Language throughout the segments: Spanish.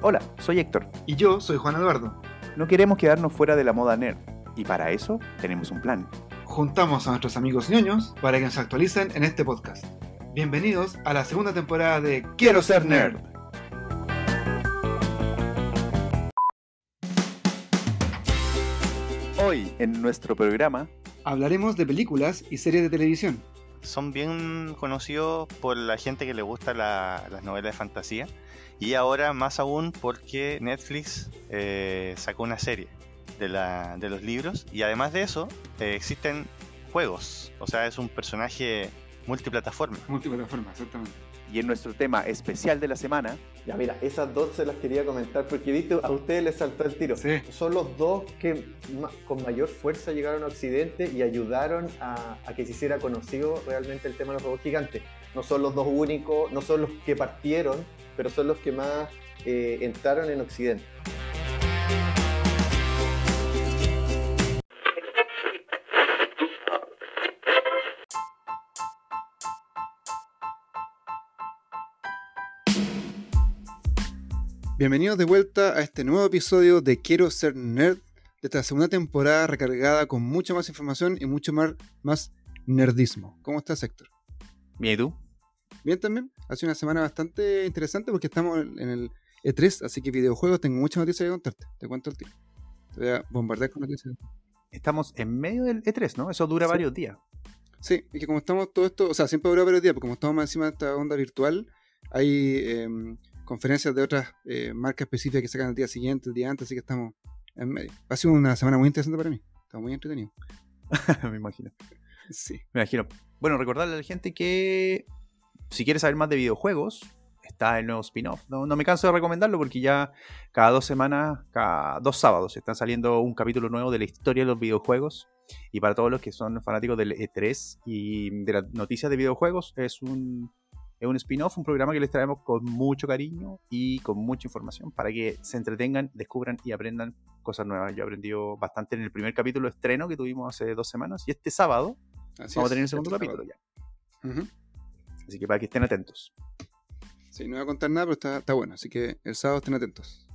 Hola, soy Héctor. Y yo soy Juan Eduardo. No queremos quedarnos fuera de la moda nerd. Y para eso tenemos un plan. Juntamos a nuestros amigos ñoños para que nos actualicen en este podcast. Bienvenidos a la segunda temporada de Quiero ser nerd. Hoy en nuestro programa Hablaremos de películas y series de televisión. Son bien conocidos por la gente que le gusta la- las novelas de fantasía. Y ahora más aún porque Netflix eh, sacó una serie de, la- de los libros. Y además de eso, eh, existen juegos. O sea, es un personaje multiplataforma. Multiplataforma, exactamente. y en nuestro tema especial de la semana, Ya, mira, esas dos se las quería comentar porque viste, a ustedes les saltó el tiro. Sí. Son los dos que ma- con mayor fuerza llegaron a Occidente y ayudaron a, a que se hiciera conocido realmente el tema de los robots gigantes. No son los dos únicos, no son los que partieron, pero son los que más eh, entraron en Occidente. Bienvenidos de vuelta a este nuevo episodio de Quiero ser nerd, de esta segunda temporada recargada con mucha más información y mucho más, más nerdismo. ¿Cómo estás, Héctor? bien, ¿y tú? Bien también. Ha sido una semana bastante interesante porque estamos en el E3, así que videojuegos tengo muchas noticias que contarte. Te cuento el tiro. Te voy a bombardear con noticias. Estamos en medio del E3, ¿no? Eso dura Sí. varios días. Sí, y que como estamos todo esto, o sea, siempre dura varios días, porque como estamos más encima de esta onda virtual, hay em, conferencias de otras eh, marcas específicas que sacan el día siguiente, el día antes, así que estamos en medio. Ha sido una semana muy interesante para mí. Está muy entretenido. Me imagino. Sí. Me imagino. Bueno, recordarle a la gente que si quieres saber más de videojuegos, está el nuevo spin-off. No, no me canso de recomendarlo porque ya cada dos semanas, cada dos sábados, están saliendo un capítulo nuevo de la historia de los videojuegos. Y para todos los que son fanáticos del E3 y de las noticias de videojuegos, es un, es un spin-off, un programa que les traemos con mucho cariño y con mucha información para que se entretengan, descubran y aprendan cosas nuevas. Yo he aprendido bastante en el primer capítulo estreno que tuvimos hace dos semanas y este sábado Así Vamos a es, tener el segundo este capítulo ya. sábado. Ujú. Así que para que estén atentos. Sí, no voy a contar nada, pero está, está bueno, así que el sábado estén atentos.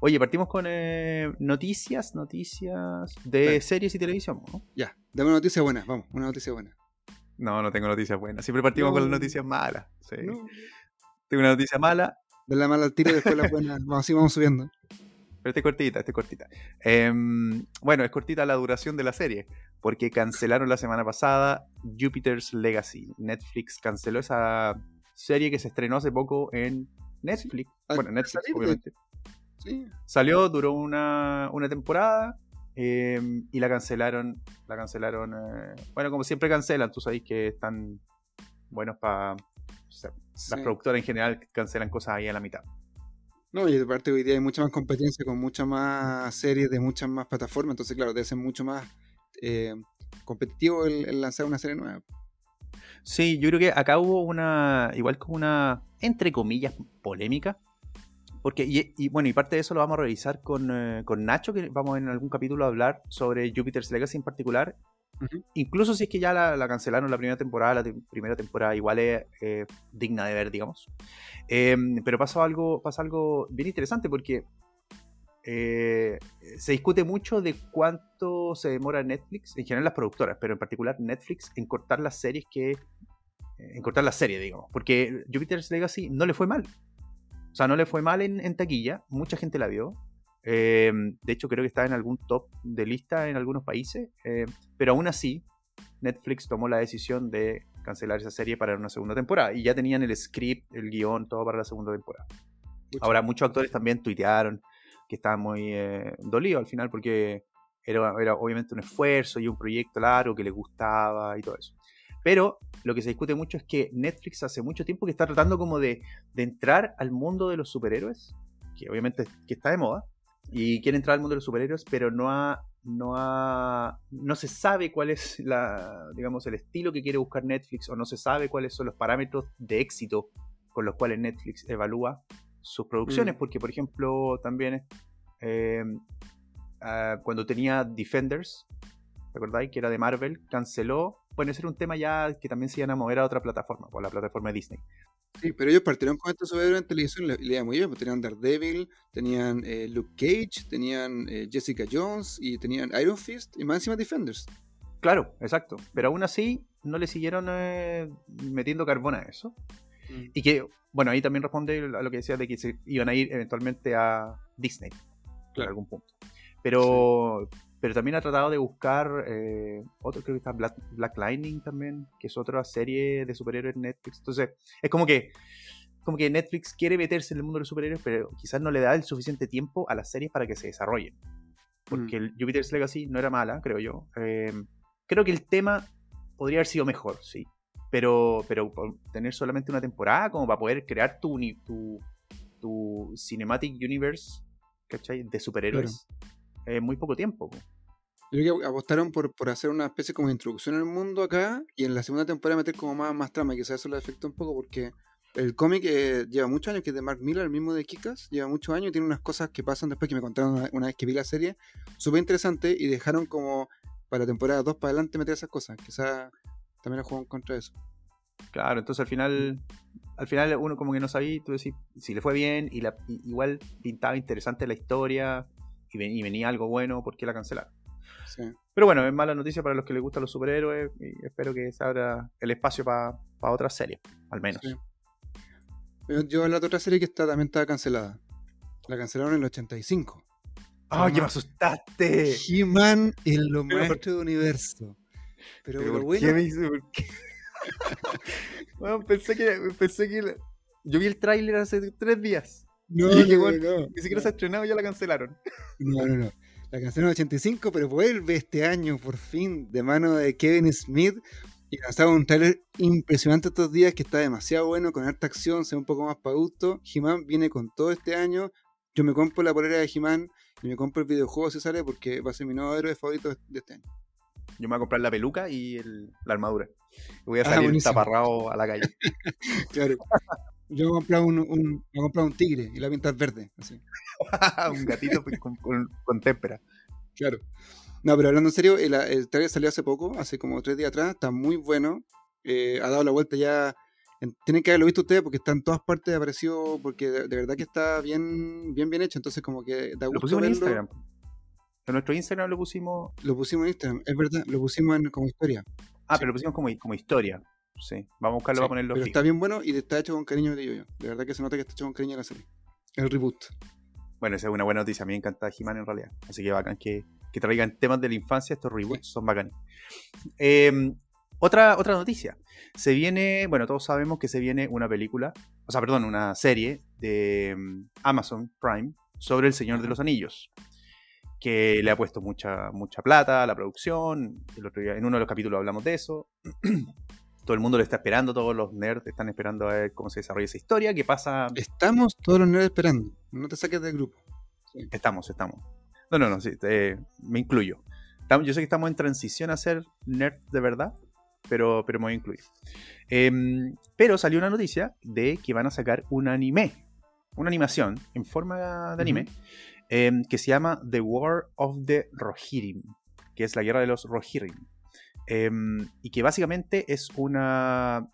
Oye, partimos con eh, noticias, noticias de series y televisión, ¿no? Ya, dame una noticia buena, vamos, una noticia buena. No, no tengo noticias buenas. Siempre partimos No. con las noticias malas. sí. No, Tengo una noticia mala, de la mala al tiro y después la buena, vamos, así vamos subiendo. Pero esta es cortita, esta es cortita. Em, bueno, es cortita la duración de la serie, porque cancelaron la semana pasada Jupiter's Legacy. Netflix canceló esa serie que se estrenó hace poco en Netflix. Ah, Bueno, Netflix, salir obviamente. Sí, Salió, duró una, una temporada eh, y la cancelaron. La cancelaron. eh, bueno, como siempre cancelan, tú sabes que están buenos para. las sí. productoras en general cancelan cosas ahí a la mitad. No, y aparte hoy día hay mucha más competencia con muchas más series de muchas más plataformas, entonces claro, debe ser mucho más eh, competitivo el, el lanzar una serie nueva. Sí, yo creo que acá hubo una. Igual como una. Entre comillas, polémica. Porque, y, y bueno, y parte de eso lo vamos a revisar con, eh, con Nacho, que vamos en algún capítulo a hablar sobre Jupiter's Legacy en particular. Incluso si es que ya la, la cancelaron la primera temporada, la primera temporada igual es eh, digna de ver, digamos. Eh, pero pasa algo, pasa algo bien interesante porque eh, se discute mucho de cuánto se demora Netflix, en general las productoras, pero en particular Netflix, en cortar las series que. En cortar la serie, digamos. Porque Jupiter's Legacy no le fue mal. O sea, no le fue mal en taquilla. Mucha gente la vio. Eh, de hecho, creo que está en algún top de lista en algunos países. eh, pero aún así, Netflix tomó la decisión de cancelar esa serie para una segunda temporada. Y ya tenían el script, el guion, todo para la segunda temporada. Ahora, muchos actores también tuitearon que estaban muy eh, dolidos al final porque era, era obviamente un esfuerzo y un proyecto largo que les gustaba y todo eso. Pero lo que se discute mucho es que Netflix hace mucho tiempo que está tratando como de, de entrar al mundo de los superhéroes, que obviamente que está de moda, y quiere entrar al mundo de los superhéroes, pero no ha, no ha, no se sabe cuál es la, digamos, el estilo que quiere buscar Netflix, o no se sabe cuáles son los parámetros de éxito con los cuales Netflix evalúa sus producciones, Mm. porque por ejemplo también eh, ah, cuando tenía Defenders, ¿recordáis? Que era de Marvel, canceló, bueno, ese era un tema ya que también se iban a mover a otra plataforma, por la plataforma de Disney. Sí, pero ellos partieron con estos superhéroes en televisión y le, iba muy bien. Pues tenían Daredevil, tenían eh, Luke Cage, tenían eh, Jessica Jones y tenían Iron Fist y más encima Defenders. Claro, exacto. Pero aún así no le siguieron eh, metiendo carbón a eso. Mm. Y que, bueno, ahí también responde a lo que decía de que se iban a ir eventualmente a Disney. En Claro. algún punto. Pero, pero también ha tratado de buscar eh, otro, creo que está Black, Black Lightning también, que es otra serie de superhéroes en Netflix. Entonces, es como que como que Netflix quiere meterse en el mundo de los superhéroes, pero quizás no le da el suficiente tiempo a las series para que se desarrollen. Porque el Jupiter's Legacy no era mala, creo yo. Eh, creo que el tema podría haber sido mejor, sí. Pero, pero tener solamente una temporada como para poder crear tu, tu, tu Cinematic Universe, ¿cachai? De superhéroes. En muy poco tiempo. po. Yo creo que apostaron por, por hacer una especie como de introducción al mundo acá y en la segunda temporada meter como más, más trama, y quizás eso le afectó un poco porque el cómic eh, lleva muchos años, que es de Mark Miller, el mismo de Kikas, lleva muchos años y tiene unas cosas que pasan después que me contaron una, una vez que vi la serie, súper interesante y dejaron como para la temporada 2 para adelante meter esas cosas. Quizás también lo jugó en contra eso. Claro, entonces al final, al final uno como que no sabía, tú decís, si le fue bien y, la, y- igual pintaba interesante la historia y, ven- y venía algo bueno, ¿por qué la cancelaron? Sí. Pero bueno, es mala noticia para los que les gustan los superhéroes y espero que se abra el espacio para otras series, al menos. Sí. Yo, yo la otra serie que está, también estaba cancelada. La cancelaron en el 85. ¡Ay, que me asustaste! He-Man en lo Pero- maestro del universo. Pero, Pero lo ¿por bueno. qué me hizo- por qué? Bueno, pensé que, pensé que la- yo vi el tráiler hace tres días. No, Y dije, no, no, Ni siquiera se ha estrenado ya la cancelaron. No, no, no. La canción en el 85, pero vuelve este año por fin de mano de Kevin Smith. Y lanzaba un trailer impresionante estos días que está demasiado bueno, con harta acción, se ve un poco más para gusto. He-Man viene con todo este año. Yo me compro la polera de He-Man y me compro el videojuego si sale porque va a ser mi nuevo héroe favorito de este año. Yo me voy a comprar la peluca y el- la armadura. Voy a Ah, salir buenísimo. taparrado a la calle. Claro. Yo voy a comprar un, un, voy a comprar un tigre y la pintar verde. Así. un gatito pues, con, con, con témpera. Claro. No, pero hablando en serio, el, el trailer salió hace poco, hace como tres días atrás, está muy bueno. eh, ha dado la vuelta ya. en- tienen que haberlo visto ustedes porque está en todas partes, apareció, porque de, de verdad que está bien, bien, bien hecho. Entonces, como que da Lo gusto pusimos en. Instagram. En nuestro Instagram lo pusimos. Lo pusimos en Instagram, es verdad, lo pusimos en- como historia. Ah, Sí. pero lo pusimos como, como historia. Sí. Vamos a buscarlo Sí, para ponerlo pero está bien bueno y está hecho con cariño de yo. De verdad que se nota que está hecho con cariño la serie. El reboot. Bueno, esa es una buena noticia. A mí me encanta He-Man en realidad. Así que bacán que, que traigan temas de la infancia. Estos reboots son bacanes. Eh, otra, otra noticia. Se viene, bueno, todos sabemos que se viene una película, o sea, perdón, una serie de mm, Amazon Prime sobre El Señor de los Anillos. Que le ha puesto mucha, mucha plata a la producción. El otro día, en uno de los capítulos hablamos de eso. Todo el mundo lo está esperando, todos los nerds están esperando a ver cómo se desarrolla esa historia. ¿Qué pasa? Estamos todos los nerds esperando. No te saques del grupo. Estamos, estamos. No, no, no, sí, eh, me incluyo. Estamos- yo sé que estamos en transición a ser nerd de verdad, pero, pero me voy a incluir. Em, pero salió una noticia de que van a sacar un anime, una animación en forma de anime, em, que se llama The War of the Rohirrim, que es la guerra de los Rohirrim. Em, y que básicamente es una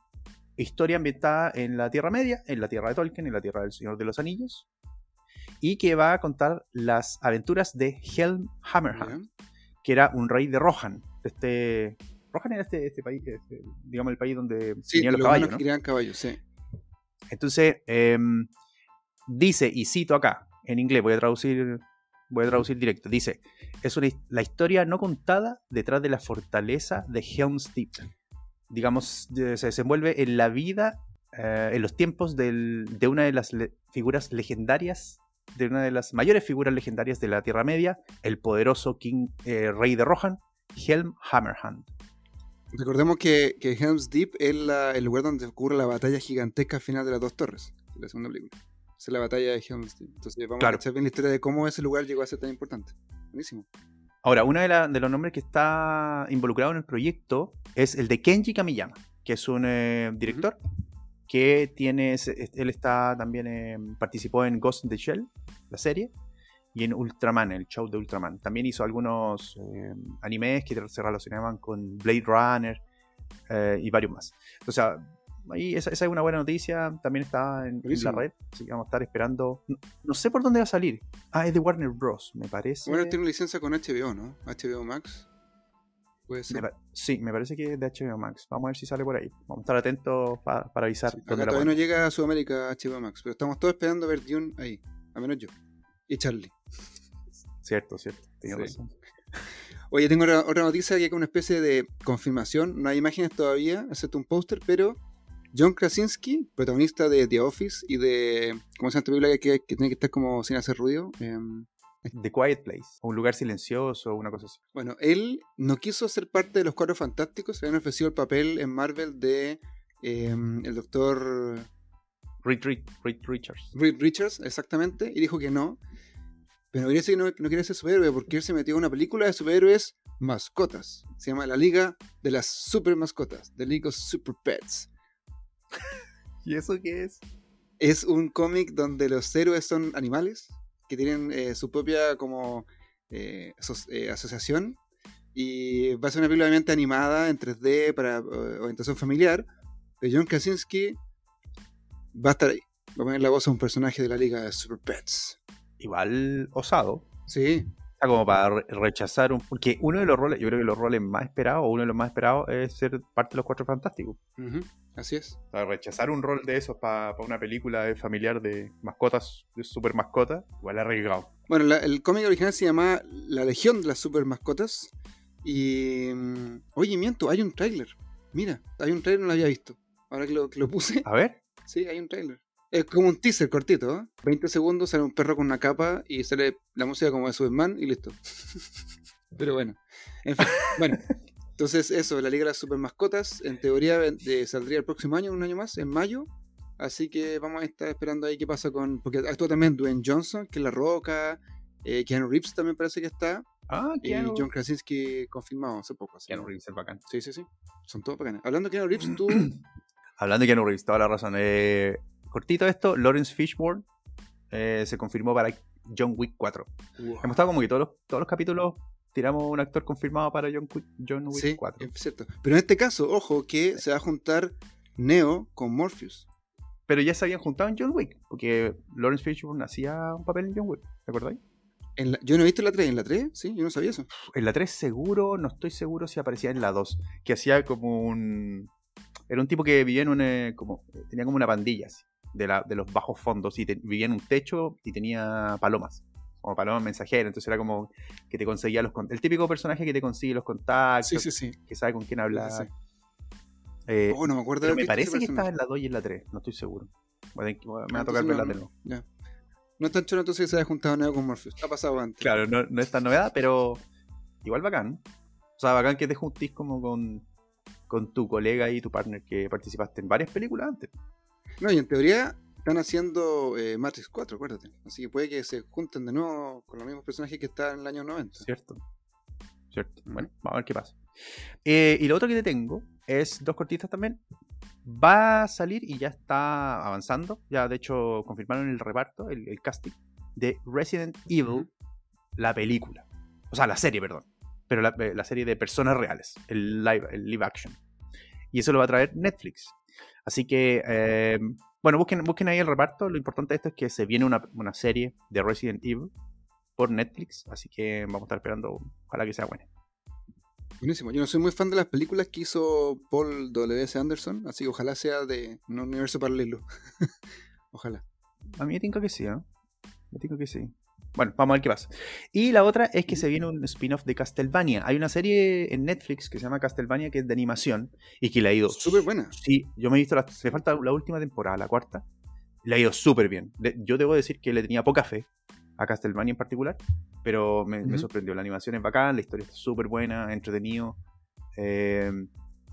historia ambientada en la Tierra Media, en la Tierra de Tolkien, en la Tierra del Señor de los Anillos, y que va a contar las aventuras de Helm Hammerhand, ¿ya? que era un rey de Rohan. de Este, Rohan era este, este país, este, digamos el país donde Sí, tenían los los caballos, ¿no? caballos, sí. Entonces, em, dice, y cito acá, en inglés, voy a traducir, voy a traducir directo, dice, es una la historia no contada detrás de la fortaleza de Helm's Deep. Digamos, se desenvuelve en la vida, eh, en los tiempos de una de las figuras legendarias, de una de las mayores figuras legendarias de la Tierra Media, el poderoso king, eh, rey de Rohan, Helm Hammerhand. Recordemos que, Helm's Deep es la- el lugar donde ocurre la batalla gigantesca final de las dos torres, la segunda película. Es la batalla de Helm's Deep. Entonces vamos Claro. a cachar bien la historia de cómo ese lugar llegó a ser tan importante. Buenísimo. Ahora, uno de, la- de los nombres que está involucrado en el proyecto es el de Kenji Kamiyama, que es un eh, director que tiene, él está también eh, participó en Ghost in the Shell, la serie, y en Ultraman, el show de Ultraman. También hizo algunos eh, animes que se relacionaban con Blade Runner eh, y varios más. O sea, ahí esa, esa es una buena noticia. También está en, en la red. Así que vamos a estar esperando. No, no sé por dónde va a salir. Ah, es de Warner Bros. Me parece. Bueno, tiene licencia con HBO, ¿no? HBO Max. Puede ser. sí, me parece que es de HBO Max. Vamos a ver si sale por ahí. Vamos a estar atentos pa- para avisar. Sí, Acá todavía no llega a Sudamérica HBO Max, pero estamos todos esperando ver Dune ahí. A menos yo. Y Charlie. Cierto, cierto. Sí. razón. Oye, tengo otra, otra noticia que es una especie de confirmación. No hay imágenes todavía, excepto un póster, pero John Krasinski, protagonista de The Office y de. ¿Cómo se llama esta película que, tiene que estar como sin hacer ruido? Em, The Quiet Place. Un lugar silencioso, una cosa así. bueno, él no quiso ser parte de los Cuatro Fantásticos. Le habían ofrecido el papel en Marvel de em, el doctor Reed, Reed- Reed Richards. Reed Richards, exactamente, y dijo que no. Pero decir que no, no quería ser superhéroe porque él se metió en una película de superhéroes mascotas. Se llama La Liga de las Super Mascotas, The League of Super Pets. ¿Y eso qué es? Es un cómic donde los héroes son animales que tienen eh, su propia como eh, aso- eh, asociación y va a ser una película obviamente animada en 3D para orientación familiar. Pero John Krasinski va a estar ahí. Va a poner la voz a un personaje de la Liga de Super Pets. Igual osado. Sí, Está como para re- rechazar un. Porque uno de los roles, yo creo que los roles más esperados, o uno de los más esperados, es ser parte de los cuatro fantásticos. Así es. O sea, rechazar un rol de esos para una película de familiar de mascotas, de super mascotas, igual arriesgado. Bueno, la- el cómic original se llama La Legión de las Super Mascotas. Y. mm, Oye, miento, hay un tráiler. Mira, hay un tráiler, no lo había visto. Ahora que lo, que lo puse, A ver. sí, hay un tráiler. Es como un teaser cortito, ¿eh? 20 segundos, sale un perro con una capa y sale la música como de Superman y listo. Pero bueno, en fin, bueno. Entonces, eso, la Liga de las Super Mascotas, en teoría eh, saldría el próximo año, un año más, en mayo. Así que vamos a estar esperando ahí qué pasa con. Porque actúa también Dwayne Johnson, que es La Roca. Eh, Keanu Reeves también parece que está. Ah, Y Keanu, John Krasinski confirmado hace poco. así Keanu Reeves es bacán. Sí, sí, sí. Son todos bacanes. Hablando de Keanu Reeves, tú. Hablando de Keanu Reeves, toda la razón. Eh, cortito esto, Lawrence Fishburne eh, se confirmó para John Wick 4. Hemos estado como que todos los, todos los capítulos tiramos un actor confirmado para John, Wick- John Wick Sí, 4. es cierto. Pero en este caso, ojo, que se va a juntar Neo con Morpheus. Pero ya se habían juntado en John Wick, porque Lawrence Fishburne hacía un papel en John Wick, ¿te acordáis? En la- yo no he visto la 3. ¿En la 3? Sí, yo no sabía eso. En la 3 seguro, no estoy seguro si aparecía en la 2, que hacía como un... Era un tipo que vivía en un... eh, como, tenía como una pandilla así, de, la, de los bajos fondos y te- vivía en un techo y tenía palomas, como palomas mensajeras, entonces era como que te conseguía los... con- El típico personaje que te consigue los contactos, Sí, sí, sí. que sabe con quién hablar. Sí, sí. Eh, Oh, no me acuerdo pero de me parece que estaba en la 2 y en la 3, no estoy seguro. A que- me va a Ah, tocar entonces verla no, de no. Ya. No es tan chulo entonces que se haya juntado Neo con Morpheus. Ha pasado antes. Claro, no, no es tan novedad, pero igual bacán. O sea, bacán que te juntís como con, con tu colega y tu partner que participaste en varias películas antes. No, y en teoría están haciendo eh, Matrix 4, acuérdate. Así que puede que se junten de nuevo con los mismos personajes que estaban en el año 90. ¿Cierto? ¿Cierto? Bueno, vamos a ver qué pasa. Eh, y lo otro que te tengo es dos cortitas también. Va a salir y ya está avanzando. Ya de hecho confirmaron el reparto, el, el casting de Resident Evil, la película. O sea, la serie, perdón. Pero la, eh, la serie de personas reales, el live, el live action. Y eso lo va a traer Netflix. Así que, eh, bueno, busquen, busquen ahí el reparto. Lo importante de esto es que se viene una, una serie de Resident Evil por Netflix. Así que vamos a estar esperando, ojalá que sea buena. Buenísimo. Yo no soy muy fan de las películas que hizo Paul W.S. Anderson, así que ojalá sea de un universo paralelo. ojalá. A mí me tinca que sí, ¿no? Me tinca que sí. Bueno, vamos a ver qué pasa. Y la otra es que se viene un spin-off de Castlevania. Hay una serie en Netflix que se llama Castlevania que es de animación y que le ha ido Súper buena. Sí, yo me he visto, la, me falta la última temporada, la cuarta. Le ha ido súper bien. De- yo debo decir que le tenía poca fe a Castlevania en particular, pero me, sorprendió. sorprendió. La animación es bacán, la historia está súper buena, entretenido. Eh,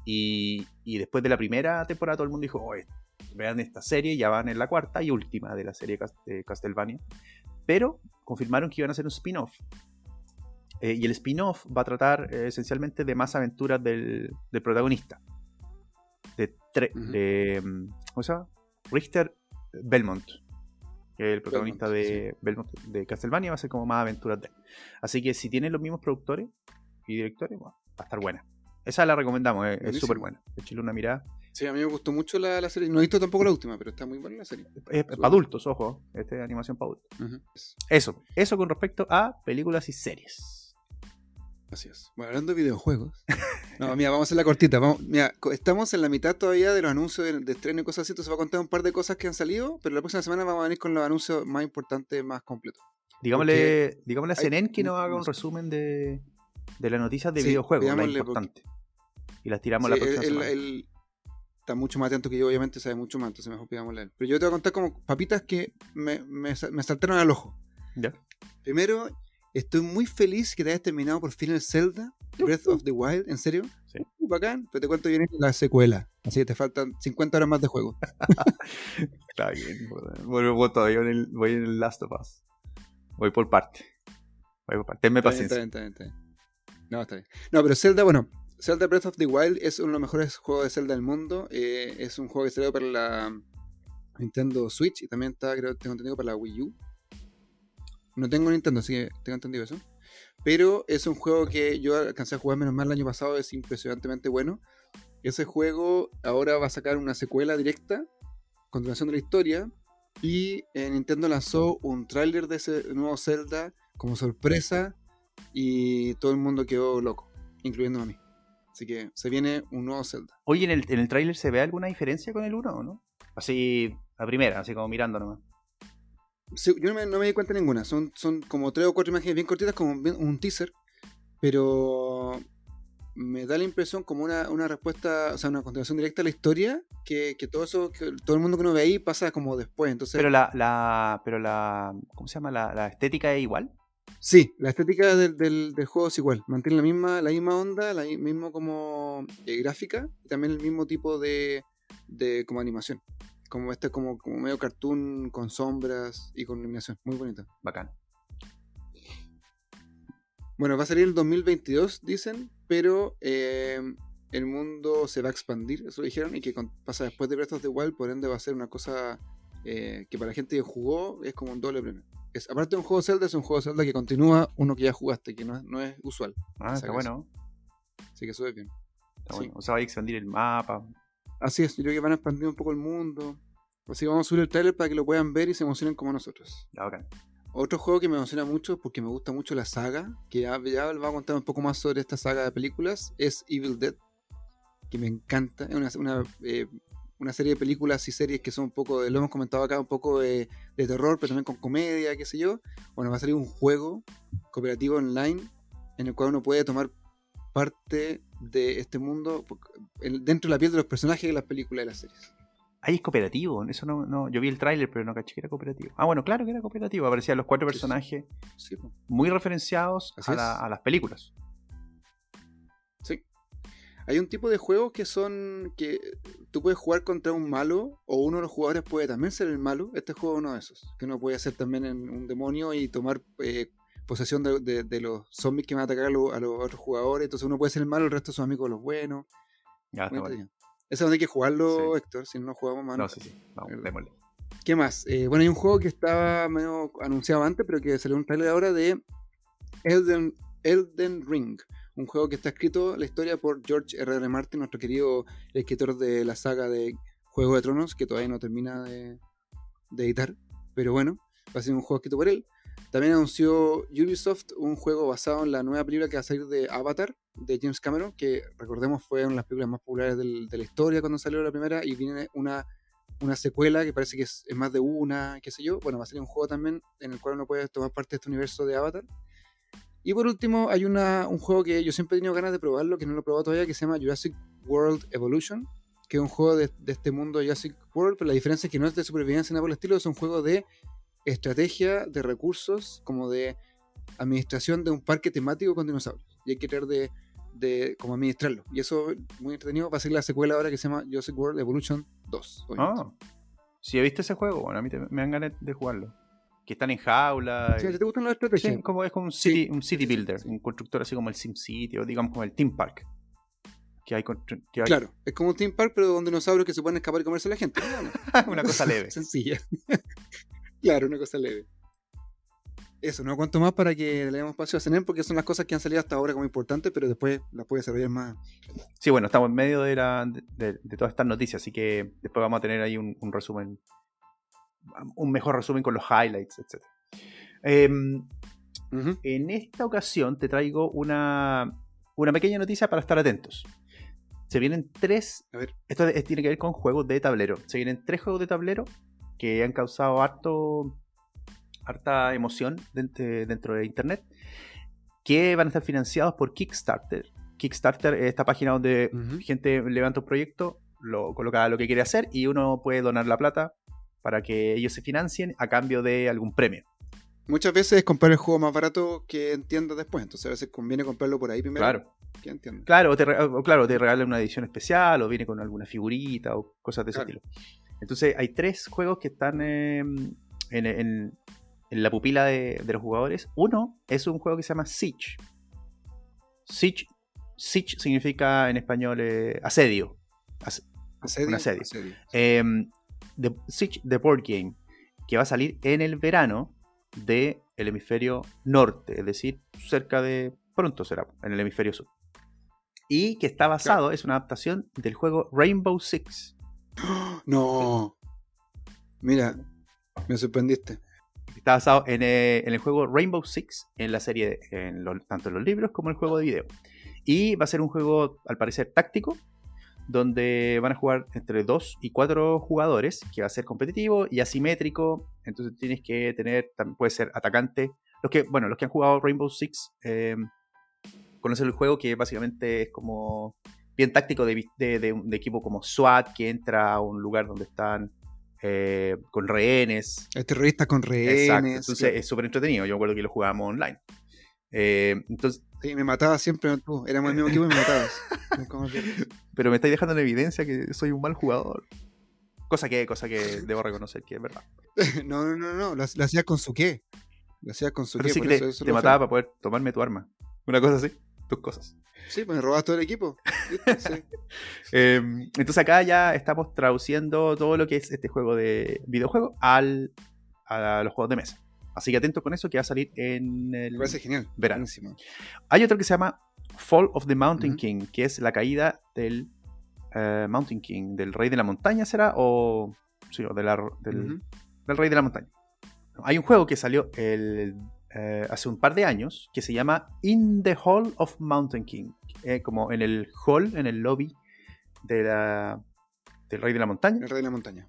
y, y después de la primera temporada todo el mundo dijo, "Oye, vean esta serie, ya van en la cuarta y última de la serie Cas- de Castlevania. Pero confirmaron que iban a hacer un spin-off. Eh, y el spin-off va a tratar eh, esencialmente de más aventuras del, del protagonista. De, tre- de, mm, ¿Cómo se llama? Richter Belmont. Que es el protagonista Belmont, de, Belmont, de Castlevania. Va a ser como más aventuras de él. Así que si tienen los mismos productores y directores, bueno, va a estar buena. Esa la recomendamos, eh, es súper buena. Échale una mirada. Sí, a mí me gustó mucho la, la serie. No he visto tampoco la última, pero está muy buena la serie. Es para adultos, ojo. Esta es animación para adultos. Eso, eso con respecto a películas y series. Así es. Bueno, hablando de videojuegos. No, mira, vamos a hacer la cortita. Vamos, mira, estamos en la mitad todavía de los anuncios de, de estreno y cosas así. Entonces va a contar un par de cosas que han salido, pero la próxima semana vamos a venir con los anuncios más importantes, más completos. Digámosle, digámosle a CNN que nos haga un resumen de, de las noticias de Sí, videojuegos, porque- importante. Y las tiramos Sí, la próxima él, semana. él está mucho más atento que yo, obviamente sabe mucho más, entonces mejor pidámosle a él. Pero yo te voy a contar como papitas que me, me, me saltaron al ojo. ¿Ya? Primero, estoy muy feliz que te hayas terminado por fin el Zelda Breath of the Wild, ¿en serio? Sí. Uh, bacán, pero te cuento viene la secuela. Así que te faltan 50 horas más de juego. Está bien. Bueno, voy todavía en el, voy en el Last of Us. Voy por parte. Voy por parte. Tenme bien, paciencia. está bien, está bien, está bien. No, está bien. No, pero Zelda, bueno, Zelda Breath of the Wild es uno de los mejores juegos de Zelda del mundo. Eh, es un juego que salió para la Nintendo Switch y también está, creo, tengo entendido, para la Wii U. No tengo Nintendo, así que tengo entendido eso. Pero es un juego que yo alcancé a jugar menos mal el año pasado, es impresionantemente bueno. Ese juego ahora va a sacar una secuela directa, continuación de la historia. Y eh, Nintendo lanzó un tráiler de ese nuevo Zelda como sorpresa y todo el mundo quedó loco, incluyéndome a mí. Así que se viene un nuevo Zelda. Oye, ¿en el, en el tráiler se ve alguna diferencia con el 1 o no? Así, a primera, así como mirando nomás. Sí, yo no me, no me di cuenta de ninguna, son, son como tres o cuatro imágenes bien cortitas, como un teaser, pero me da la impresión como una, una respuesta, o sea, una continuación directa a la historia, que, que todo eso, que todo el mundo que uno ve ahí pasa como después. Entonces, Pero la, la, pero la, ¿cómo se llama? La, la estética es igual. Sí, la estética del, del- del juego es igual. Mantiene la misma, la misma onda, la misma como eh, gráfica y también el mismo tipo de, de como animación. Como este como, como medio cartoon con sombras y con iluminación. Muy bonito. Bacán. Bueno, va a salir el 2022, dicen, pero eh, el mundo se va a expandir, eso lo dijeron, y que con- pasa después de Breath of the Wild, por ende va a ser una cosa eh, que para la gente que jugó es como un doble premio. Es, aparte de un juego Zelda, es un juego Zelda que continúa uno que ya jugaste, que no es, no es usual. Ah, está bueno. Así que eso es bien. Está Sí. bueno. O sea, va a expandir el mapa. Así es, yo creo que van a expandir un poco el mundo. Así que vamos a subir el trailer para que lo puedan ver y se emocionen como nosotros. Bacán. Otro juego que me emociona mucho porque me gusta mucho la saga, que ya, ya les voy a contar un poco más sobre esta saga de películas, es Evil Dead, que me encanta. Es una, una, eh, una serie de películas y series que son un poco, de, lo hemos comentado acá, un poco de, de terror, pero también con comedia, qué sé yo. Bueno, va a salir un juego cooperativo online en el cual uno puede tomar parte de este mundo en- dentro de la piel de los personajes de las películas y las series. Ahí es cooperativo. Eso no, no. Yo vi el tráiler, pero no caché que era cooperativo. Ah, bueno, claro que era cooperativo. Aparecían los cuatro Sí, personajes Sí, muy referenciados la- a las películas. Hay un tipo de juegos que son que tú puedes jugar contra un malo o uno de los jugadores puede también ser el malo. Este juego es uno de esos, que uno puede ser también en un demonio y tomar eh, posesión de, de- de los zombies que van a atacar a, lo- a los otros jugadores. Entonces uno puede ser el malo, el resto de sus amigos los buenos. Ya, está bueno. Ese es donde hay que jugarlo, Sí. Héctor, si no lo jugamos más. No, sí, sí. Verdad. démosle. ¿Qué más? Eh, bueno, hay un juego que estaba medio anunciado antes, pero que salió un trailer ahora de Elden, Elden Ring. Un juego que está escrito la historia por George R. R. Martin, nuestro querido escritor de la saga de Juego de Tronos, que todavía no termina de, editar. Pero bueno, va a ser un juego escrito por él. También anunció Ubisoft un juego basado en la nueva película que va a salir de Avatar, de James Cameron, que recordemos fue una de las películas más populares de la historia cuando salió la primera, y viene una una secuela que parece que es, es más de una, qué sé yo. Bueno, va a salir un juego también en el cual uno puede tomar parte de este universo de Avatar. Y por último, hay una, un juego que yo siempre he tenido ganas de probarlo, que no lo he probado todavía, que se llama Jurassic World Evolution, que es un juego de, de este mundo Jurassic World, pero la diferencia es que no es de supervivencia nada por el estilo, es un juego de estrategia, de recursos, como de administración de un parque temático con dinosaurios. Y hay que tratar de, de como administrarlo. Y eso es muy entretenido. Va a ser la secuela ahora que se llama Jurassic World Evolution 2. obviamente. Ah. Si he visto ese juego, bueno, a mí te- me dan ganas de jugarlo. Que están en jaula. Sí, y- ¿Te gustan las estrategias? Sí, como, es como un Sí. city, un city builder, un constructor así como el SimCity o digamos como el Team Park. Que hay, constru- que hay Claro, es como un Team Park, pero con dinosaurios que se pueden escapar y comerse a la gente. Una cosa leve. Sencilla. claro, una cosa leve. Eso, no cuento más para que le demos espacio a Zener porque son las cosas que han salido hasta ahora como importantes, pero después las puede desarrollar más. Sí, bueno, estamos en medio de, la, de, de todas estas noticias, así que después vamos a tener ahí un, un resumen, un mejor resumen con los highlights, etc. Em, en esta ocasión te traigo una, una pequeña noticia para estar atentos. Se vienen tres. A ver. Esto es- tiene que ver con juegos de tablero. Se vienen tres juegos de tablero que han causado harto, harta emoción dentro, dentro de internet. Que van a estar financiados por Kickstarter. Kickstarter es esta página donde gente levanta un proyecto, lo coloca lo que quiere hacer y uno puede donar la plata para que ellos se financien a cambio de algún premio. Muchas veces es comprar el juego más barato que entiendas después, entonces a veces conviene comprarlo por ahí primero. Claro. Que entiendas. Claro, o te, re- o claro, te regalan una edición especial o viene con alguna figurita o cosas de ese estilo. Entonces hay tres juegos que están eh, en, en- en la pupila de, de los jugadores. Uno es un juego que se llama Siege. Siege, Siege significa en español eh, asedio. As- Asedio, un asedio. asedio. Em, The Siege, The Board Game, que va a salir en el verano del hemisferio norte, es decir, cerca de pronto será en el hemisferio sur. Y que está basado, es una adaptación del juego Rainbow Six. No. Mira, me sorprendiste. Está basado en, eh, en el juego Rainbow Six, en la serie, en lo- tanto en los libros como en el juego de video. Y va a ser un juego, al parecer, táctico, donde van a jugar entre 2 y 4 jugadores, que va a ser competitivo y asimétrico. Entonces tienes que tener, puede ser atacante. Los que, bueno, los que han jugado Rainbow Six eh, conocen el juego, que básicamente es como bien táctico de, de- de un de equipo como SWAT, que entra a un lugar donde están eh, con rehenes, Hay terroristas con rehenes. Exacto, entonces es súper entretenido. Yo me acuerdo que lo jugábamos online. Eh, entonces, Sí, me matabas siempre tú. Éramos el mismo equipo y me matabas. Pero me estáis dejando en evidencia que soy un mal jugador. Cosa que, cosa que debo reconocer que es verdad. no, no, no, no. Lo, lo hacías con su qué. Lo hacías con su Pero qué. sí por que eso- te, eso te lo mataba fue. para poder tomarme tu arma. Una cosa así, tus cosas. Sí, pues me robas todo el equipo. Eh, entonces acá ya estamos traduciendo todo lo que es este juego de videojuego al, a los juegos de mesa. Así que atento con eso que va a salir en el parece genial. verano. Buenísimo. Hay otro que se llama Fall of the Mountain. King, que es la caída del eh, Mountain King, del rey de la montaña, ¿será? O, sí, o de la- del, rey de la montaña. Hay un juego que salió el, eh, hace un par de años que se llama In the Hall of Mountain King, eh, como en el hall, en el lobby de la- del rey de la montaña El rey de la montaña.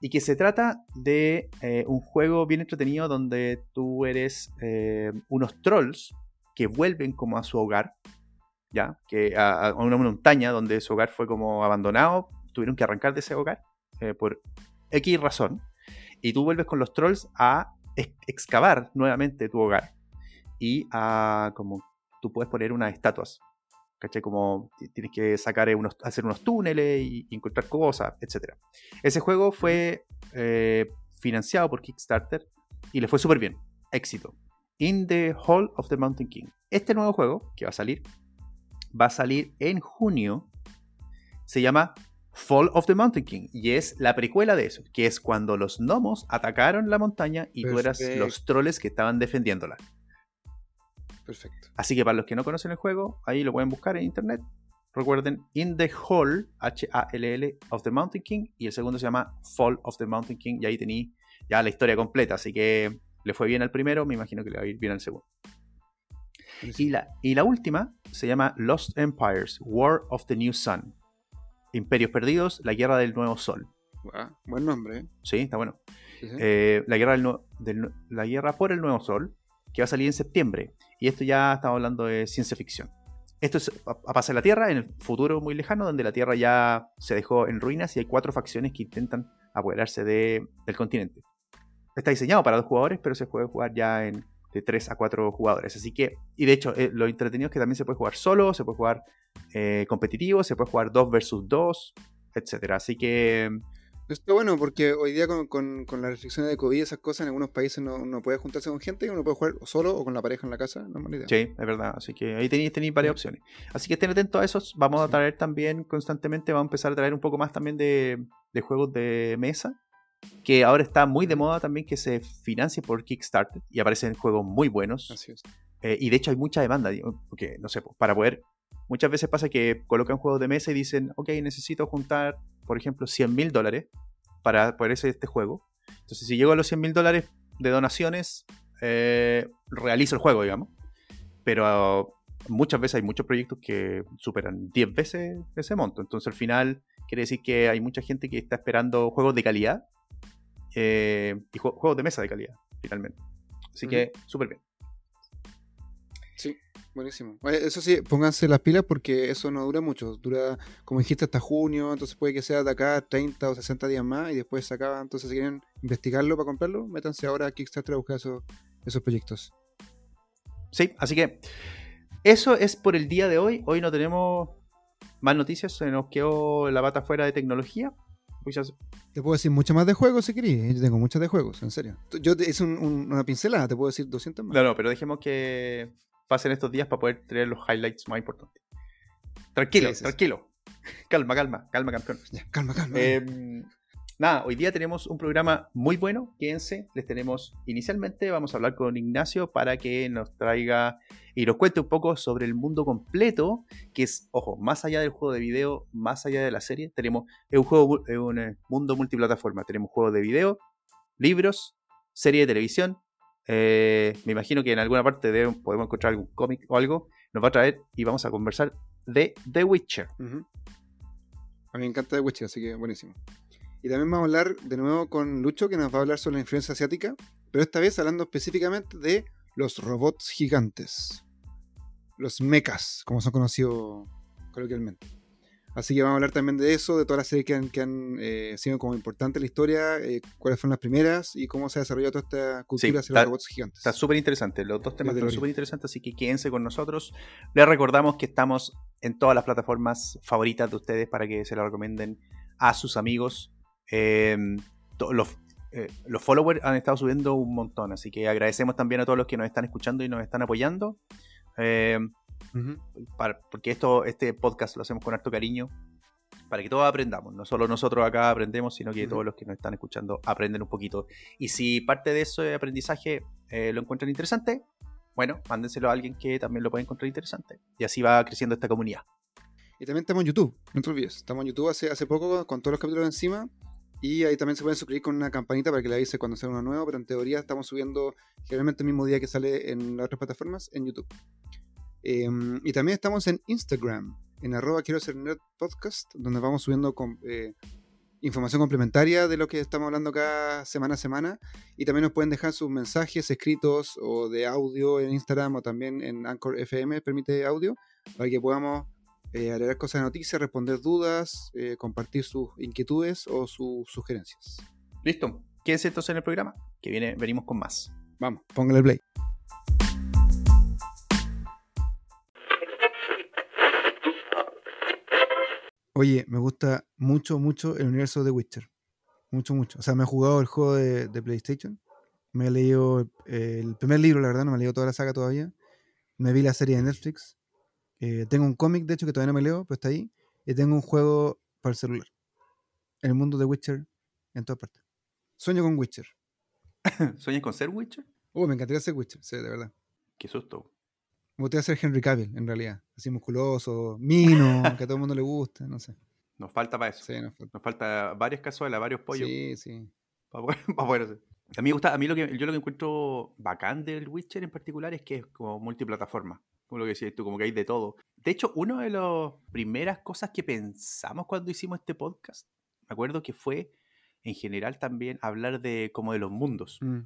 Y que se trata de eh, un juego bien entretenido donde tú eres eh, unos trolls que vuelven como a su hogar, ya, que a, una montaña donde su hogar fue como abandonado, tuvieron que arrancar de ese hogar eh, por X razón, y tú vuelves con los trolls a ex- excavar nuevamente tu hogar y a como tú puedes poner unas estatuas. ¿Cachai? Como ti- tienes que sacar eh, unos, hacer unos túneles y, y encontrar cosas, etc. Ese juego fue eh, financiado por Kickstarter y le fue súper bien. Éxito. In the Hall of the Mountain King. Este nuevo juego que va a salir, va a salir en junio. Se llama Fall of the Mountain King y es la precuela de eso, que es cuando los gnomos atacaron la montaña y tú eras los troles que estaban defendiéndola. Perfecto. Así que para los que no conocen el juego, ahí lo pueden buscar en internet. Recuerden, In the Hall, H-A-L-L, of the Mountain King. Y el segundo se llama Fall of the Mountain King. Y ahí tenéis ya la historia completa. Así que le fue bien al primero, me imagino que le va a ir bien al segundo. Y la, y la última se llama Lost Empires, War of the New Sun. Imperios Perdidos, la Guerra del Nuevo Sol. Buen nombre, ¿eh? Sí, está bueno. Sí, sí. Eh, la, guerra del la guerra por el nuevo sol, que va a salir en septiembre. Y esto ya estamos hablando de ciencia ficción. Esto es a, pasar la Tierra en el futuro muy lejano, donde la Tierra ya se dejó en ruinas y hay cuatro facciones que intentan apoderarse de- del continente. Está diseñado para dos jugadores, pero se puede jugar ya en de tres a cuatro jugadores. Así que, y de hecho, eh, lo entretenido es que también se puede jugar solo, se puede jugar eh, competitivo, se puede jugar dos versus dos, etcétera. Así que Está bueno porque hoy día con, con, con las restricciones de COVID y esas cosas, en algunos países no, no puede juntarse con gente y uno puede jugar solo o con la pareja en la casa, no es idea. Sí, es verdad. Así que ahí tenéis, tenéis varias opciones. Así que estén atentos a esos. Vamos a traer también constantemente, vamos a empezar a traer un poco más también de, de juegos de mesa. que ahora está muy de moda también que se financie por Kickstarter y aparecen juegos muy buenos. Así es. Eh, y de hecho hay mucha demanda, porque no sé, para poder... Muchas veces pasa que colocan juegos de mesa y dicen, ok, necesito juntar, por ejemplo, 100 mil dólares para poder hacer este juego. Entonces, si llego a los 100 mil dólares de donaciones, eh, realizo el juego, digamos. Pero muchas veces hay muchos proyectos que superan 10 veces ese monto. Entonces, al final, quiere decir que hay mucha gente que está esperando juegos de calidad eh, y jue- juegos de mesa de calidad, finalmente. Así que, súper bien. Buenísimo. Eso sí, pónganse las pilas porque eso no dura mucho. Dura, como dijiste, hasta junio, entonces puede que sea de acá 30 o 60 días más y después se acaba. Entonces, si quieren investigarlo para comprarlo, métanse ahora a Kickstarter a buscar esos, esos proyectos. Sí, así que eso es por el día de hoy. Hoy no tenemos más noticias, se nos quedó la pata fuera de tecnología. Te puedo decir mucho más de juegos si querés. Yo tengo muchas de juegos, en serio. Yo es un- un- una pincelada, te puedo decir 200 más. No, no, pero dejemos que pasen estos días para poder traer los highlights más importantes. Tranquilo, sí. tranquilo. Calma, calma, calma, campeón. Ya, calma, calma. Eh, nada, hoy día tenemos un programa muy bueno. Quédense, les tenemos inicialmente. Vamos a hablar con Ignacio para que nos traiga y nos cuente un poco sobre el mundo completo, que es, ojo, más allá del juego de video, más allá de la serie. Tenemos es un juego, es un eh, mundo multiplataforma. Tenemos juegos de video, libros, serie de televisión. Eh, me imagino que en alguna parte podemos encontrar algún cómic o algo. Nos va a traer y vamos a conversar de The Witcher. A mí me encanta The Witcher, así que buenísimo. Y también vamos a hablar de nuevo con Lucho, que nos va a hablar sobre la influencia asiática, pero esta vez hablando específicamente de los robots gigantes. Los mechas, como son conocidos coloquialmente. Así que vamos a hablar también de eso, de todas las series que han, que han eh, sido como importantes en la historia, eh, cuáles fueron las primeras y cómo se ha desarrollado toda esta cultura hacia está- los robots gigantes. Está súper interesante, los dos temas están súper interesantes, así que quédense con nosotros. Les recordamos que estamos en todas las plataformas favoritas de ustedes para que se lo recomienden a sus amigos. Eh, los, eh, los followers han estado subiendo un montón, así que agradecemos también a todos los que nos están escuchando y nos están apoyando. Eh, Para- porque esto, este podcast lo hacemos con harto cariño para que todos aprendamos. No solo nosotros acá aprendemos, sino que todos los que nos están escuchando aprenden un poquito. Y si parte de ese aprendizaje eh, lo encuentran interesante, bueno, mándenselo a alguien que también lo pueda encontrar interesante. Y así va creciendo esta comunidad. Y también estamos en YouTube, no te olvides. Estamos en YouTube hace, hace poco con todos los capítulos encima. Y ahí también se pueden suscribir con una campanita para que le avise cuando sea uno nuevo. Pero en teoría estamos subiendo generalmente el mismo día que sale en las otras plataformas en YouTube. Eh, y también estamos en Instagram, en arroba quiero ser nerd podcast, donde vamos subiendo con, eh, información complementaria de lo que estamos hablando cada semana a semana. Y también nos pueden dejar sus mensajes escritos o de audio en Instagram o también en Anchor FM, permite audio, para que podamos eh, agregar cosas de noticias, responder dudas, eh, compartir sus inquietudes o sus sugerencias. Listo. Quédense entonces en el programa, que viene, venimos con más. Vamos, póngale play. Oye, me gusta mucho, mucho el universo de Witcher. Mucho, mucho. O sea, me he jugado el juego de, de PlayStation. Me he leído eh, el primer libro, la verdad, no me he leído toda la saga todavía. Me vi la serie de Netflix. Eh, tengo un cómic, de hecho, que todavía no me leo, pero está ahí. Y tengo un juego para el celular. El mundo de Witcher en todas partes. Sueño con Witcher. ¿Sueñas con ser Witcher? Uh, me encantaría ser Witcher, sí, de verdad. Qué susto. Me gustaría ser Henry Cavill, en realidad. Así musculoso, mino, que a todo el mundo le gusta, no sé. Nos falta para eso. Sí, no, fue- Nos falta varias cazuelas, varios pollos. sí, sí. Para poder, para poder hacer. A mí, me gusta, a mí lo que, yo lo que encuentro bacán del Witcher en particular es que es como multiplataforma. Como lo que decías tú, como que hay de todo. De hecho, una de las primeras cosas que pensamos cuando hicimos este podcast, me acuerdo que fue en general también hablar de como de los mundos. Mm,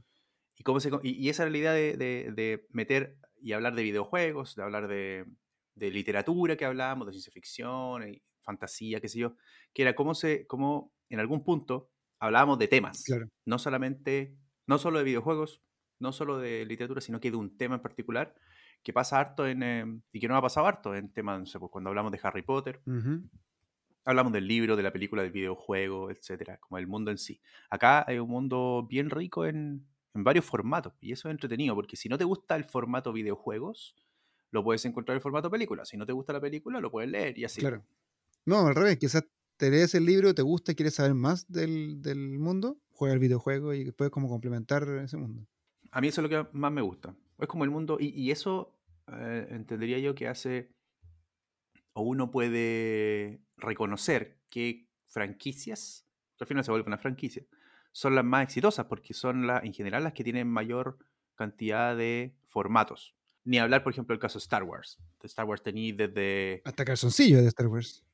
Y, cómo se, y, y esa era la idea de, de- de meter y hablar de videojuegos, de hablar de, de literatura que hablábamos, de ciencia ficción, y fantasía, qué sé yo, que era cómo, se, cómo en algún punto hablábamos de temas, Claro. no solamente, no solo de videojuegos, no solo de literatura, sino que de un tema en particular que pasa harto en, eh, y que no ha pasado harto en temas, no sé, pues cuando hablamos de Harry Potter, hablamos del libro, de la película, del videojuego, etcétera, como el mundo en sí. Acá hay un mundo bien rico en, en varios formatos, y eso es entretenido, porque si no te gusta el formato videojuegos, lo puedes encontrar en formato película. Si no te gusta la película, lo puedes leer y así. Claro. No, al revés, quizás te lees el libro, te gusta y quieres saber más del, del mundo, juega el videojuego y puedes como complementar ese mundo. A mí eso es lo que más me gusta. Es como el mundo, y, y eso eh, entendería yo que hace, o uno puede reconocer que franquicias, al final se vuelve una franquicia, son las más exitosas porque son las, en general las que tienen mayor cantidad de formatos. Ni hablar, por ejemplo, del caso de Star Wars. De Star Wars tenéis desde... Hasta calzoncillo de Star Wars.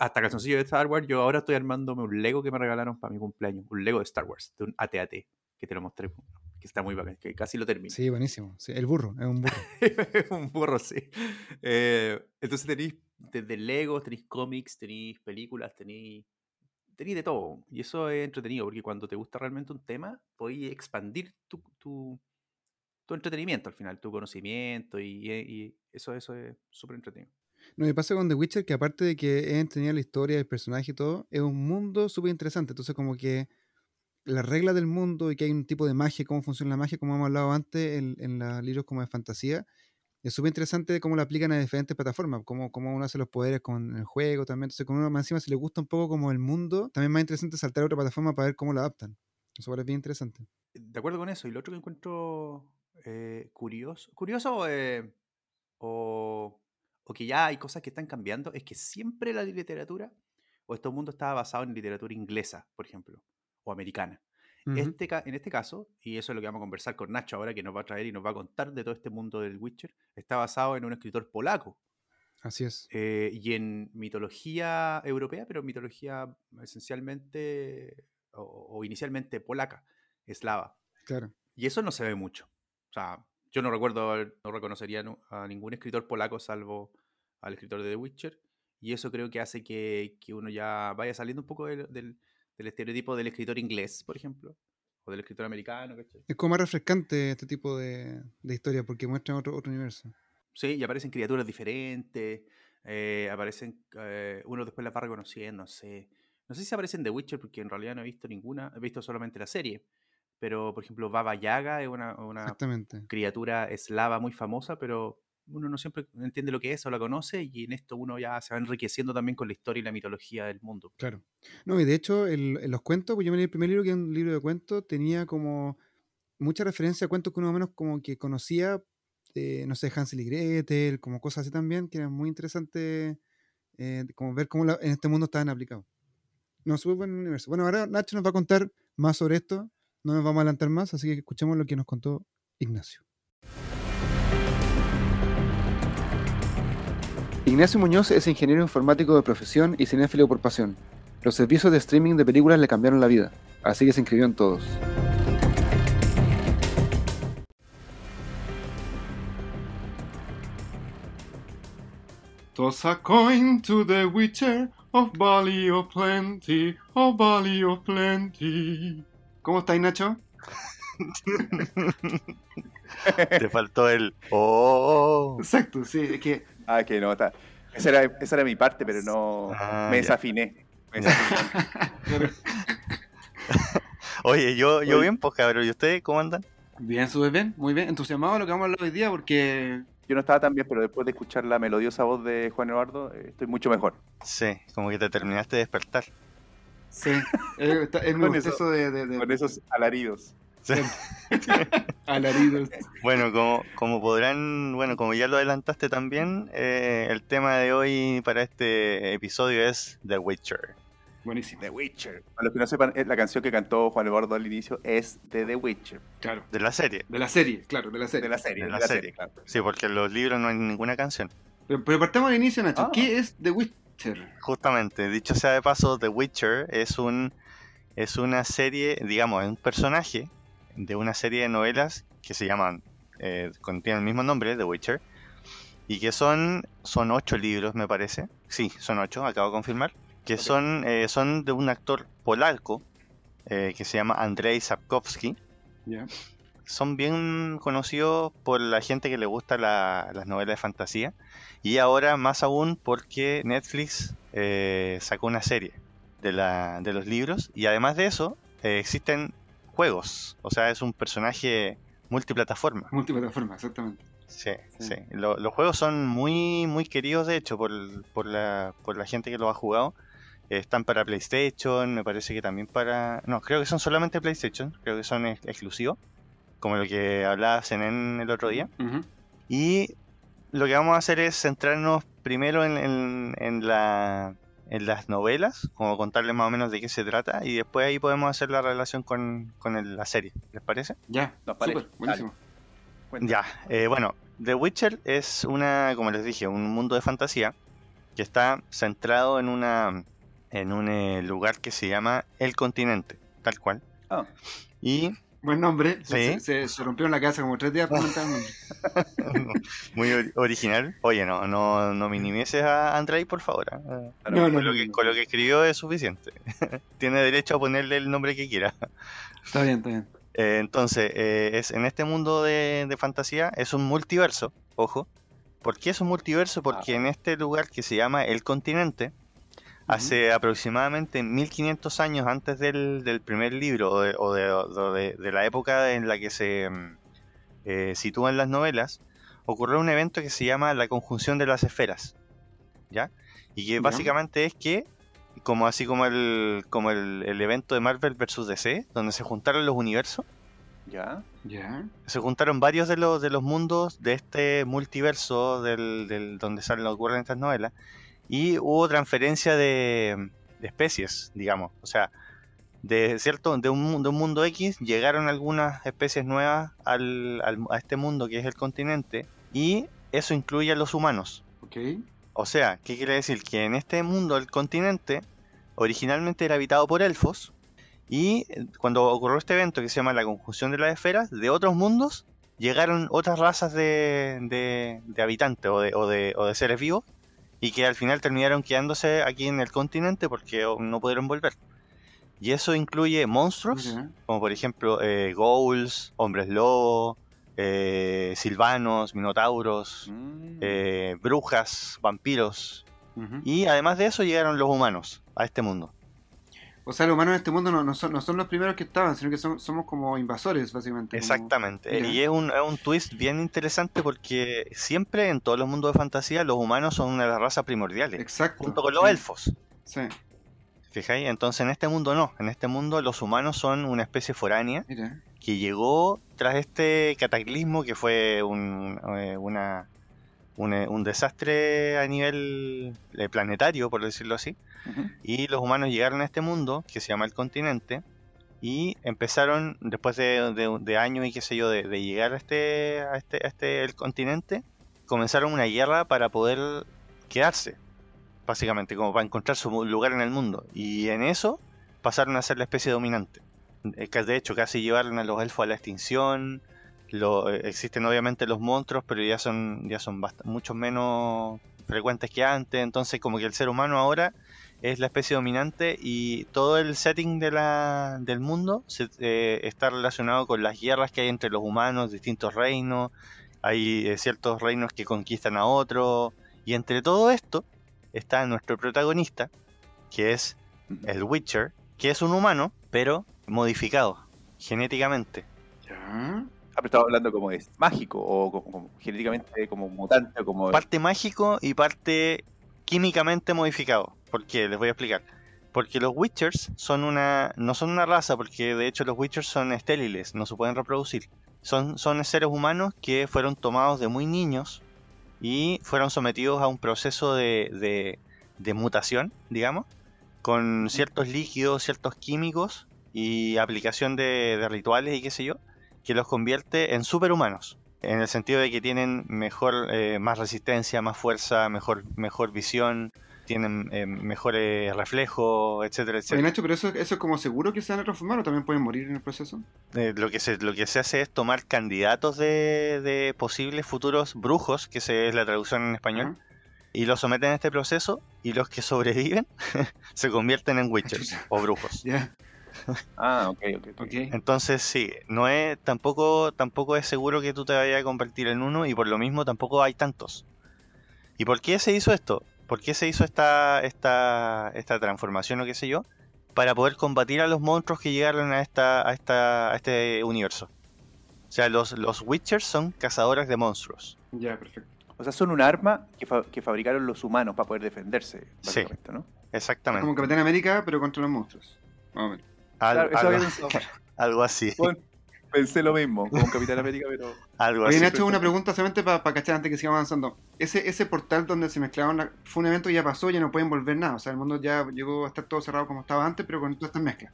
Hasta calzoncillo de Star Wars. Yo ahora estoy armándome un Lego que me regalaron para mi cumpleaños. Un Lego de Star Wars, de un AT-AT, que te lo mostré, que está muy bacán, que casi lo termino. Sí, buenísimo. Sí, el burro, es un burro. un burro, sí. Eh, entonces tenéis desde Lego, tenéis cómics, tenéis películas, tenéis tenéis de todo. Y eso es entretenido, porque cuando te gusta realmente un tema, podéis expandir tu, tu, tu entretenimiento al final, tu conocimiento, y, eso, eso es súper entretenido. No, me pasa con The Witcher que aparte de que es entretenida la historia, el personaje y todo, es un mundo súper interesante. Entonces como que las reglas del mundo y que hay un tipo de magia, cómo funciona la magia, como hemos hablado antes en, en los libros como de fantasía, es súper interesante cómo lo aplican a diferentes plataformas, cómo, cómo uno hace los poderes con el juego también. Entonces, con uno más encima, si le gusta un poco como el mundo, también es más interesante saltar a otra plataforma para ver cómo lo adaptan. Eso es bien interesante. De acuerdo con eso. Y lo otro que encuentro eh, curioso, curioso eh, o, o, que ya hay cosas que están cambiando, es que siempre la literatura, o este mundo estaba basado en literatura inglesa, por ejemplo, o americana. Este, en este caso, y eso es lo que vamos a conversar con Nacho ahora, que nos va a traer y nos va a contar de todo este mundo del Witcher, está basado en un escritor polaco. Así es. Eh, y en mitología europea, pero mitología esencialmente o, o, inicialmente polaca, eslava. Claro. Y eso no se ve mucho. O sea, yo no recuerdo, no reconocería a ningún escritor polaco salvo al escritor de The Witcher. Y eso creo que hace que, que uno ya vaya saliendo un poco del, del del estereotipo del escritor inglés, por ejemplo, o del escritor americano. ¿cachai? Es como más refrescante este tipo de, de historia porque muestran otro, otro universo. Sí, y aparecen criaturas diferentes, eh, aparecen, eh, uno después las va reconociendo, no sé. No sé si aparecen de Witcher porque en realidad no he visto ninguna, he visto solamente la serie. Pero, por ejemplo, Baba Yaga es una, una criatura eslava muy famosa, pero uno no siempre entiende lo que es o la conoce y en esto uno ya se va enriqueciendo también con la historia y la mitología del mundo. Claro. No, y de hecho, el, en los cuentos, pues yo me leí el primer libro, que es un libro de cuentos, tenía como mucha referencia a cuentos que uno más o menos como que conocía, eh, no sé, Hansel y Gretel, como cosas así también, que era muy interesante eh, como ver cómo la, en este mundo estaban aplicados. No, súper buen universo. Bueno, ahora Nacho nos va a contar más sobre esto, no nos vamos a adelantar más, así que escuchemos lo que nos contó Ignacio. Ignacio Muñoz es ingeniero informático de profesión y cinéfilo por pasión. Los servicios de streaming de películas le cambiaron la vida, así que se inscribió en todos. Toss a coin to the witcher of Bali of Plenty, of Bali of Plenty. ¿Cómo estáis, Nacho? Te faltó el oh. Exacto, sí, es que Ah, qué nota. Esa era, esa era mi parte, pero no. Ah, me ya. desafiné. Me desafiné. Oye, yo, yo Oye. bien, pues cabrón, ¿y ustedes cómo andan? bien, súper bien, muy bien, entusiasmado de lo que vamos a hablar hoy día porque Yo no estaba tan bien, pero después de escuchar la melodiosa voz de Juan Eduardo, eh, estoy mucho mejor. Sí, como que te terminaste de despertar. sí, eh, está- es mi Con eso- proceso de, de, de- Con esos alaridos. Sí. alaridos. Bueno, como, como podrán, bueno, como ya lo adelantaste también, eh, el tema de hoy para este episodio es The Witcher. Buenísimo, The Witcher. Para los que no sepan, eh, la canción que cantó Juan Eduardo al inicio es de The Witcher. claro. De la serie. De la serie, claro, de la De serie. la serie. De De la la, serie. serie, claro. Sí, porque en los libros no hay ninguna canción. Pero, pero partamos del inicio, Nacho. Ah. ¿Qué es The Witcher? Justamente, dicho sea de paso, The Witcher es un es una serie, digamos, es un personaje de una serie de novelas que se llaman, eh, contienen el mismo nombre, The Witcher, y que son, son ocho libros, me parece. Sí, son ocho, acabo de confirmar. Que son, eh, son de un actor polaco eh, que se llama Andrzej Sapkowski. Son bien conocidos por la gente que le gusta la- las novelas de fantasía. Y ahora más aún porque Netflix eh, sacó una serie de, la, de los libros. Y además de eso, eh, existen juegos. O sea, es un personaje multiplataforma. Multiplataforma, exactamente. Sí, Sí. sí. Lo- los juegos son muy, muy queridos, de hecho, por, por, la, por la gente que lo ha jugado. Eh, están para PlayStation, me parece que también para... No, creo que son solamente PlayStation, creo que son ex- exclusivos, como lo que hablabas en, en el otro día. Y lo que vamos a hacer es centrarnos primero en, en- en la, en las novelas, como contarles más o menos de qué se trata, y después ahí podemos hacer la relación con, con el- la serie. ¿Les parece? Ya, Nos parece. súper, buenísimo. Cuenta. Ya, eh, bueno, The Witcher es una, como les dije, un mundo de fantasía que está centrado en una en un eh, lugar que se llama El Continente, tal cual. Ah. Y Buen nombre. Sí. Se, se, se rompió en la casa como tres días por nombre. muy ori- original. Oye, no, no, no minimices a Andrei, por favor. ¿ah? No, lo que, con lo que escribió es suficiente. Tiene derecho a ponerle el nombre que quiera. Está bien, está bien. Eh, entonces, eh, es, en este mundo de, de fantasía es un multiverso, ojo. ¿Por qué es un multiverso? Porque en este lugar que se llama El Continente, hace aproximadamente 1500 años antes del, del primer libro o, de, o de- o de- de la época en la que se mm, eh, sitúan las novelas, ocurrió un evento que se llama la conjunción de las esferas. ¿Ya? Y que Ya. básicamente es que, como así como el, como el, el evento de Marvel vs. DC, donde se juntaron los universos, Ya. Ya. se juntaron varios de los, de los mundos de este multiverso del, del- donde salen, ocurren estas novelas y hubo transferencia de, de especies, digamos. O sea, de cierto de un, de un mundo X llegaron algunas especies nuevas al, al- a este mundo que es el continente y eso incluye a los humanos. Ok. O sea, ¿qué quiere decir? Que en este mundo, el continente, originalmente era habitado por elfos, y cuando ocurrió este evento que se llama la conjunción de las esferas, de otros mundos llegaron otras razas de, de- de habitantes o de, o, de, o de seres vivos, y que al final terminaron quedándose aquí en el continente porque oh, no pudieron volver. Y eso incluye monstruos, como por ejemplo eh, ghouls, hombres lobo, eh, silvanos, minotauros, Mm. eh, brujas, vampiros. Y además de eso llegaron los humanos a este mundo. O sea, los humanos en este mundo no, no, son, no son los primeros que estaban, sino que son, somos como invasores, básicamente. Exactamente. Y es un, es un twist bien interesante porque siempre en todos los mundos de fantasía los humanos son una de las razas primordiales, Exacto. junto con los sí, elfos. Sí, ¿Fijáis? Entonces en este mundo no. En este mundo los humanos son una especie foránea mira. que llegó tras este cataclismo que fue un, eh, una, un, eh, un desastre a nivel eh, planetario, por decirlo así. Y los humanos llegaron a este mundo, que se llama el continente, y empezaron, después de, de- de años y qué sé yo, de, de llegar a este, a este, a este el continente, comenzaron una guerra para poder quedarse, básicamente, como para encontrar su lugar en el mundo. Y en eso pasaron a ser la especie dominante. Eh, De hecho, casi llevaron a los elfos a la extinción. Lo, eh, existen obviamente los monstruos, pero ya son, ya son mucho menos frecuentes que antes. Entonces, como que el ser humano ahora es la especie dominante y todo el setting de la, del mundo se- eh, está relacionado con las guerras que hay entre los humanos, distintos reinos, hay eh, ciertos reinos que conquistan a otros, y entre todo esto está nuestro protagonista, que es el Witcher, que es un humano, pero modificado genéticamente. Ya. Estaba hablando como es mágico o como, como genéticamente como mutante o como Parte mágico y parte químicamente modificado. ¿Por qué? Les voy a explicar. Porque los Witchers son una, no son una raza, porque de hecho los Witchers son estériles, no se pueden reproducir. Son, son seres humanos que fueron tomados de muy niños y fueron sometidos a un proceso de, de- de mutación, digamos, con ciertos líquidos, ciertos químicos y aplicación de, de rituales y qué sé yo, que los convierte en superhumanos. En el sentido de que tienen mejor, eh, más resistencia, más fuerza, mejor, mejor visión, tienen eh, mejores reflejos, etcétera, Oye, etcétera. Nacho, pero eso, eso es como seguro que se van a transformar o también pueden morir en el proceso. Eh, lo, que se, lo que se hace es tomar candidatos de, de posibles futuros brujos, que se, es la traducción en español, y los someten a este proceso, y los que sobreviven se convierten en witchers o brujos. Ah, ok, ok. ok. ok. Entonces sí, no es, tampoco, tampoco es seguro que tú te vayas a convertir en uno, y por lo mismo tampoco hay tantos. ¿Y por qué se hizo esto? ¿Por qué se hizo esta, esta, esta transformación o qué sé yo? Para poder combatir a los monstruos que llegaron a, esta, a, esta, a este universo. O sea, los, los Witchers son cazadores de monstruos. Ya, perfecto. O sea, son un arma que, fa- que fabricaron los humanos para poder defenderse, Sí. Exactamente. Como Capitán América, pero contra los monstruos. Más o menos. Al- Claro, eso algo, había pensado. algo así. Bueno, pensé lo mismo, como Capitán América, pero. Algo así. Nacho, una pregunta solamente para cachar antes que sigamos avanzando. Ese, ese portal donde se mezclaron, la- fue un evento que ya pasó, ya no pueden volver nada. O sea, el mundo ya llegó a estar todo cerrado como estaba antes, pero con todas estas mezclas.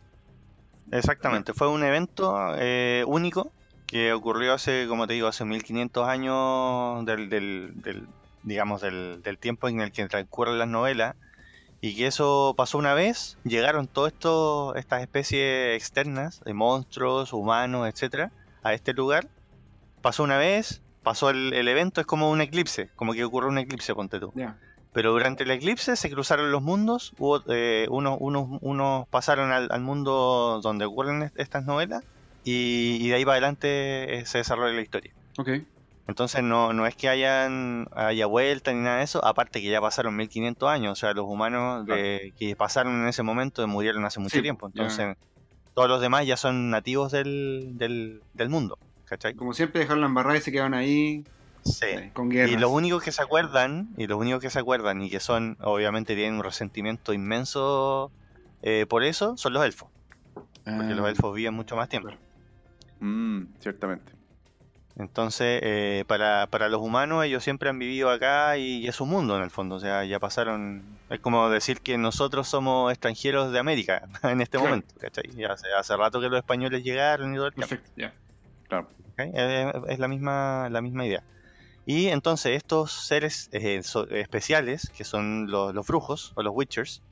Exactamente, fue un evento eh, único que ocurrió hace, como te digo, hace 1500 años del, del, del, digamos, del, del tiempo en el que transcurren las novelas y que eso pasó una vez, llegaron todas estas especies externas de monstruos, humanos, etcétera, a este lugar, pasó una vez, pasó el, el evento, es como un eclipse, como que ocurrió un eclipse, ponte tú. Pero durante el eclipse se cruzaron los mundos, hubo, eh, unos, unos, unos pasaron al, al mundo donde ocurren est- estas novelas y, y de ahí para adelante eh, se desarrolla la historia. Ok. Entonces no, no es que hayan haya vuelta ni nada de eso, aparte que ya pasaron 1500 años, o sea, los humanos de- que pasaron en ese momento murieron hace mucho Sí, tiempo, entonces todos los demás ya son nativos del, del, del mundo, ¿cachai? Como siempre, dejaron la embarrada y se quedaron ahí Sí. eh, con guerras. Y los únicos que se acuerdan, y los únicos que se acuerdan y que son, obviamente tienen un resentimiento inmenso eh, por eso, son los elfos. Porque Ah, los elfos viven mucho más tiempo. Mm, ciertamente. Entonces, eh, para, para los humanos, ellos siempre han vivido acá y, y es su mundo en el fondo. O sea, ya pasaron. Es como decir que nosotros somos extranjeros de América en este Claro. momento, ¿cachai? Y hace, hace rato que los españoles llegaron y todo el. Perfecto, ya. Claro. ¿ok? Eh, Es la misma, la misma idea. Y entonces estos seres eh, so- especiales, que son los, los brujos o los witchers,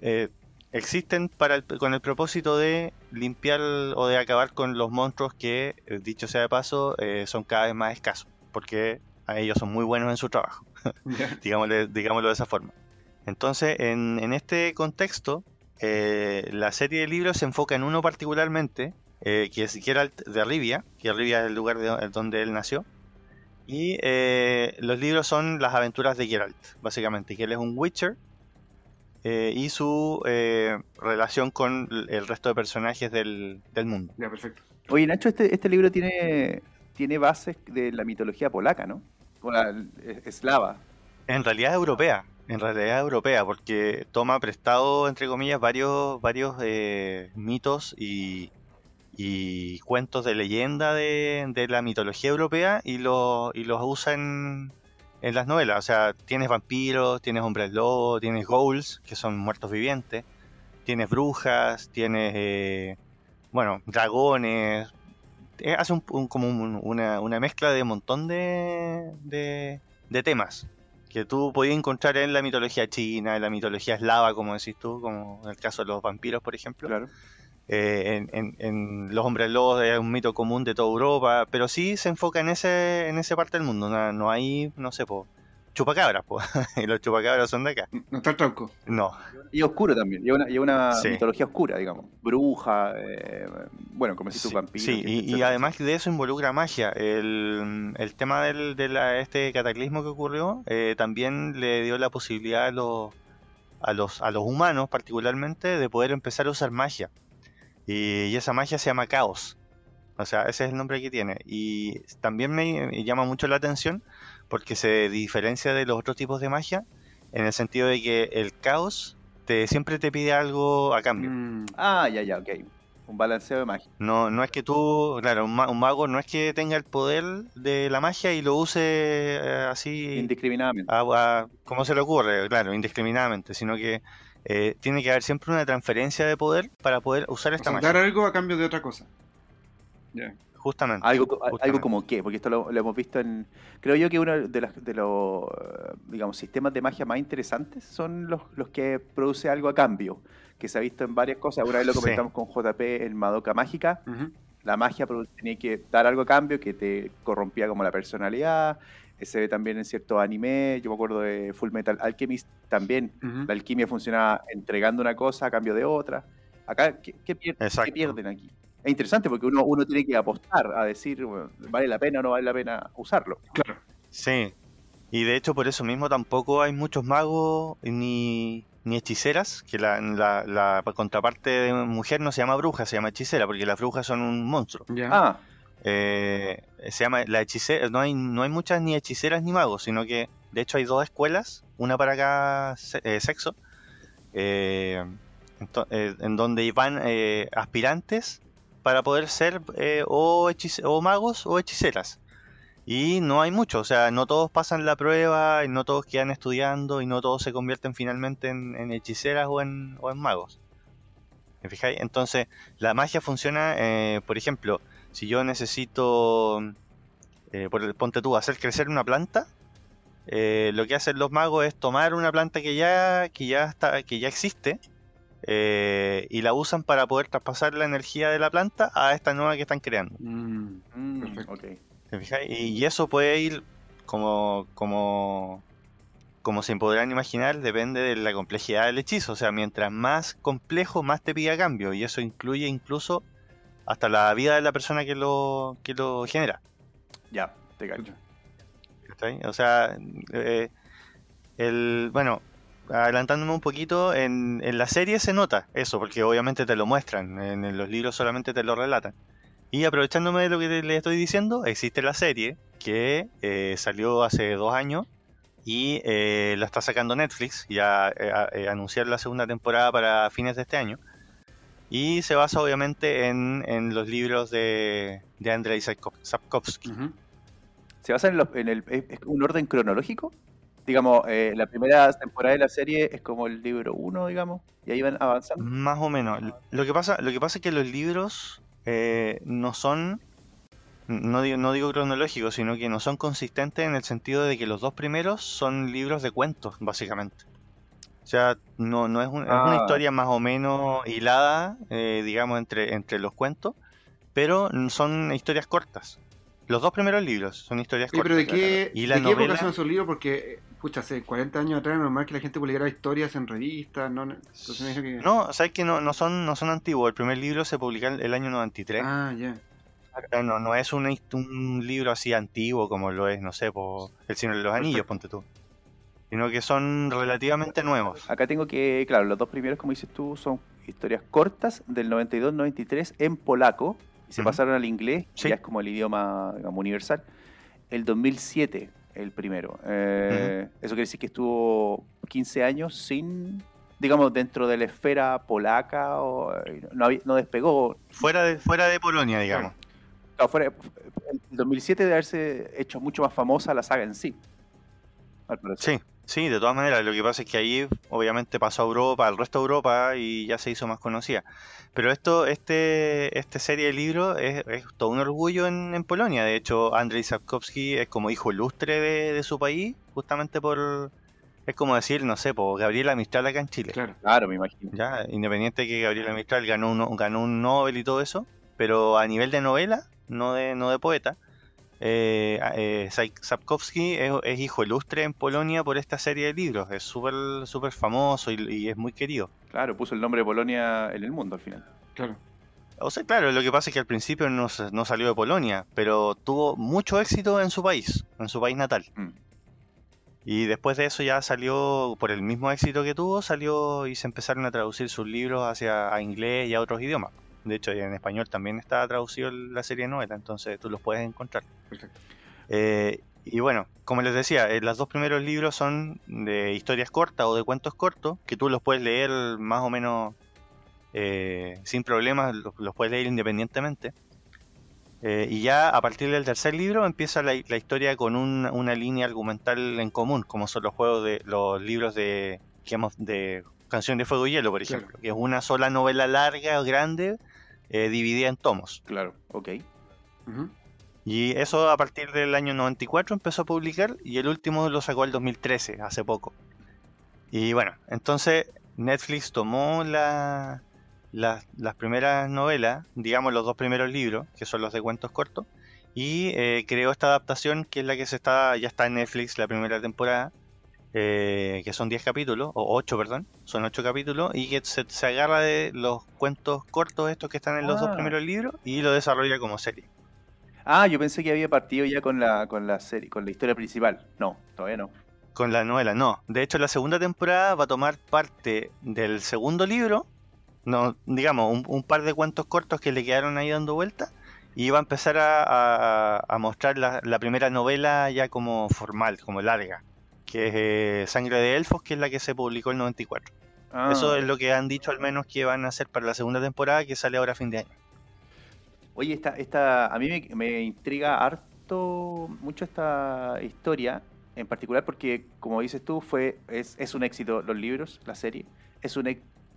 eh, existen para el- con el propósito de limpiar o de acabar con los monstruos que, eh, dicho sea de paso, eh, son cada vez más escasos, porque a ellos son muy buenos en su trabajo Ya. digámosle- digámoslo de esa forma. Entonces, en, en este contexto, eh, la serie de libros se enfoca en uno particularmente, eh, que es Geralt de Rivia, que Rivia es el lugar de- donde él nació. Y eh, los libros son las aventuras de Geralt, básicamente, que él es un Witcher eh, y su eh, relación con el resto de personajes del, del mundo. Ya, perfecto. Oye, Nacho, este, este libro tiene, tiene bases de la mitología polaca, ¿no? O la es- eslava. En realidad es europea, en realidad es europea, porque toma prestado, entre comillas, varios, varios eh, mitos y, y cuentos de leyenda de, de la mitología europea y, lo- y los usa en, en las novelas. O sea, tienes vampiros, tienes hombres lobo, tienes ghouls, que son muertos vivientes, tienes brujas, tienes, eh, bueno, dragones. Eh, hace un, un- como un- una, una mezcla de un montón de, de, de temas que tú podías encontrar en la mitología china, en la mitología eslava, como decís tú, como en el caso de los vampiros, por ejemplo. Claro. Eh, en, en- en los hombres lobos es un mito común de toda Europa, pero sí se enfoca en ese en esa parte del mundo. No, no hay, no sé, po, chupacabras, po. y los chupacabras son de acá. No está el tronco. No, Y oscuro también. Y una, y una Sí. mitología oscura, digamos. Bruja, eh, bueno, como tú, Sí, vampiro. sí, y, además de eso involucra magia. El, el tema del, de la- este cataclismo que ocurrió eh, también le dio la posibilidad a los, a, los, a los humanos particularmente de poder empezar a usar magia. Y, y esa magia se llama caos. O sea, ese es el nombre que tiene. Y también me, me llama mucho la atención porque se diferencia de los otros tipos de magia en el sentido de que el caos te, siempre te pide algo a cambio. Mm, Ah, ya, ya, ok. Un balanceo de magia. No, no es que tú, claro, un, ma- un mago no es que tenga el poder de la magia y lo use eh, así Indiscriminadamente. a- a- como se le ocurre, claro, indiscriminadamente, sino que eh, tiene que haber siempre una transferencia de poder para poder usar o esta sea, magia. dar algo a cambio de otra cosa. Justamente. Algo, algo como qué, porque esto lo, lo hemos visto en... Creo yo que uno de, las, de los, digamos, sistemas de magia más interesantes son los, los que produce algo a cambio, que se ha visto en varias cosas. Una vez lo Sí. comentamos con JP en Madoka Mágica, la magia tenía que dar algo a cambio que te corrompía como la personalidad. Eh, Se ve también en ciertos anime, yo me acuerdo de Full Metal Alchemist, también la alquimia funcionaba entregando una cosa a cambio de otra. Acá, ¿qué, qué pierden aquí? Es interesante porque uno, uno tiene que apostar a decir, bueno, ¿vale la pena o no vale la pena usarlo? Claro. Sí. Y de hecho por eso mismo tampoco hay muchos magos ni, ni hechiceras, que la, la, la contraparte de mujer no se llama bruja, se llama hechicera, porque las brujas son un monstruo. Ya. Ah, Eh, se llama la hechicera, no hay, no hay muchas ni hechiceras ni magos, sino que de hecho hay dos escuelas, una para cada eh, sexo, eh, en donde van aspirantes para poder ser o, o magos o hechiceras. Y no hay mucho, o sea, no todos pasan la prueba, y no todos quedan estudiando, y no todos se convierten finalmente en, hechiceras o en, o en magos. ¿Me fijáis? Entonces, la magia funciona, por ejemplo, si yo necesito, eh, por el- ponte tú, hacer crecer una planta, eh, lo que hacen los magos es tomar una planta que ya, que ya, está, que ya existe eh, y la usan para poder traspasar la energía de la planta a esta nueva que están creando. Mm. Mm, Perfecto. ok. ¿Te fijáis? Y, y eso puede ir como, como, como se podrán imaginar, depende de la complejidad del hechizo. O sea, mientras más complejo, más te pide a cambio. Y eso incluye incluso hasta la vida de la persona que lo, que lo genera. Ya, te cacho. O sea, eh, el, bueno, adelantándome un poquito, en, en la serie se nota eso, porque obviamente te lo muestran, en, en los libros solamente te lo relatan. Y aprovechándome de lo que te- le estoy diciendo, existe la serie que eh, salió hace dos años y eh, la está sacando Netflix, ya eh, a- eh, anunciar la segunda temporada para fines de este año. Y se basa obviamente en, en los libros de, de Andrei Sapkowski. ¿Se basa en, los- en el, es un orden cronológico? Digamos, eh, la primera temporada de la serie es como el libro 1, digamos, y ahí van avanzando. Más o menos. Lo que pasa, lo que pasa es que los libros eh, no son, no digo, no digo cronológicos, sino que no son consistentes en el sentido de que los dos primeros son libros de cuentos, básicamente. O sea, no, no es, un- es una Ah. historia más o menos hilada, eh, digamos, entre, entre los cuentos, pero son historias cortas. Los dos primeros libros son historias cortas. pero ¿de qué, Y la ¿de qué época son esos libros? Porque, eh, pucha, hace 40 años atrás era normal que la gente publicara historias en revistas, ¿no? Entonces me dijo que... No, sabes que no, no son, no son antiguos. El primer libro se publicó el el año 93. Ah, ya. No, no es un, un libro así antiguo como lo es, no sé, por El Señor de los Anillos, ponte tú. Sino que son relativamente nuevos. Acá tengo que, claro, los dos primeros, como dices tú, son historias cortas del 92-93 en polaco y se pasaron al inglés, que ya es como el idioma digamos, universal. El 2007, el primero. Eh, Eso quiere decir que estuvo 15 años sin, digamos, dentro de la esfera polaca, o, eh, no, no despegó. Fuera de, fuera de Polonia, digamos. Claro, fuera- el 2007 debe haberse hecho mucho más famosa la saga en sí. al. Sí, sí, de todas maneras. Lo que pasa es que ahí obviamente pasó a Europa, al resto de Europa y ya se hizo más conocida. Pero esto, este, esta serie de libros es, es todo un orgullo en, en Polonia. De hecho, Andrzej Sapkowski es como hijo ilustre de, de su país, justamente por... Es como decir, no sé, por Gabriela Mistral acá en Chile. Claro. Claro, me imagino. Ya, independiente de que Gabriela Mistral ganó un, ganó un Nobel y todo eso, pero a nivel de novela, no de, no de poeta, eh, eh, Sapkowski es, es hijo ilustre en Polonia por esta serie de libros. Es súper súper famoso y, y es muy querido. Claro, puso el nombre de Polonia en el mundo al final. Claro. O sea, claro, lo que pasa es que al principio no salió de Polonia, pero tuvo mucho éxito en su país, en su país natal. Mm. Y después de eso ya salió, por el mismo éxito que tuvo, salió y se empezaron a traducir sus libros hacia a inglés y a otros idiomas. De hecho, en español también está traducido la serie de novela, entonces tú los puedes encontrar. Perfecto. Eh, y bueno, como les decía, eh, los dos primeros libros son de historias cortas o de cuentos cortos, que tú los puedes leer más o menos eh, sin problemas, los, los puedes leer independientemente. Eh, y ya a partir del tercer libro empieza la, la historia con un- una línea argumental en común, como son los juegos de los libros de, digamos, de Canción de Fuego y Hielo, por Claro. ejemplo, que es una sola novela larga o grande eh, dividida en tomos. Claro, ok. Y eso a partir del año 94 empezó a publicar y el último lo sacó el 2013, hace poco. Y bueno, entonces Netflix tomó la- la- las primeras novelas, digamos los dos primeros libros, que son los de cuentos cortos, y eh, creó esta adaptación que es la que se está, ya está en Netflix la primera temporada, eh, que son 10 capítulos, o 8, perdón, son 8 capítulos, y que se, se agarra de los cuentos cortos estos que están en los dos Ah. primeros libros y lo desarrolla como serie. Ah, yo pensé que había partido ya con la, con la serie, con la historia principal. No, todavía no. Con la novela, no. De hecho, la segunda temporada va a tomar parte del segundo libro, no, digamos, un, un par de cuentos cortos que le quedaron ahí dando vuelta, y va a empezar a, a- a mostrar la, la primera novela ya como formal, como larga, que es eh, Sangre de Elfos, que es la que se publicó en 94. Ah. Eso es lo que han dicho al menos que van a hacer para la segunda temporada que sale ahora a fin de año. Oye, esta, esta, a mí me, me intriga harto mucho esta historia, en particular porque, como dices tú, fue es, es un éxito los libros, la serie. Es un,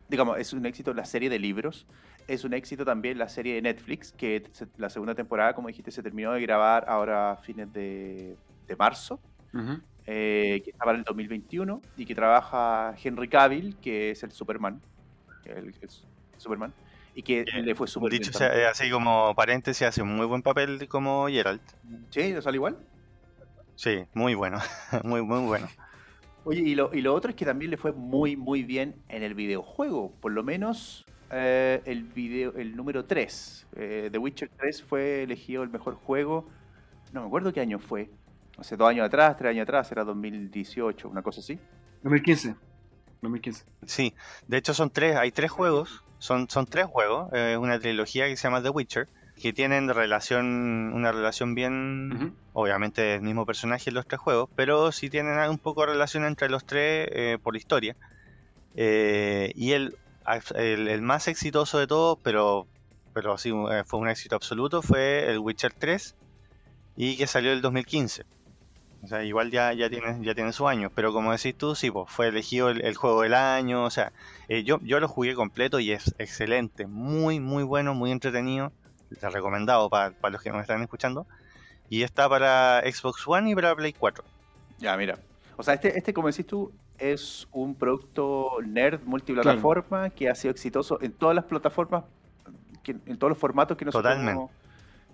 digamos, es un éxito la serie de libros. Es un éxito también la serie de Netflix, que se- la segunda temporada, como dijiste, se terminó de grabar ahora a fines de, de marzo. Eh, que está para el 2021 y que trabaja Henry Cavill, que es el Superman. El, el Superman. Y que le fue súper bien. Dicho sea, también. eh, así como paréntesis, hace un muy buen papel como Geralt. Sí, ¿no sale igual? Sí, muy bueno, muy, muy bueno. Oye, y lo, y lo otro es que también le fue muy, muy bien en el videojuego. Por lo menos eh, el video, el número 3. eh, The Witcher 3 fue elegido el mejor juego. No me acuerdo qué año fue. Hace dos años atrás, tres años atrás, era 2018, una cosa así. 2015. 2015. Sí, de hecho son tres, hay tres juegos, son, son tres juegos, eh, una trilogía que se llama The Witcher, que tienen relación, una relación bien, obviamente el mismo personaje en los tres juegos, pero sí tienen un poco de relación entre los tres eh, por historia. Eh, y el, el, el más exitoso de todos, pero, pero sí eh, fue un éxito absoluto, fue el Witcher 3 y que salió el 2015. O sea, igual ya, ya tiene, ya tiene su año, pero como decís tú, sí, pues, fue elegido el, el juego del año, o sea, eh, yo, yo lo jugué completo y es excelente, muy, muy bueno, muy entretenido, te recomendado para, para los que nos están escuchando, y está para Xbox One y para Play 4. Ya, mira. O sea, este, este como decís tú, es un producto nerd multiplataforma que ha sido exitoso en todas las plataformas, que- en todos los formatos que nosotros Totalmente.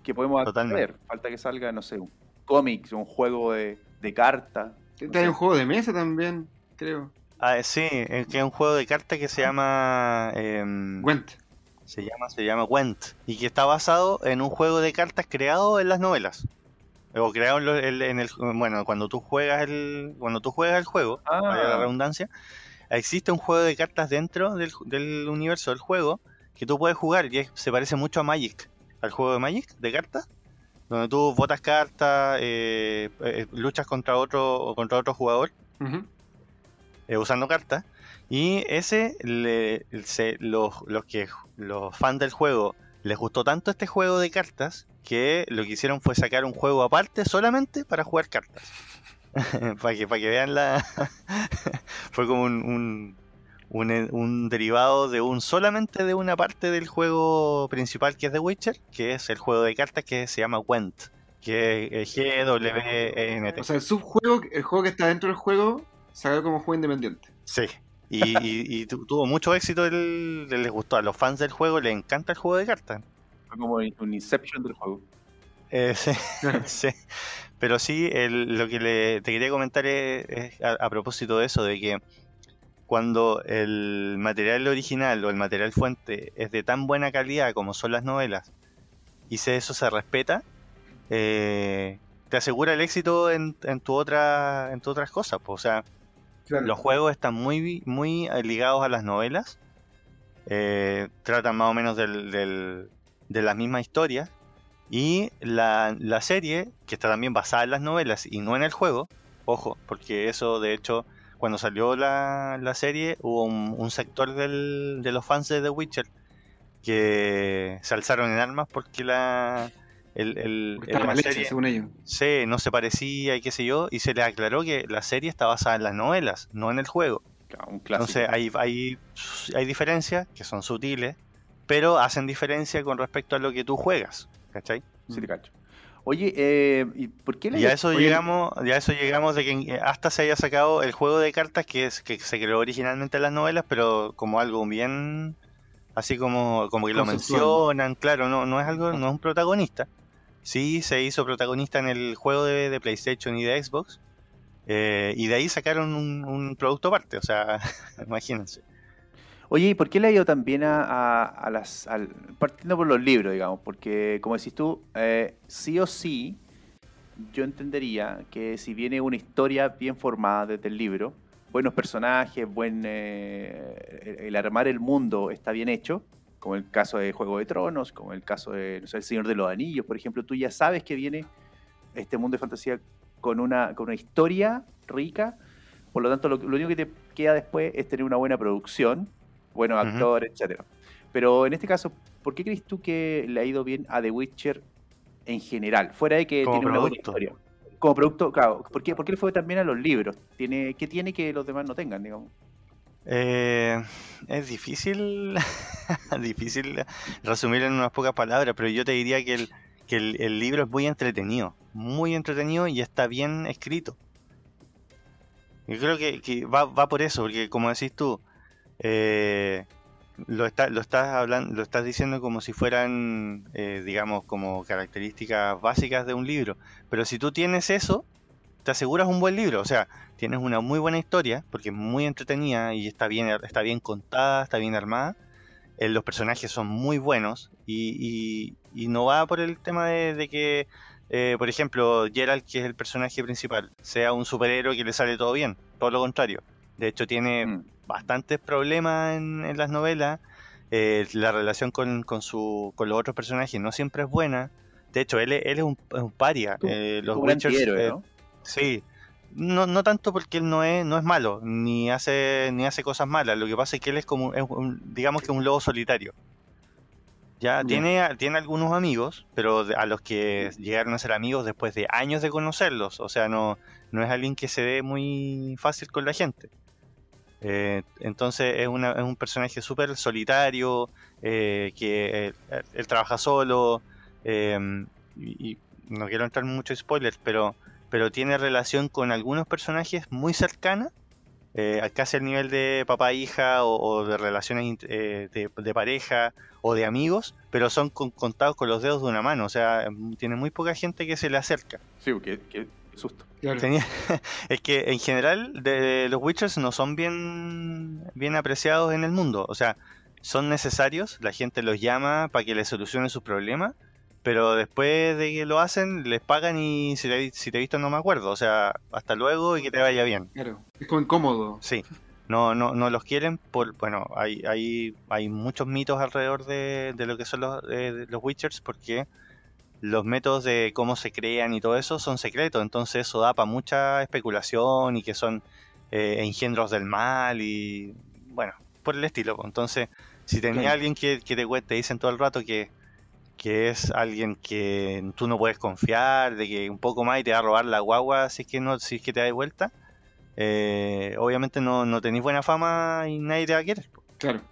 que podemos Totalmente. Falta que salga, no sé, un cómic, un juego de, de cartas. Hay un juego de mesa también, creo. Ah, sí, es que es un juego de cartas que se llama... em, Gwent. Se llama, se llama Gwent. Y que está basado en un juego de cartas creado en las novelas. O creado en, lo- en- en el bueno, cuando tú juegas el. Cuando tú juegas el juego, vaya la Ah, redundancia, existe un juego de cartas dentro del, del universo del juego que tú puedes jugar y es- se parece mucho a Magic, al juego de Magic de cartas, donde tú botas cartas, eh, eh, luchas contra otro contra otro jugador eh, usando cartas. Y ese, le- se- los, los que los fans del juego les gustó tanto este juego de cartas que lo que hicieron fue sacar un juego aparte solamente para jugar cartas. para que, para que vean la. fue como un, un, un- un derivado de un solamente de una parte del juego principal que es The Witcher, que es el juego de cartas que se llama Gwent, que es G-W-E-N-T. O sea, el subjuego, el juego que está dentro del juego, salió como juego independiente. Sí. Y, y- y tu- tuvo mucho éxito, el, les gustó a los fans del juego, les encanta el juego de cartas. fue como un Inception del juego. Eh, sí, sí. Pero sí, el- lo que le, te quería comentar es, es a, a propósito de eso, de que cuando el material original o el material fuente es de tan buena calidad como son las novelas, y se, eso se respeta, eh, te asegura el éxito en, en tu otra, en tus otras cosas. pues, o sea, Claro. los juegos están muy, muy eh, ligados a las novelas. eh, tratan más o menos del, del- de las mismas historias. Y la, la serie, que está también basada en las novelas y no en el juego, ojo, porque eso de hecho, cuando salió la, la serie, hubo un, un sector del- de los fans de The Witcher que se alzaron en armas porque la, el, el- Porque el- está la mal hecha, serie- según ellos. Sí, no se parecía y qué sé yo, y se les aclaró que la serie está basada en las novelas, no en el juego. Claro, Un. Entonces hay, hay, hay diferencias que son sutiles, pero hacen diferencia con respecto a lo que tú juegas, ¿cachai? Sí, te cacho. Oye, eh, ¿y por qué la Y a eso oye, llegamos, ya a eso llegamos de que eh, hasta se haya sacado el juego de cartas que es que se creó originalmente en las novelas, pero como algo bien así como, como que lo mencionan, claro, no, no es algo, no es un protagonista. Sí se hizo protagonista en el juego de, de PlayStation y de Xbox. eh, y de ahí sacaron un, un producto aparte, o sea, imagínense. Oye, ¿y por qué le ha ido tan bien a, a- a las... al- partiendo por los libros, digamos? Porque, como decís tú, eh, sí o sí, yo entendería que si viene una historia bien formada desde el libro, buenos personajes, buen eh, el armar el mundo está bien hecho, como el caso de Juego de Tronos, como el caso de no sé, El Señor de los Anillos, por ejemplo, tú ya sabes que viene este mundo de fantasía con una, con una historia rica, por lo tanto lo único que te, queda después es tener una buena producción, buenos actores, etcétera. Pero en este caso, ¿por qué crees tú que le ha ido bien a The Witcher en general? Fuera de que Como tiene una buena producto. historia. Como producto, claro. ¿Por qué, por qué le fue tan bien a los libros? ¿Tiene, ¿Qué tiene que los demás no tengan, digamos? Eh, es difícil, difícil resumir en unas pocas palabras, pero yo te diría que el, que el, el libro es muy entretenido, muy entretenido y está bien escrito. Yo creo que, que va, va por eso, porque como decís tú, eh, lo, está, lo estás hablando, lo estás diciendo como si fueran, eh, digamos, como características básicas de un libro. Pero si tú tienes eso, te aseguras un buen libro. O sea, tienes una muy buena historia, porque es muy entretenida y está bien, está bien contada, está bien armada. Eh, los personajes son muy buenos y, no va por el tema de, que, eh, por ejemplo, Geralt, que es el personaje principal, sea un superhéroe que le sale todo bien. Todo lo contrario. De hecho, tiene Mm. Bastantes problemas en, en las novelas. Eh, la relación con, con, su, con los otros personajes no siempre es buena. De hecho, él, él es, un, es un paria. Como- Eh, los Witchers, eh, ¿no? Sí. No, no tanto porque él no es, no es malo, ni hace, ni hace cosas malas. Lo que pasa es que él es como, es un- digamos que un lobo solitario. Ya tiene, tiene algunos amigos, pero a los que llegaron a ser amigos después de años de conocerlos. O sea, no, no es alguien que se dé muy fácil con la gente. Eh, entonces es, una- es un personaje súper solitario, eh, que él, él trabaja solo, eh, y, no quiero entrar en muchos spoilers, pero, pero tiene relación con algunos personajes muy cercanas, eh, casi al nivel de papá-hija o, o de relaciones eh, de, pareja o de amigos, pero son con- contados con los dedos de una mano, o sea, tiene muy poca gente que se le acerca. Sí, qué susto. Claro. Tenía- es que en general de los Witchers no son bien, bien apreciados en el mundo. O sea, son necesarios, la gente los llama para que les solucione sus problemas, pero después de que lo hacen, les pagan y si te, si te he visto no me acuerdo. O sea, hasta luego y que te vaya bien. Claro. Es como incómodo. Sí. No, no, no los quieren por, bueno, hay, hay, hay muchos mitos alrededor de, de lo que son los, eh, los Witchers porque los métodos de cómo se crean y todo eso son secretos, entonces eso da para mucha especulación y que son eh, engendros del mal y bueno, por el estilo. Entonces, si tenía Claro. alguien que, que te, te dicen todo el rato que, que es alguien que tú no puedes confiar, de que un poco más y te va a robar la guagua si es que no, si es que te da vuelta, eh, obviamente no, no tenéis buena fama y nadie te va a querer. Claro.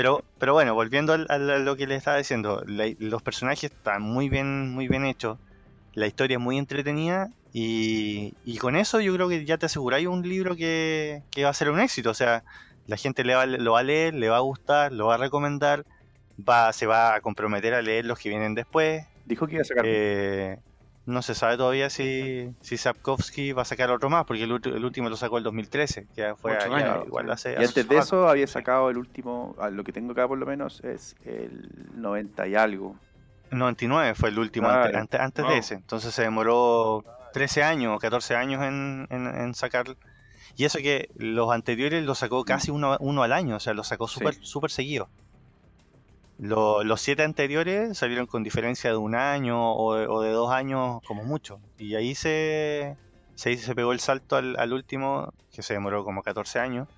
Pero, pero bueno, volviendo a lo que le estaba diciendo, la- los personajes están muy bien, muy bien hechos, la historia es muy entretenida y, y con eso yo creo que ya te aseguráis un libro que, que va a ser un éxito. O sea, la gente le va, lo va a leer, le va a gustar, lo va a recomendar, va, se va a comprometer a leer los que vienen después. Dijo que iba a sacar. Eh, no se sabe todavía si, si Sapkowski va a sacar otro más, porque el, último lo sacó el 2013, que ya fue años, igual sí. hace, y antes de eso había sacado el último, lo que tengo acá por lo menos, es el 90 y algo. 99 fue el último antes, Wow. de ese. Entonces se demoró 13 años o 14 años en, en- en sacar. Y eso que los anteriores los sacó casi uno, uno al año, o sea, los sacó súper Sí. súper seguido. Lo- los siete anteriores salieron con diferencia de un año o de, o de dos años como mucho. Y ahí se, se, se pegó el salto al, al último, que se demoró como 14 años.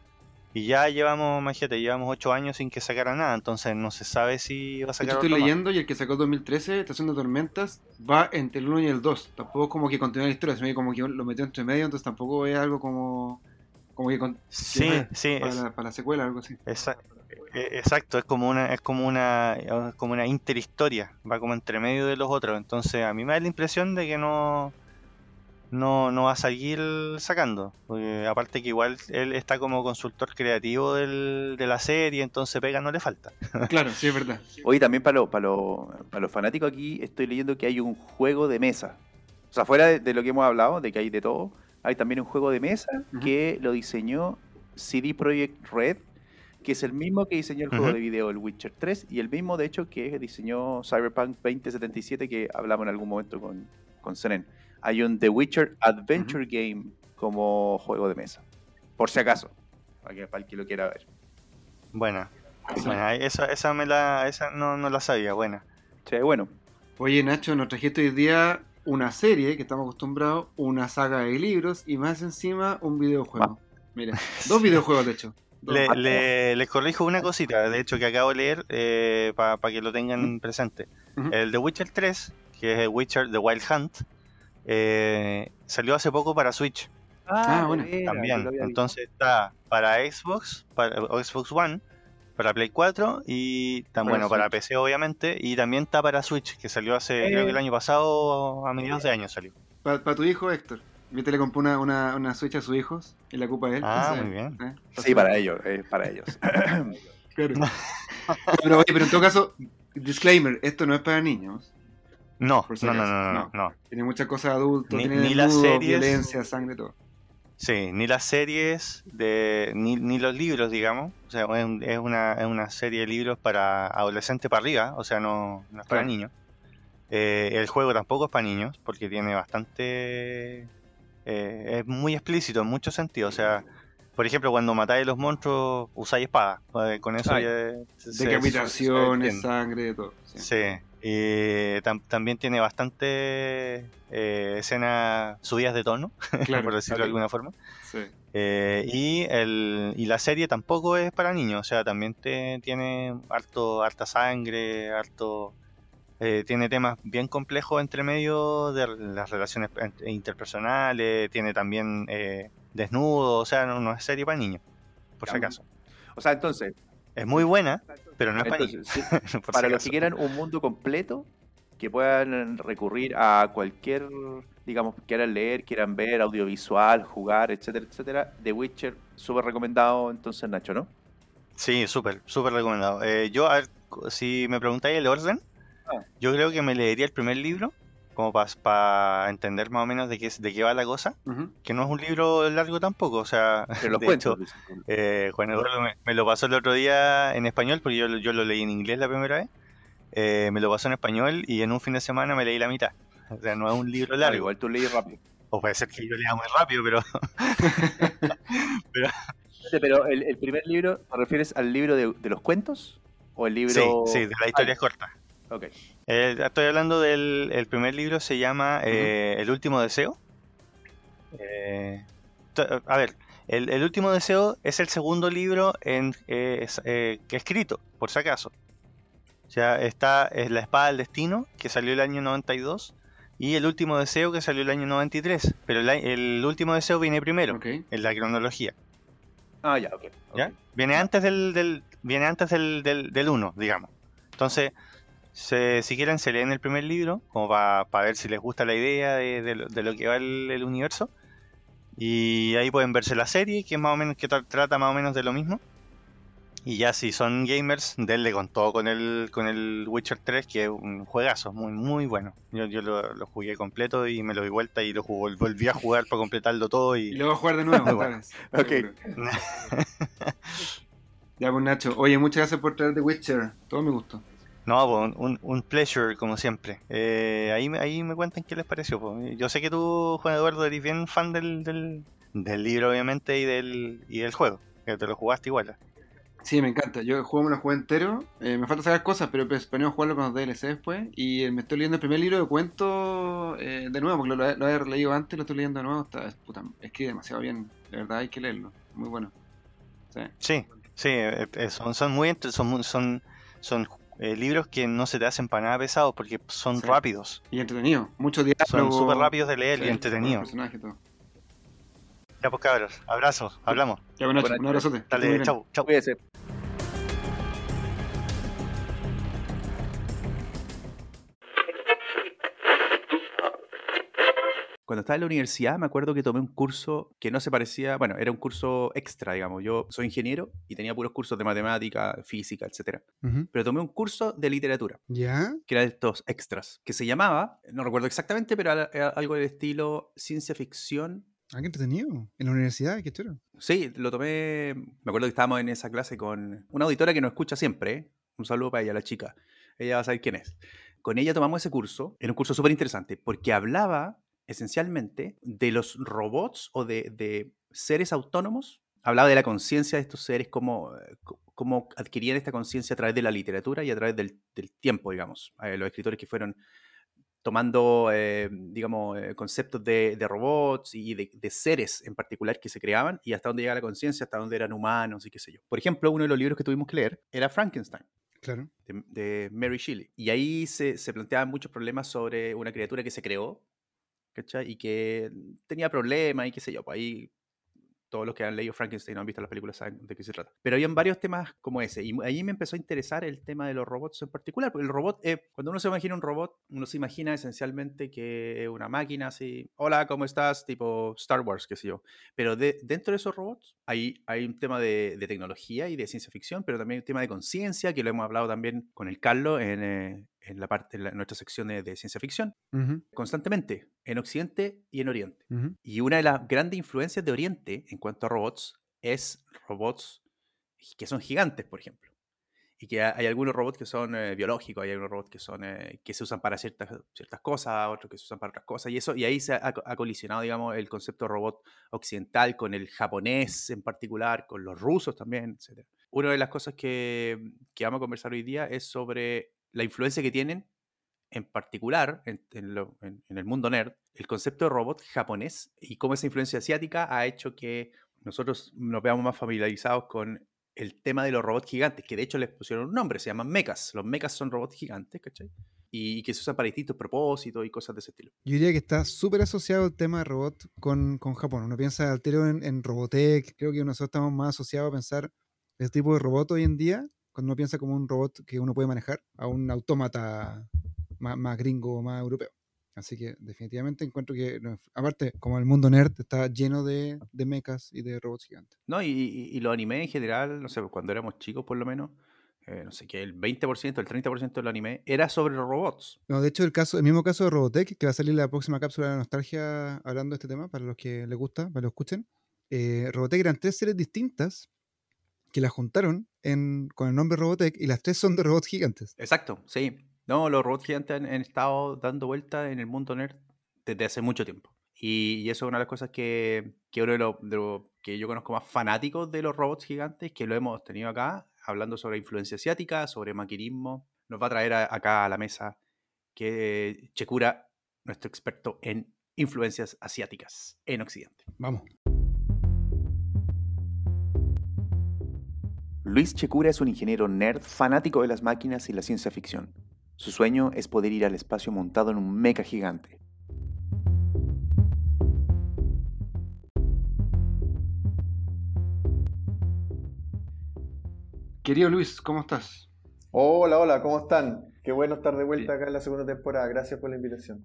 Y ya llevamos, imagínate, llevamos 8 años sin que sacara nada, entonces no se sabe si va a Yo sacar estoy otro más. leyendo y el que sacó 2013, Estación de Tormentas, va entre el 1 y el 2. Tampoco como que continúa la historia, sino como que lo metió entre medio, entonces tampoco es algo como, como que con- Sí, sí, para, es- la, para la secuela, algo así. Esa- Exacto, es como una, es como una, es como una interhistoria, va como entre medio de los otros. Entonces a mí me da la impresión de que no, no, no va a seguir sacando. Porque aparte que igual él está como consultor creativo del- de la serie, entonces pega no le falta. Claro, sí, es verdad. Oye, también para, lo- para, lo- para los fanáticos aquí estoy leyendo que hay un juego de mesa. O sea, fuera de, de lo que hemos hablado, de que hay de todo, hay también un juego de mesa que lo diseñó CD Projekt Red, que es el mismo que diseñó el juego de video El Witcher 3 y el mismo, de hecho, que diseñó Cyberpunk 2077 que hablamos en algún momento con, con Senen. Hay un The Witcher Adventure Game como juego de mesa. Por si acaso, para, que, para el que lo quiera ver. Buena, buena, esa, esa me la, esa no, no la sabía, buena. Sí, bueno, Oye, Nacho, nos trajiste hoy día una serie que estamos acostumbrados, una saga de libros y más encima un videojuego. Mira, dos videojuegos, de hecho. Le, le- les corrijo una cosita, de hecho, que acabo de leer para que lo tengan presente. El The Witcher 3, que es el Witcher The Wild Hunt, eh, salió hace poco para Switch Ah, bueno. de veras, yo también. Entonces está para Xbox, para Xbox One, para Play 4 y tan Para bueno para. PC obviamente y también está para Switch que salió hace creo que el año pasado a mediados de año salió. Para tu hijo, Héctor. Viste, le compró una, una, una Switch a sus hijos y la ocupa él. Ah, muy bien. ¿eh? Sí, para ellos, eh, para ellos. Claro. pero, oye, pero en todo caso, disclaimer, esto no es para niños. No, si no, no, no, no, no. no. Tiene muchas cosas de adultos, Ni- tiene ni las series- violencia, sangre, todo. Sí, ni las series de ni, ni los libros, digamos. O sea, es, un- es una, es una serie de libros para adolescente para arriba, o sea, no, no es para Claro. niños. Eh, el juego tampoco es para niños, porque tiene bastante... eh, es muy explícito en muchos sentidos. O sea, por ejemplo, cuando matáis a los monstruos, usáis espada. Eh, con eso Ay. ya se- Decapitaciones, se sangre, todo. sí. Sí, y tam- también tiene bastante eh, escenas subidas de tono, Claro, por decirlo de alguna forma. Sí. Eh, y, el, y la serie tampoco es para niños, o sea, también te- tiene harto, harta sangre, harto... eh, tiene temas bien complejos entre medio de las relaciones interpersonales, tiene también eh, desnudo, o sea, no, no es serie para niños, por si acaso. O sea, entonces, Es muy buena, pero no es para niños. sí, por si para los acaso. que quieran un mundo completo, que puedan recurrir a cualquier, digamos, quieran leer, quieran ver, audiovisual, jugar, etcétera, etcétera, The Witcher, súper recomendado entonces, Nacho, ¿no? Sí, súper, súper recomendado. Eh, yo, a ver, si me preguntáis el orden. Yo creo que me leería el primer libro, como para entender más o menos de qué, de qué va la cosa, que no es un libro largo tampoco, o sea, Pero de hecho, dices tú. eh, Juan Eduardo me, me lo pasó el otro día en español, porque yo, lo- yo lo leí en inglés la primera vez, Eh, me lo pasó en español y en un fin de semana me leí la mitad. O sea, no es un libro largo. igual tú leí rápido. O puede ser que yo lea muy rápido, pero Pero el, el primer libro, ¿te refieres al libro de, de los cuentos? ¿O el libro...? sí, sí, de la historia es corta. Ok. Eh, estoy hablando del el primer libro, se llama eh, El último deseo. Eh, a ver, el, el último deseo es el segundo libro en, eh, es- eh, que he escrito, por si acaso. O sea, está es La espada del destino, que salió el año 92, y El último deseo, que salió el año 93. Pero el, último deseo viene primero, Ok. en la cronología. Ah, ya, ok. ok. ¿ya? Viene antes del, del- viene antes del, del, del 1, digamos. Entonces, se- si quieren, se leen el primer libro, como para ver si les gusta la idea de, de lo, de lo que va el, el universo. Y ahí pueden verse la serie, que es más o menos, que tra- trata más o menos de lo mismo. Y ya si son gamers, denle con todo con el, con el Witcher 3, que es un juegazo, muy, muy bueno. Yo, yo lo, lo jugué completo y me lo di vuelta y lo jugué- volví a jugar para completarlo todo Y y lo voy a jugar de nuevo. Bueno. Ok. Ya, pues Nacho. Oye, muchas gracias por traer The Witcher. Todo me gustó. No, po, un, un, pleasure, como siempre. Eh, ahí, me- ahí me cuentan qué les pareció. po. Yo sé que tú, Juan Eduardo, eres bien fan del, del, del libro, obviamente, y del, y del juego. Que te lo jugaste igual. Sí, me encanta. Yo el juego me lo jugué entero. Eh, me falta sacar cosas, pero pues, planeo jugarlo con los DLC después. Y eh, me estoy leyendo el primer libro de cuentos eh, de nuevo, porque lo, lo he leído antes, lo estoy leyendo de nuevo. Está, es, puta, escribe demasiado bien. De verdad, hay que leerlo. Muy bueno. Sí. Sí, sí, eh, son, son muy son, muy- son, son eh, libros que no se te hacen para nada pesados porque son Sí. rápidos. Y entretenido. Mucho diálogo. Son súper rápidos de leer Sí, y entretenidos. Ya pues cabros, abrazos, hablamos. Ya, Buenas un abrazote. Dale, chau, chau. Cuídese. Cuando estaba en la universidad me acuerdo que tomé un curso que no se parecía, bueno, era un curso extra, digamos. Yo soy ingeniero y tenía puros cursos de matemática, física, etcétera. Ujú. Pero tomé un curso de literatura, ¿Ya? que era de estos extras, que se llamaba, no recuerdo exactamente, pero era algo del estilo ciencia ficción Ah, qué entretenido. En la universidad, qué chulo. Sí, lo tomé. Me acuerdo que estábamos en esa clase con una auditora que nos escucha siempre. ¿eh? Un saludo para ella, la chica. Ella va a saber quién es. Con ella tomamos ese curso. Era un curso súper interesante porque hablaba esencialmente de los robots o de, de seres autónomos. Hablaba de la conciencia de estos seres, cómo, eh, cómo adquirían esta conciencia a través de la literatura y a través del, del tiempo, digamos. Eh, los escritores que fueron tomando, eh, digamos, conceptos de, de robots y de, de seres en particular que se creaban y hasta dónde llega la conciencia, hasta dónde eran humanos y qué sé yo. Por ejemplo, uno de los libros que tuvimos que leer era Frankenstein Claro. de, de Mary Shelley. Y ahí se, se planteaban muchos problemas sobre una criatura que se creó, ¿cachai? Y que tenía problemas y qué sé yo. Pues ahí todos los que han leído Frankenstein o han visto las películas saben de qué se trata. Pero habían varios temas como ese. Y ahí me empezó a interesar el tema de los robots en particular. Porque el robot, eh, cuando uno se imagina un robot, uno se imagina esencialmente que una máquina así. Hola, ¿cómo estás? Tipo Star Wars, qué sé yo. Pero de- dentro de esos robots hay, hay un tema de, de tecnología y de ciencia ficción, pero también un tema de conciencia, que lo hemos hablado también con el Carlos en, eh, en la parte, en la- nuestra sección de, de ciencia ficción, Ujú, constantemente, en Occidente y en Oriente. ujú. Y una de las grandes influencias de Oriente en cuanto a robots es robots que son gigantes, por ejemplo. Y que ha- hay algunos robots que son eh, biológicos, hay algunos robots que, son, eh, que se usan para ciertas, ciertas cosas, otros que se usan para otras cosas. Y, eso, y ahí se ha, ha colisionado, digamos, el concepto de robot occidental con el japonés en particular, con los rusos también, etc. Una de las cosas que, que vamos a conversar hoy día es sobre la influencia que tienen en particular en, el mundo nerd, el concepto de robot japonés y cómo esa influencia asiática ha hecho que nosotros nos veamos más familiarizados con el tema de los robots gigantes, que de hecho les pusieron un nombre, se llaman mechas. Los mechas son robots gigantes, ¿cachai? Y que se usan para distintos propósitos y cosas de ese estilo. Yo diría que está súper asociado el tema de robot con, con Japón. Uno piensa al tiro en, en. Creo que nosotros estamos más asociados a pensar ese tipo de robot hoy en día, cuando uno piensa como un robot que uno puede manejar, a un autómata más, más gringo o más europeo. Así que definitivamente encuentro que, aparte, como el mundo nerd está lleno de, de mechas y de robots gigantes. ¿No? Y, y, y los animes en general, no sé, cuando éramos chicos por lo menos, eh, no sé, que el 20%, el 30% del anime era sobre los robots. No, de hecho, el, caso, el mismo caso de Robotech, que va a salir la próxima cápsula de nostalgia hablando de este tema, para los que les gusta, para que lo escuchen. Eh, Robotech eran tres series distintas que las juntaron en, con el nombre Robotech y las tres son de robots gigantes. Exacto, sí. No, los robots gigantes han, han estado dando vuelta en el mundo nerd desde hace mucho tiempo. Y, y eso es una de las cosas que, que uno de los lo que yo conozco más fanáticos de los robots gigantes, que lo hemos tenido acá, hablando sobre influencia asiática, sobre maquinismo, nos va a traer a- acá a la mesa que Chekura, nuestro experto en influencias asiáticas en Occidente. Vamos. Luis Checura es un ingeniero nerd fanático de las máquinas y la ciencia ficción. Su sueño es poder ir al espacio montado en un mecha gigante. Querido Luis, ¿cómo estás? Hola, hola, ¿cómo están? Qué bueno estar de vuelta acá en la segunda temporada. Gracias por la invitación.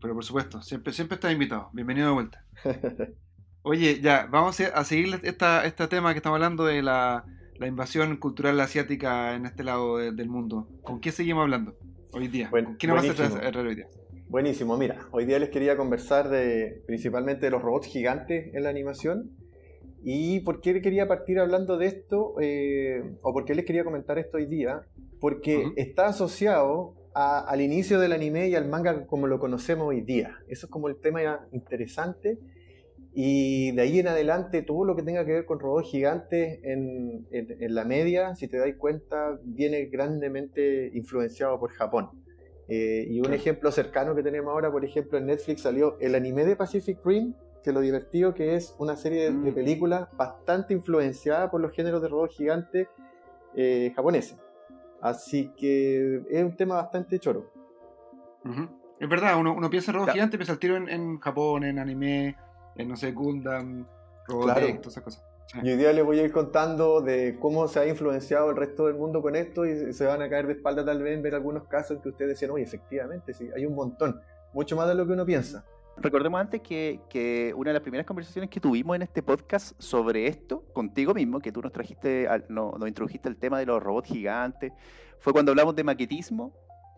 Pero por supuesto, siempre, siempre estás invitado. Bienvenido de vuelta. Oye, ya, vamos a a seguir esta, este tema que estamos hablando de la, la invasión cultural asiática en este lado de- del mundo. ¿Con qué seguimos hablando hoy día? Buen- ¿Con ¿Qué nos vas a buenísimo. traer hoy día? Buenísimo, mira, hoy día les quería conversar de principalmente de los robots gigantes en la animación. ¿Y por qué quería partir hablando de esto? eh, ¿O por qué les quería comentar esto hoy día? Porque está asociado a- al inicio del anime y al manga como lo conocemos hoy día. Eso es como el tema interesante. Y de ahí en adelante, todo lo que tenga que ver con robots gigantes en, en- en la media, si te das cuenta, viene grandemente influenciado por Japón. Eh, y un Claro. ejemplo cercano que tenemos ahora, por ejemplo, en Netflix salió el anime de Pacific Rim, que lo divertido que es una serie de, de Mm. películas bastante influenciada por los géneros de robots gigantes eh, japoneses. Así que es un tema bastante choro. Es verdad, uno, uno piensa en robot Ya. gigante, piensa al tiro en, en Japón, en anime, en no sé, Gundam, Robotech, Claro. todas esas cosas. Sí. Y hoy día les voy a ir contando de cómo se ha influenciado el resto del mundo con esto y se van a caer de espalda tal vez en ver algunos casos en que ustedes decían, oye, efectivamente, sí, hay un montón, mucho más de lo que uno piensa. Recordemos antes que, que una de las primeras conversaciones que tuvimos en este podcast sobre esto, contigo mismo, que tú nos trajiste, al- no- nos introdujiste el tema de los robots gigantes, fue cuando hablamos de maquetismo,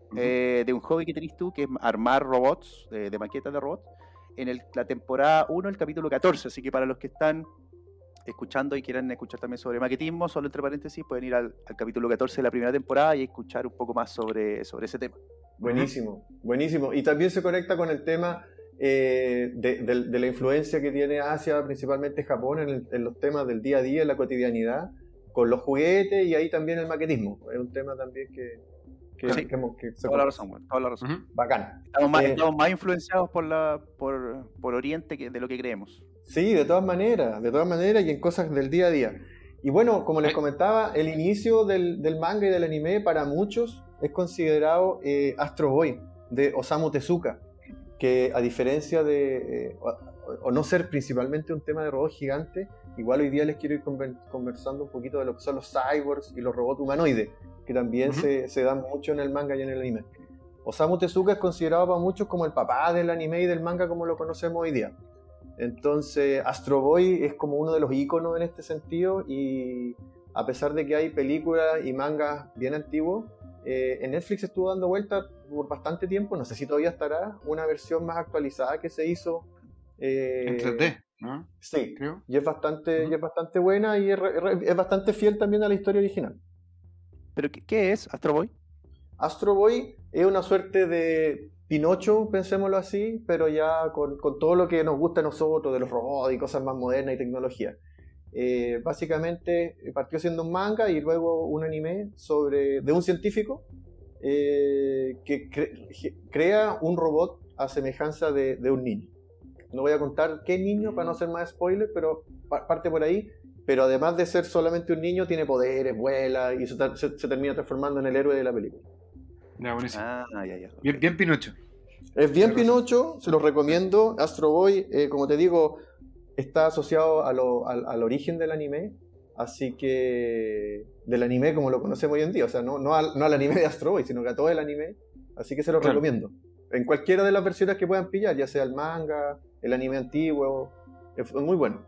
Ujú. eh, de un hobby que tenés tú, que es armar robots, eh, de maquetas de robots, en el- la temporada 1, el capítulo 14. Así que para los que están escuchando y quieran escuchar también sobre maquetismo, solo entre paréntesis, pueden ir al, al capítulo 14 de la primera temporada y escuchar un poco más sobre, sobre ese tema. Buenísimo, buenísimo. Y también se conecta con el tema eh, de, de- de la influencia que tiene Asia, principalmente Japón, en, el- en los temas del día a día, en la cotidianidad, con los juguetes y ahí también el maquetismo. Es un tema también que que, Sí. que se Toda la razón, toda la razón. Bacán. Estamos más, Eh, estamos más influenciados por la por, por Oriente que de lo que creemos. Sí, de todas maneras, de todas maneras y en cosas del día a día. Y bueno, como les comentaba, el inicio del, del manga y del anime para muchos es considerado eh, Astro Boy de Osamu Tezuka, que a diferencia de, eh, o, o no ser principalmente un tema de robots gigantes, igual hoy día les quiero ir conver- conversando un poquito de lo que son los cyborgs y los robots humanoides, que también se dan mucho en el manga y en el anime. Osamu Tezuka es considerado para muchos como el papá del anime y del manga como lo conocemos hoy día. Entonces, Astro Boy es como uno de los iconos en este sentido y a pesar de que hay películas y mangas bien antiguos, eh, en Netflix estuvo dando vuelta por bastante tiempo, no sé si todavía estará, una versión más actualizada que se hizo. eh, En 3D, ¿no? Sí, Creo. y es bastante, y es bastante buena y es, bastante fiel también a la historia original. ¿Pero qué, qué es Astro Boy? Astro Boy es una suerte de Pinocho, pensémoslo así, pero ya con, con todo lo que nos gusta a nosotros, de los robots y cosas más modernas y tecnología. Eh, básicamente eh, partió siendo un manga y luego un anime sobre, de un científico eh, que cre- crea un robot a semejanza de, de un niño. No voy a contar qué niño para no hacer más spoiler, pero pa- parte por ahí. Pero además de ser solamente un niño, tiene poderes, vuela y se, tra- se- se termina transformando en el héroe de la película. Ya, buenísimo. Ah, ya, ya. Bien, bien Pinocho. Es bien. Pinocho, se los recomiendo. Astro Boy, eh, como te digo, está asociado a lo- al, al origen del anime. Así que. Del anime como lo conocemos hoy en día. O sea, no, no, al, no al anime de Astro Boy, sino que a todo el anime. Así que se los Claro. recomiendo. En cualquiera de las versiones que puedan pillar, ya sea el manga, el anime antiguo. Es muy bueno.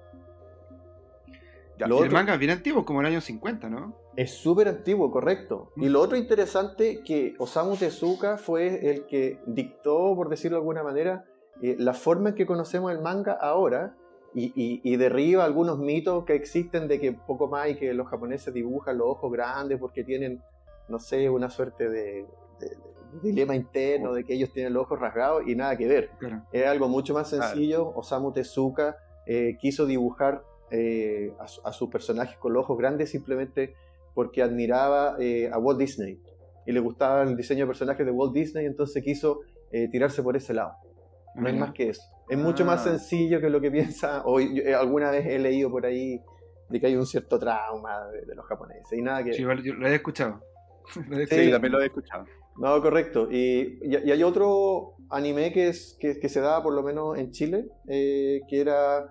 Ya, Lo el manga es bien antiguo, como el año 50, ¿no? Es súper antiguo, correcto. Y lo otro interesante que Osamu Tezuka fue el que dictó, por decirlo de alguna manera, eh, la forma en que conocemos el manga ahora y, y- y derriba algunos mitos que existen de que poco más y que los japoneses dibujan los ojos grandes porque tienen, no sé, una suerte de, de- de dilema interno de que ellos tienen los ojos rasgados y nada que ver. Claro. Es algo mucho más Claro. sencillo. Osamu Tezuka eh, quiso dibujar eh, a, su- a sus personajes con los ojos grandes simplemente porque admiraba eh, a Walt Disney y le gustaba el diseño de personajes de Walt Disney, entonces quiso eh, tirarse por ese lado. No es más que eso. Es mucho más Ah. sencillo que lo que piensa, o yo, eh, alguna vez he leído por ahí de que hay un cierto trauma de, de los japoneses y nada que... Sí, igual yo lo había escuchado. Lo Sí, también lo he escuchado. No, correcto. Y, y- y hay otro anime que, es, que, que se daba por lo menos en Chile, eh, que era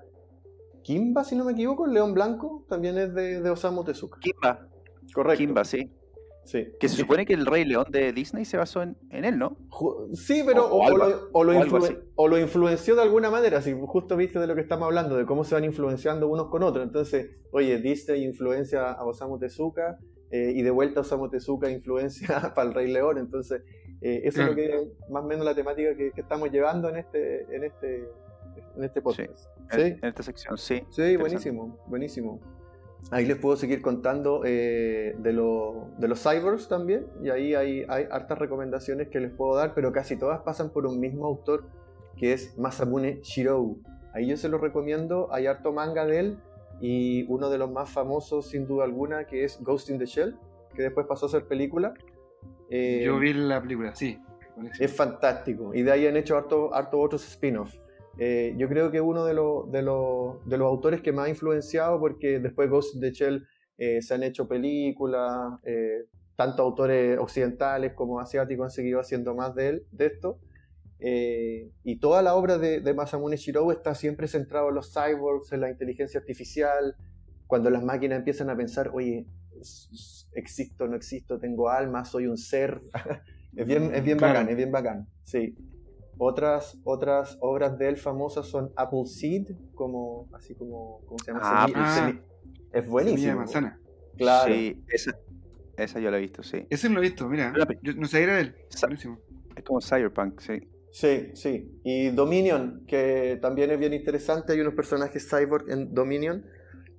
Kimba, si no me equivoco, el León Blanco, también es de, de Osamu Tezuka. Kimba, Correcto. Kimba, sí. Sí. Que se supone que el Rey León de Disney se basó en, en él, ¿no? Sí, pero O- lo, o lo influenció de alguna manera, si justo viste de lo que estamos hablando, de cómo se van influenciando unos con otros. Entonces, oye, Disney influencia a Osamu Tezuka eh, y de vuelta Osamu Tezuka influencia para el Rey León. Entonces, eh, eso es lo que más o menos la temática que, que estamos llevando en este, en este, en este podcast. En, Sí, en esta sección, sí. sí, buenísimo, buenísimo. Ahí les puedo seguir contando eh, de, lo- de los cyborgs también, y ahí hay, hay hartas recomendaciones que les puedo dar, pero casi todas pasan por un mismo autor, que es Masamune Shirou. Ahí yo se los recomiendo, hay harto manga de él, y uno de los más famosos sin duda alguna, que es Ghost in the Shell, que después pasó a ser película. Eh, Yo vi la película, sí. es fantástico. Y de ahí han hecho harto, harto otros spin-offs. Eh, yo creo que uno de, los de, los de los autores que más ha influenciado, porque después Ghost in the Shell eh, se han hecho películas, eh, tanto autores occidentales como asiáticos han seguido haciendo más de él, de esto. Eh, y toda la obra de, de Masamune Shirou está siempre centrado en los cyborgs, en la inteligencia artificial, cuando las máquinas empiezan a pensar, oye, existo, no existo, tengo alma, soy un ser. es bien, es bien Claro. bacán, es bien bacán. Sí. Otras, otras obras de él famosas son Apple Seed, como, así como, ¿cómo se llama? Ah, Semilla- ah. es buenísimo. manzana. Claro. Sí, esa, esa yo la he visto, sí. Ese no lo he visto, mira. Yo no sabía era él. Buenísimo. Es como Cyberpunk, sí. Sí, sí. Y Dominion, que también es bien interesante. Hay unos personajes cyborg en Dominion.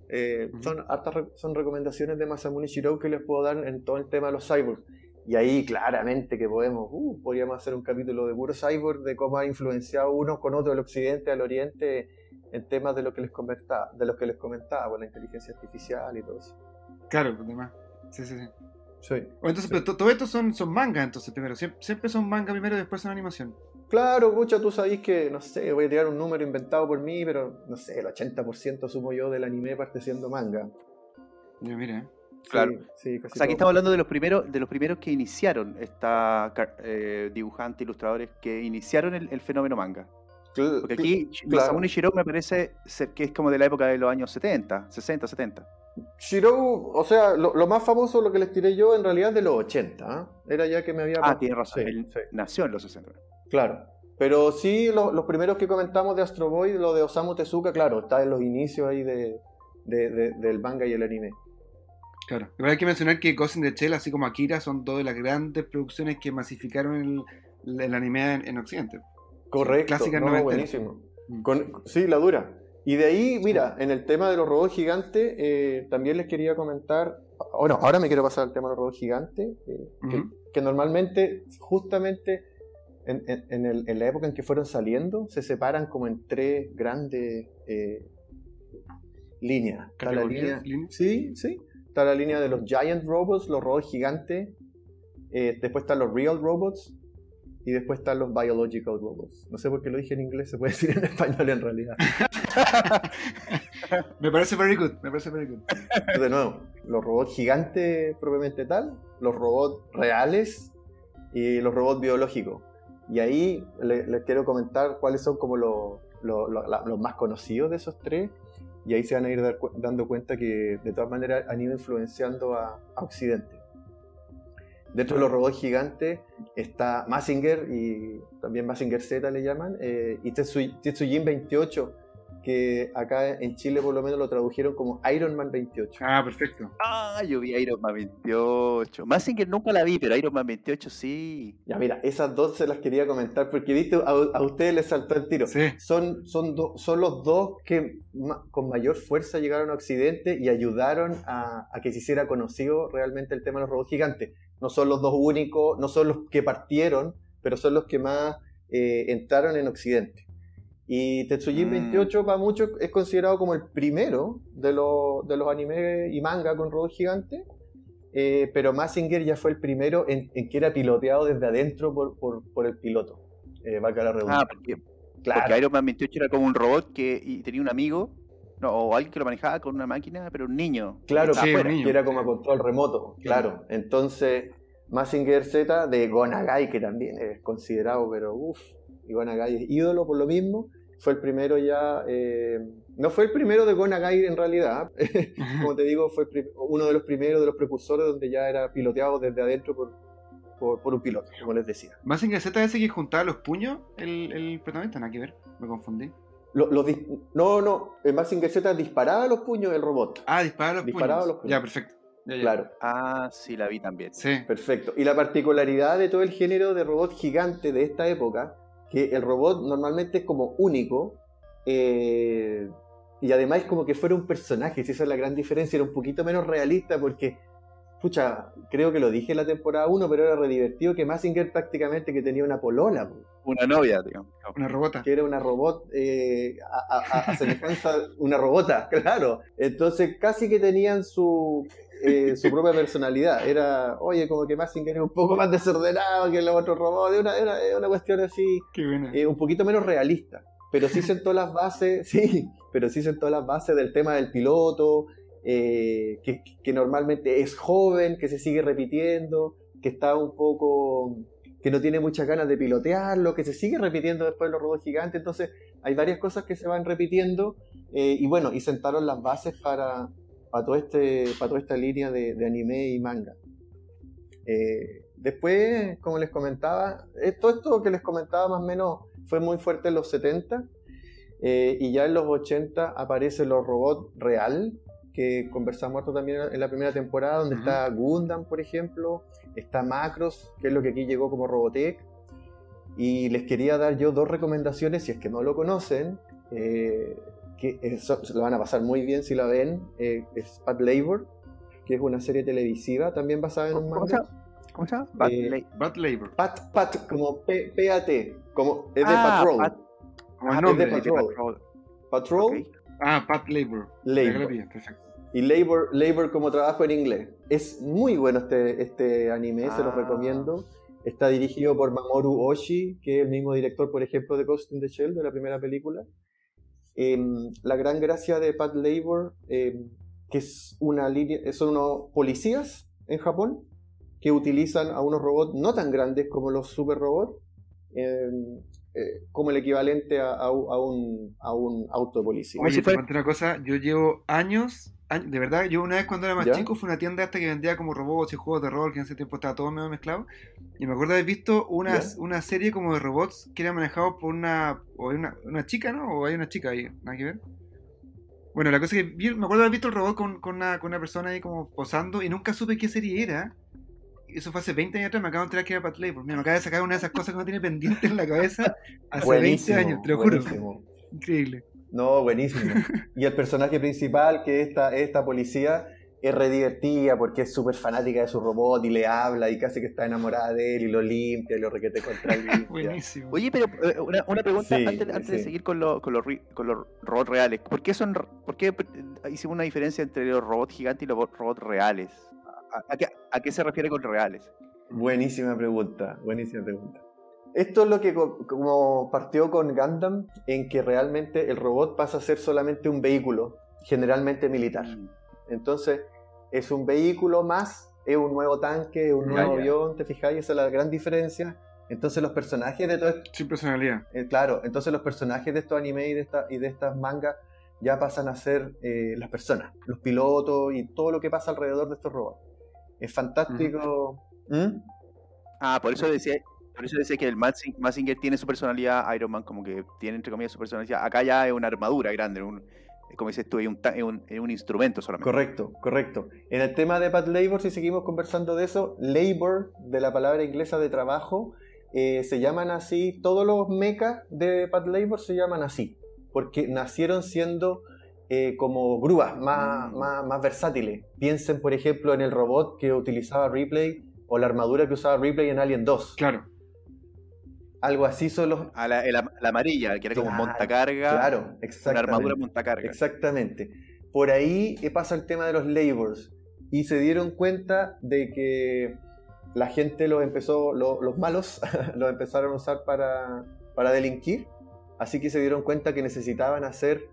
Eh, son, hartas re- son recomendaciones de Masamune Shirou que les puedo dar en todo el tema de los cyborgs. Y ahí claramente que podemos, uh, podríamos hacer un capítulo de puro cyborg, de cómo ha influenciado uno con otro el occidente al oriente en temas de lo que les comentaba, de los que les comentaba, con la inteligencia artificial y todo eso. Claro, pues demás. Sí, sí, sí. Entonces, pero to- todo esto son, son mangas, entonces, primero. Siempre, siempre son manga primero y después son animación. Claro, mucha, tú sabéis que, no sé, voy a tirar un número inventado por mí, pero no sé, el 80% sumo yo del anime parte siendo manga. Ya, mira. Claro. Sí, casi O sea, aquí estamos hablando de los primeros, de los primeros que iniciaron esta eh, dibujantes, ilustradores que iniciaron el, el fenómeno manga. Cl- Porque aquí claro. Masamune Shirow me parece ser que es como de la época de los años 70, 60, 70. Shirou, o sea, lo, lo más famoso, lo que les tiré yo, en realidad es de los 80. ¿ah? Era ya que me había. Ah, tiene razón. Sí, Él sí, nació en los 60. Claro. Pero sí, lo- los primeros que comentamos de Astro Boy, lo de Osamu Tezuka, claro, está en los inicios ahí de, de- de- del manga y el anime. Claro. Igual hay que mencionar que Ghost in the Shell, así como Akira, son dos de las grandes producciones que masificaron el, el anime en, en Occidente. Correcto. Clásica no, buenísimo. Mm. Con- sí, la dura. Y de ahí, mira, en el tema de los robots gigantes, eh, también les quería comentar. Bueno, ahora me quiero pasar al tema de los robots gigantes, eh, que normalmente, justamente en, en- en el- en la época en que fueron saliendo, se separan como en tres grandes eh, líneas. Está la línea, ¿Líneas? sí, sí. Está la línea de los giant robots, los robots gigantes. eh, después están los real robots. Y después están los biological robots. No sé por qué lo dije en inglés, se puede decir en español en realidad. Me parece very good, me parece very good. De nuevo, los robots gigantes propiamente tal, los robots reales y los robots biológicos. Y ahí le- les quiero comentar cuáles son como los, los más conocidos de esos tres. Y ahí se van a ir dando cuenta que de todas maneras han ido influenciando a, Occidente. Dentro de los robots gigantes está Mazinger y también Mazinger Z le llaman, eh, y Tetsu- Tetsujin 28, que acá en Chile por lo menos lo tradujeron como Iron Man 28. Ah, perfecto. Ah, yo vi Iron Man 28. Mazinger nunca la vi, pero Iron Man 28 sí. Ya mira, esas dos se las quería comentar porque viste, a, a ustedes les saltó el tiro. Sí. Son, son, do- son los dos que ma- con mayor fuerza llegaron a Occidente y ayudaron a, a que se hiciera conocido realmente el tema de los robots gigantes. No son los dos únicos, no son los que partieron, pero son los que más eh, entraron en Occidente. Y Tetsujin Mm. 28 para muchos es considerado como el primero de, los- de los animes y manga con robots gigantes. Eh, pero Mazinger ya fue el primero en, en que era piloteado desde adentro por, por, por el piloto. Eh, valga la Ah, porque, Claro. porque Iron Man 28 era como un robot que y tenía un amigo, no, o alguien que lo manejaba con una máquina, pero un niño. Claro, que Sí, niño. era como a control remoto, claro. Entonces, Mazinger Z de Gonagai, que también es considerado, pero uff, y Gonagai es ídolo por lo mismo, fue el primero ya, eh, no fue el primero de Gonagai en realidad, como te digo, fue el uno de los primeros, de los precursores, donde ya era piloteado desde adentro por, por, por un piloto, como les decía. Mazinger Z ese que juntaba los puños, el, el protagonista, nada que ver, me confundí. Lo- los dis- no, no, eh, Mazinger Z disparaba los puños del robot. Ah, disparaba los Disparaba puños. los puños. Ya, perfecto. Ya, ya. Claro. Ah, sí, la vi también. Sí. Perfecto. Y la particularidad de todo el género de robot gigante de esta época, que el robot normalmente es como único, eh, y además es como que fuera un personaje, si esa es la gran diferencia, era un poquito menos realista porque, pucha, creo que lo dije en la temporada 1, pero era re divertido que Mazinger prácticamente que tenía una polola, po, Una novia, digamos. Una robota. que era una robot eh, a, a- a- a semejanza, una robota, claro. Entonces casi que tenían su, eh, su propia personalidad. Era, oye, como que Mazinger es un poco más desordenado que los otros robots. Es una, es una- es una cuestión así, eh, un poquito menos realista. Pero sí sentó las bases, sí, pero sí sentó las bases del tema del piloto, eh, que, que normalmente es joven, que se sigue repitiendo, que está un poco, que no tiene muchas ganas de pilotearlo, que se sigue repitiendo después de los robots gigantes. Entonces hay varias cosas que se van repitiendo eh, y bueno, y sentaron las bases para, para, todo este, para toda esta línea de, de anime y manga. Eh, después, como les comentaba, eh, todo esto que les comentaba más o menos fue muy fuerte en los 70 eh, y ya en los 80 aparecen los robots real, que conversamos harto también en la primera temporada, donde está Gundam, por ejemplo, está Macros, que es lo que aquí llegó como Robotech, y les quería dar yo dos recomendaciones, si es que no lo conocen, eh, que eso, se lo van a pasar muy bien si la ven, eh, es Pat Labor, que es una serie televisiva también basada en un ¿Cómo se manga. llama? ¿Cómo se llama? Bad Eh, Lay- Bad Labor. Pat, Pat, como P- P-A-T, como es de Ah, Patrol. Pat- ah, nombre. de de Patrol. Patrol. Patrol Ok. Ah, Pat Labor. Labor. Perfecto. y labor, labor como trabajo en inglés. Es muy bueno este, este anime, se los Ah. recomiendo. Está dirigido por Mamoru Oshii, que es el mismo director, por ejemplo, de Ghost in the Shell, de la primera película. Em, la gran gracia de Pat Labor, em, que es una línea, son unos policías en Japón que utilizan a unos robots no tan grandes como los super robots, em, eh, como el equivalente a, a un- a un, a un auto de policía. Oye, una cosa, yo llevo años- de verdad, yo una vez cuando era más ¿Ya? chico fue una tienda esta que vendía como robots y juegos de rol, que en ese tiempo estaba todo medio mezclado, y me acuerdo haber visto una, una serie como de robots que era manejado por una, o una, una chica, ¿no? O hay una chica ahí, nada que ver. Bueno, la cosa es que vi- me acuerdo haber visto el robot con, con una, con una persona ahí como posando y nunca supe qué serie era. Eso fue hace 20 años atrás, me acabo de enterar que era Pat Labor. Mira, me acaba de sacar una de esas cosas que uno tiene pendiente en la cabeza hace Buenísimo, 20 años, te lo juro. buenísimo. Increíble. No, buenísimo. Y el personaje principal, que es esta, esta policía, es re divertida porque es súper fanática de su robot y le habla y casi que está enamorada de él y lo limpia y lo requete contra limpia. Buenísimo. Oye, pero eh, una, una pregunta Sí, antes, antes de seguir con, lo- con, los, con los robots reales. ¿Por qué, son, por qué eh, hicimos una diferencia entre los robots gigantes y los bo- robots reales? ¿A, a qué, a qué se refiere con reales? Buenísima pregunta, buenísima pregunta. Esto es lo que co- como partió con Gundam, en que realmente el robot pasa a ser solamente un vehículo, generalmente militar. Entonces, es un vehículo más, es un nuevo tanque, es un nuevo avión, ¿te fijáis? Esa es la gran diferencia. Entonces los personajes de todo esto, Sin personalidad. eh, claro, entonces los personajes de estos animes y de, esta, y de estas mangas ya pasan a ser eh, las personas, los pilotos y todo lo que pasa alrededor de estos robots. Es fantástico. ¿Mm? Ah, por eso decía, por eso decía que el Mazinger tiene su personalidad, Iron Man como que tiene entre comillas su personalidad. Acá ya es una armadura grande, un, como dices tú, es un, ta- es un, es un instrumento solamente. Correcto, correcto. En el tema de Pat Labor, si seguimos conversando de eso, labor, de la palabra inglesa de trabajo, eh, se llaman así, todos los mechas de Pat Labor se llaman así, porque nacieron siendo eh, como grúas más, Mm. más, más versátiles. Piensen, por ejemplo, en el robot que utilizaba Ripley o la armadura que usaba Ripley en Alien 2. Claro. Algo así son los... A la, amarilla, que era como Claro, montacarga. Claro, Una exactamente. armadura montacarga. Exactamente. Por ahí eh, pasa el tema de los labors. Y se dieron cuenta de que la gente los empezó, lo- los malos, los empezaron a usar para, para delinquir. Así que se dieron cuenta que necesitaban hacer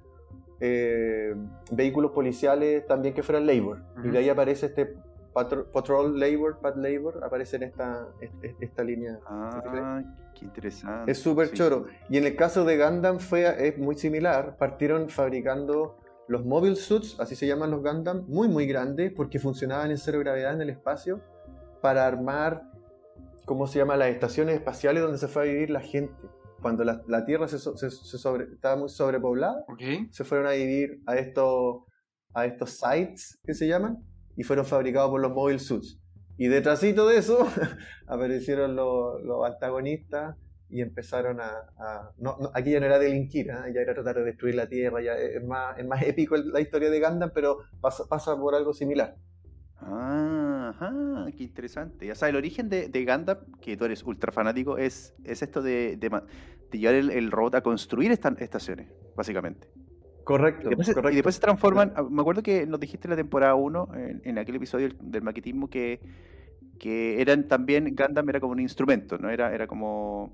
eh, vehículos policiales también que fueran labor. Y de ahí aparece este patro- patrol labor, pat labor, aparece en esta, est- esta línea. Ah, qué interesante. Es súper Sí. choro. Y en el caso de Gundam fue, es muy similar. Partieron fabricando los Mobile Suits, así se llaman los Gundam, muy muy grandes porque funcionaban en cero gravedad en el espacio para armar, ¿cómo se llama? Las estaciones espaciales donde se fue a vivir la gente. Cuando la, la Tierra se, se- se sobre- estaba muy sobrepoblada, Ok. se fueron a vivir a estos, a estos sites que se llaman y fueron fabricados por los Mobile Suits. Y detrásito de eso aparecieron los, los antagonistas y empezaron a... no, aquí ya no era delinquir, ¿ah? ya era tratar de destruir la Tierra, ya es más, es más épico la historia de Gundam, pero pasa, pasa por algo similar. Ah, ajá, qué interesante. O sea, el origen de, de Gundam, que tú eres ultra fanático, es, es esto de, de llevar el, el robot a construir estaciones, básicamente. Correcto, Y después, se- correcto. y después se transforman. Me acuerdo que nos dijiste en la temporada 1, en, en aquel episodio del, del maquetismo, que, que eran también. Gundam era como un instrumento, ¿no? Era, era como.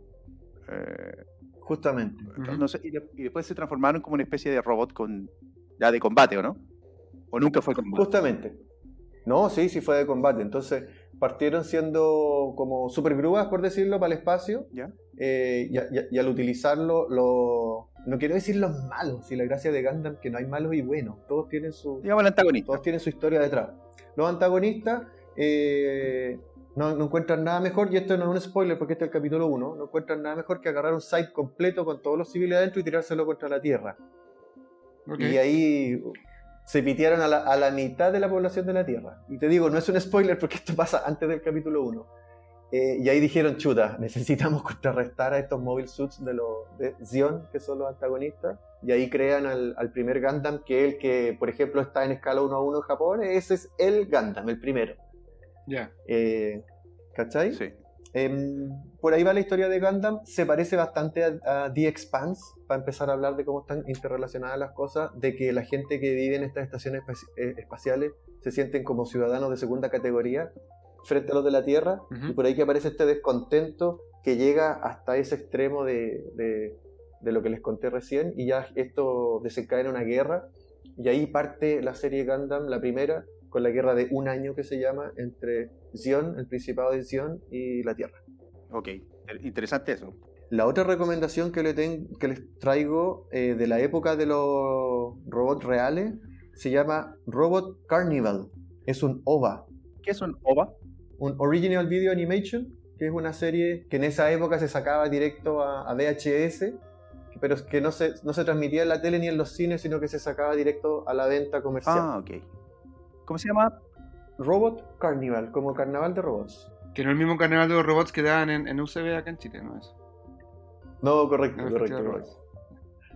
eh, Justamente. No sé, y, de- y después se transformaron como una especie de robot con ya de combate, ¿o no? ¿O nunca fue combate? Justamente. No, sí, sí fue de combate. Entonces partieron siendo como super grúas, por decirlo, para el espacio. ¿Ya? Eh, y, y al utilizarlo, lo... no quiero decir los malos, si la gracia de Gundam que no hay malos y buenos. Todos tienen su, Digamos el antagonista. todos tienen su historia detrás. Los antagonistas eh, no, no encuentran nada mejor, y esto no es un spoiler porque este es el capítulo 1, no encuentran nada mejor que agarrar un site completo con todos los civiles adentro y tirárselo contra la Tierra. Y ahí se pitearon a la, a la mitad de la población de la Tierra. Y te digo, no es un spoiler porque esto pasa antes del capítulo 1. Eh, y ahí dijeron, chuta, necesitamos contrarrestar a estos mobile suits de, los de Zion, que son los antagonistas. Y ahí crean al, al primer Gundam, que es el que, por ejemplo, está en escala 1 a 1 en Japón. Ese es el Gundam, el primero. Ya. Eh, ¿Cachai? Sí. Em, por ahí va la historia de Gundam. Se parece bastante a, a The Expanse, para empezar a hablar de cómo están interrelacionadas las cosas, de que la gente que vive en estas estaciones eh, espaciales se sienten como ciudadanos de segunda categoría frente a los de la Tierra, y por ahí que aparece este descontento que llega hasta ese extremo de, de- de lo que les conté recién, y ya esto desencadena una guerra, y ahí parte la serie Gundam, la primera, con la guerra de un año que se llama entre Zion, el Principado de Zion, y la Tierra. Ok, interesante eso. La otra recomendación que, le ten- que les traigo eh, de la época de los robots reales se llama Robot Carnival. Es un OVA, ¿Qué es un OVA? Un Original Video Animation, que es una serie que en esa época se sacaba directo a, a VHS, pero que no se, no se transmitía en la tele ni en los cines, sino que se sacaba directo a la venta comercial. Ah, ok. ¿Cómo se llama? Robot Carnival, como carnaval de robots. Que no es el mismo carnaval de los robots que daban en, en UCB acá en Chile, ¿no es? No, correcto, No, correcto, correcto.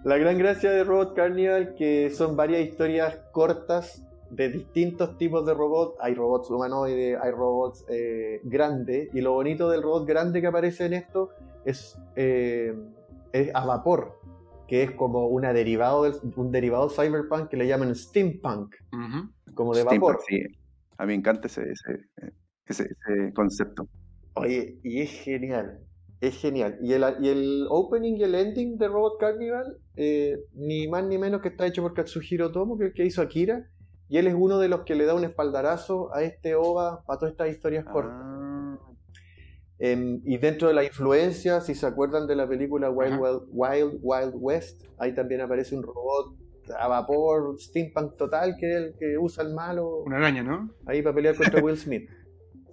La gran gracia de Robot Carnival que son varias historias cortas de distintos tipos de robots. Hay robots humanoides, hay robots eh, grandes. Y lo bonito del robot grande que aparece en esto es, eh, es a vapor, que es como una derivado del- un derivado cyberpunk que le llaman steampunk, como de Steampunk, vapor. sí. A mí me encanta ese, ese, ese, ese concepto. Oye, y es genial. Es genial. Y el, y el opening y el ending de Robot Carnival, eh, ni más ni menos que está hecho por Katsuhiro Tomo, que es el que hizo Akira. Y él es uno de los que le da un espaldarazo a este OVA, a todas estas historias cortas. Ah, Em, y dentro de la influencia, si se acuerdan de la película Wild. Wild, Wild, Wild West, ahí también aparece un robot a vapor, steampunk total, que es el que usa el malo Una araña, ¿no? ahí para pelear contra Will Smith.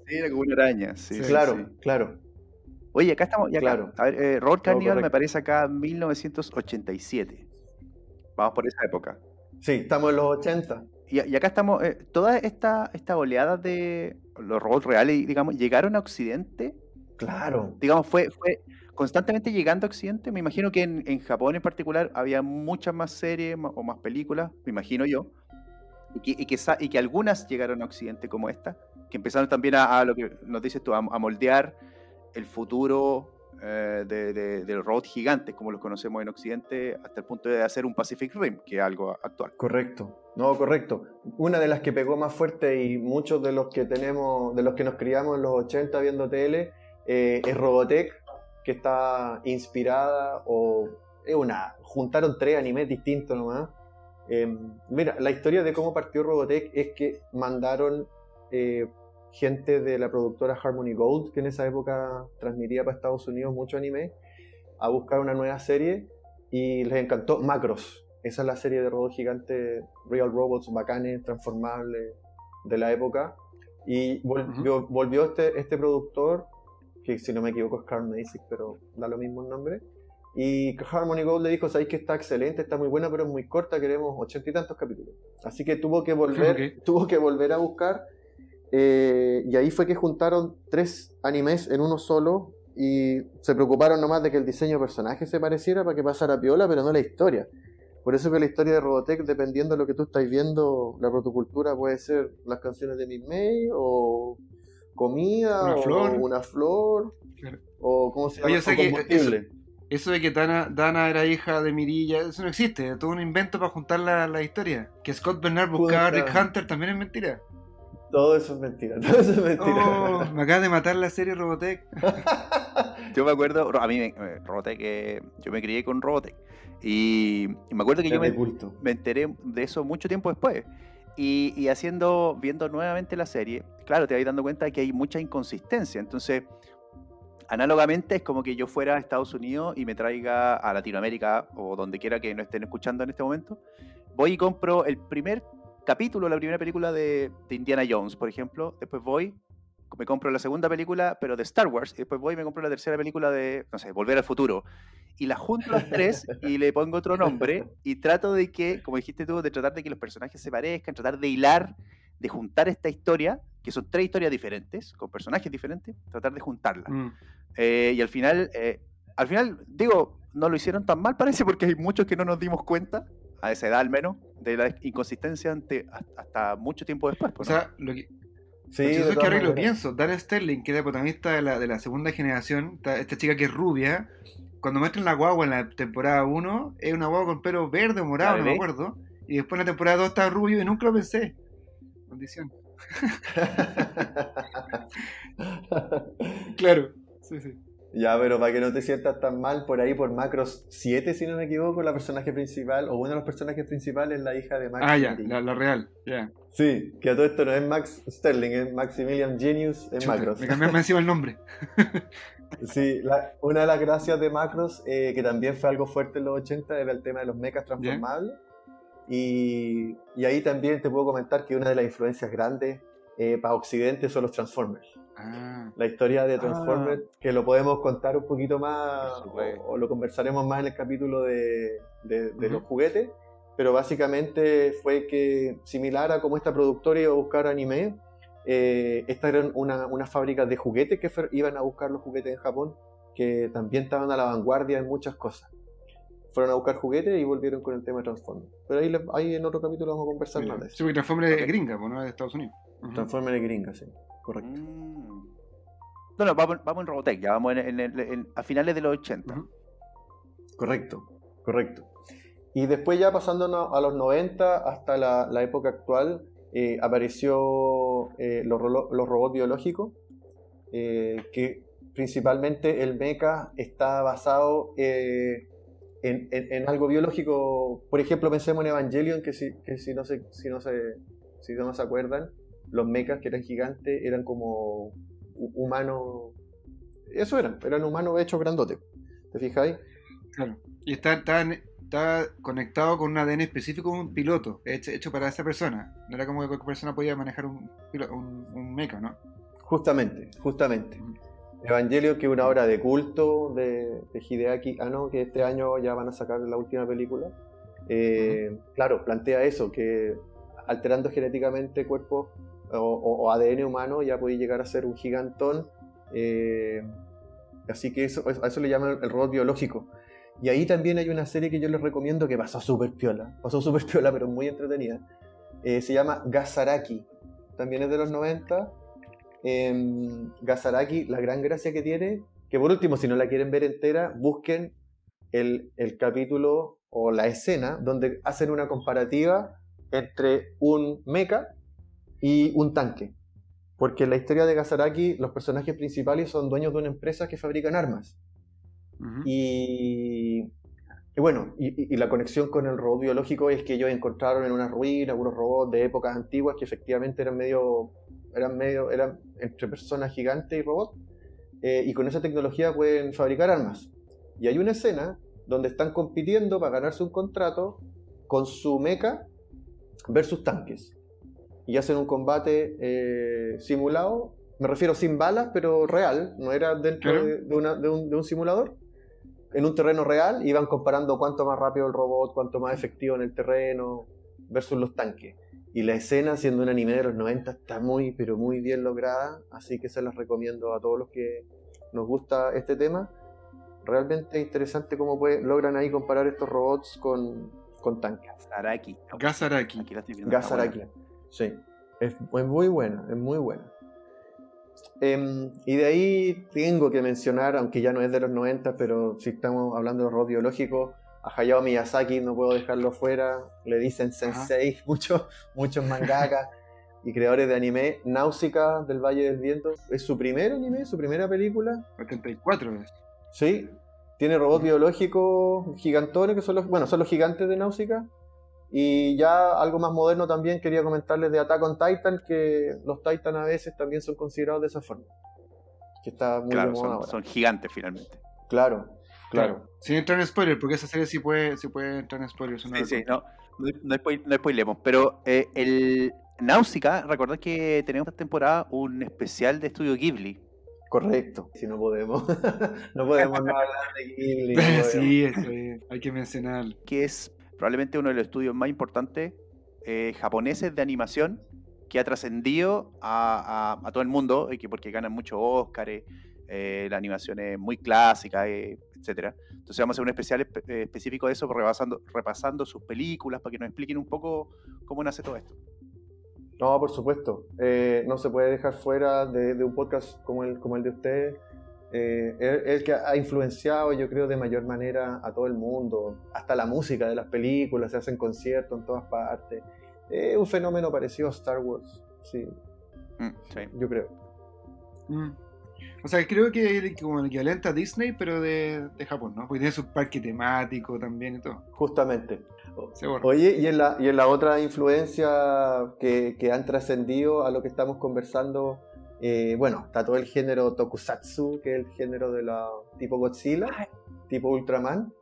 sí, era como una araña. Sí, sí, claro, sí. claro. Oye, acá estamos. y acá- Claro. A ver, eh, Robert Carnival me parece acá 1987. Vamos por esa época. Sí, estamos en los 80. Y, y acá estamos, eh, toda esta, esta oleada de los robots reales, digamos, llegaron a Occidente, Claro. digamos, fue, fue constantemente llegando a Occidente. Me imagino que en, en Japón en particular había muchas más series o más películas, me imagino yo, y que, y que, y que algunas llegaron a Occidente como esta, que empezaron también a, a lo que nos dices tú, a, a moldear el futuro eh, de, de- de los robots gigantes, como los conocemos en Occidente, hasta el punto de hacer un Pacific Rim, que es algo actual. Correcto, no, correcto. Una de las que pegó más fuerte y muchos de los que tenemos, de los que nos criamos en los 80 viendo tele, eh, es Robotech, que está inspirada o es una, juntaron tres animes distintos nomás. Eh, mira, la historia de cómo partió Robotech es que mandaron eh, gente de la productora Harmony Gold, que en esa época transmitía para Estados Unidos mucho anime, a buscar una nueva serie y les encantó Macros. Esa es la serie de robots gigantes, Real Robots, bacanes, transformables de la época. Y volvió, volvió este, este productor, que si no me equivoco es Carl Macy, pero da lo mismo el nombre. Y Harmony Gold le dijo, sabéis que está excelente, está muy buena, pero es muy corta, queremos ochenta y tantos capítulos. Así que tuvo que volver, Ok. tuvo que volver a buscar. Eh, y ahí fue que juntaron tres animes en uno solo y se preocuparon nomás de que el diseño de personaje se pareciera para que pasara piola, pero no la historia. Por eso que la historia de Robotech, dependiendo de lo que tú estás viendo, la protocultura puede ser las canciones de Miss May, o comida, Una o flor. una flor, Claro. o cómo se llama, Oye, o sea combustible. Eso de que Dana, Dana era hija de Mirilla, eso no existe, es todo un invento para juntar la, la historia. Que Scott Bernard buscaba a. Rick Hunter también es mentira. Todo eso es mentira, todo eso es mentira. Oh, me acaba de matar la serie Robotech. Yo me acuerdo, a mí me, eh, Robotech, eh, yo me crié con Robotech. Y, me acuerdo que yo me, enteré de eso mucho tiempo después. Y, y haciendo, viendo nuevamente la serie, claro, te vas dando cuenta de que hay mucha inconsistencia. Entonces, análogamente es como que yo fuera a Estados Unidos y me traiga a Latinoamérica o donde quiera que no estén escuchando en este momento. Voy y compro el primer capítulo, la primera película de, de Indiana Jones, por ejemplo. Después voy, me compro la segunda película, pero de Star Wars. Y después voy y me compro la tercera película de, no sé, Volver al Futuro. Y las junto las tres y le pongo otro nombre y trato de que, como dijiste tú, de tratar de que los personajes se parezcan, tratar de hilar, de juntar esta historia, que son tres historias diferentes, con personajes diferentes, tratar de juntarlas. Mm. Eh, y al final, eh, al final, digo, no lo hicieron tan mal parece porque hay muchos que no nos dimos cuenta, a esa edad al menos, de la inconsistencia ante, hasta, mucho tiempo después. O pues, ¿no? sea, lo que, Sí, de es que ahora lo pienso, Dara Sterling, que era protagonista de la, de la segunda generación, esta, esta chica que es rubia, cuando muestran la guagua en la temporada 1, es una guagua con pelo verde o morado, ¿La no me acuerdo. Y después en la temporada 2 está rubio y nunca lo pensé. Maldición. Claro, sí, sí. Ya, pero para que no te sientas tan mal, por ahí por Macros 7, si no me equivoco, la personaje principal, o uno de los personajes principales es la hija de Max. Ah, ya, la, la real, ya. Sí, que a todo esto no es Max Sterling, es Maximilian Genius en Chuta, Macros. Me cambiaron encima el nombre. Sí, la- una de las gracias de Macros, eh, que también fue algo fuerte en los 80, era el tema de los mechas transformables. Y, y ahí también te puedo comentar que una de las influencias grandes eh, para Occidente son los Transformers. Ah, La historia de Transformers, que lo podemos contar un poquito más, o, o lo conversaremos más en el capítulo de, de- de Ujú. los juguetes, pero básicamente fue que, similar a como esta productora iba a buscar anime, eh, estas eran una, unas fábricas de juguetes que iban a buscar los juguetes en Japón, que también estaban a la vanguardia en muchas cosas. Fueron a buscar juguetes y volvieron con el tema de Transformers. Pero ahí, le- ahí en otro capítulo vamos a conversar mira. más de Sí, eso. porque Transformers es Ok. gringa, pues, no es de Estados Unidos. Transformers de gringa, sí. Correcto. Mm. No, no, vamos, vamos en Robotech, ya vamos en, en en- a finales de los 80. Ujú. Correcto, correcto. Y después ya pasándonos a los 90 hasta la, la época actual, eh, apareció eh, los, robots biológicos, eh, que principalmente el mecha está basado eh, en, en- en algo biológico. Por ejemplo, pensemos en Evangelion, que si, que si, no, se, si, no, se, si no se acuerdan, los mechas que eran gigantes eran como hu- humanos... Eso eran, eran humanos hechos grandotes. ¿Te fijáis? Claro. Y está, está, está conectado con un ADN específico, un piloto, hecho, hecho para esa persona. No era como que cualquier persona podía manejar un, un, un mecha, ¿no? Justamente, justamente. Ujú. Evangelio, que es una obra de culto de, de Hideaki Anno, que este año ya van a sacar la última película. Eh, Claro, plantea eso, que alterando genéticamente cuerpos o, o- o ADN humano ya puede llegar a ser un gigantón. eh, así que eso, a eso le llaman el robot biológico. Y ahí también hay una serie que yo les recomiendo que pasó súper piola, pasó súper piola, pero muy entretenida. Eh, se llama Gazaraki, también es de los 90. Em, Gazaraki, la gran gracia que tiene, que por último, si no la quieren ver entera, busquen el, el capítulo o la escena donde hacen una comparativa entre un mecha y un tanque. Porque en la historia de Gazaraki, los personajes principales son dueños de una empresa que fabrican armas. Y, y bueno, y, la conexión con el robot biológico es que ellos encontraron en una ruina algunos robots de épocas antiguas que efectivamente eran medio, eran medio, eran entre personas gigantes y robots, eh, y con esa tecnología pueden fabricar armas. Y hay una escena donde están compitiendo para ganarse un contrato con su mecha versus tanques. Y hacen un combate eh, simulado, me refiero sin balas, pero real, no era dentro de, de una- de un, de un simulador, en un terreno real, y van comparando cuánto más rápido el robot, cuánto más efectivo en el terreno, versus los tanques. Y la escena, siendo un anime de los 90, está muy, pero muy bien lograda, así que se las recomiendo a todos los que nos gusta este tema. Realmente interesante cómo puede- logran ahí comparar estos robots con, con tanques. Saraki. Gazaraki. Aquí la estoy viendo. está Gazaraki. buena. Sí, es, es muy buena, es muy buena. Em, y de ahí tengo que mencionar, aunque ya no es de los 90, pero si estamos hablando de robots biológicos, a Hayao Miyazaki no puedo dejarlo fuera, le dicen sensei muchos, muchos mangakas y creadores de anime. Náusica del Valle del Viento es su primer anime, su primera película. 84 es. Sí, tiene robots biológicos gigantones, que son los, bueno, son los gigantes de Náusica. Y ya algo más moderno también quería comentarles de Attack on Titan, que los Titan a veces también son considerados de esa forma. Que está muy de Claro, moda son, ahora. son gigantes finalmente. Claro, claro. Sin entrar en spoiler, porque esa serie sí puede, sí puede entrar en spoilers. Sí, sí, no, no, no, spoil- no spoilemos. Pero eh, el Náusica, recordad que tenemos esta temporada un especial de estudio Ghibli. Correcto. Si no podemos, no podemos no hablar de Ghibli. no sí, eso es, hay que mencionarlo. que es probablemente uno de los estudios más importantes eh, japoneses de animación que ha trascendido a, a- a todo el mundo, y que porque ganan muchos Óscares, eh, la animación es muy clásica, eh, etcétera. Entonces vamos a hacer un especial espe- eh, específico de eso, repasando, repasando sus películas, para que nos expliquen un poco cómo nace todo esto. No, por supuesto. Eh, no se puede dejar fuera de, de un podcast como el, como el de ustedes. Eh, el, el que ha influenciado, yo creo, de mayor manera a todo el mundo. Hasta la música de las películas, se hacen conciertos en todas partes. Es un fenómeno parecido a Star Wars. Sí, Mm, sí. yo creo. Mm. O sea, creo que es como el equivalente a Disney, pero de, de Japón, ¿no? Porque tiene su parque temático también y todo. Justamente. Seguro. Oye, y en la, y en la otra influencia que, que han trascendido a lo que estamos conversando, eh, bueno, está todo el género tokusatsu, que es el género de la tipo Godzilla, tipo Ultraman.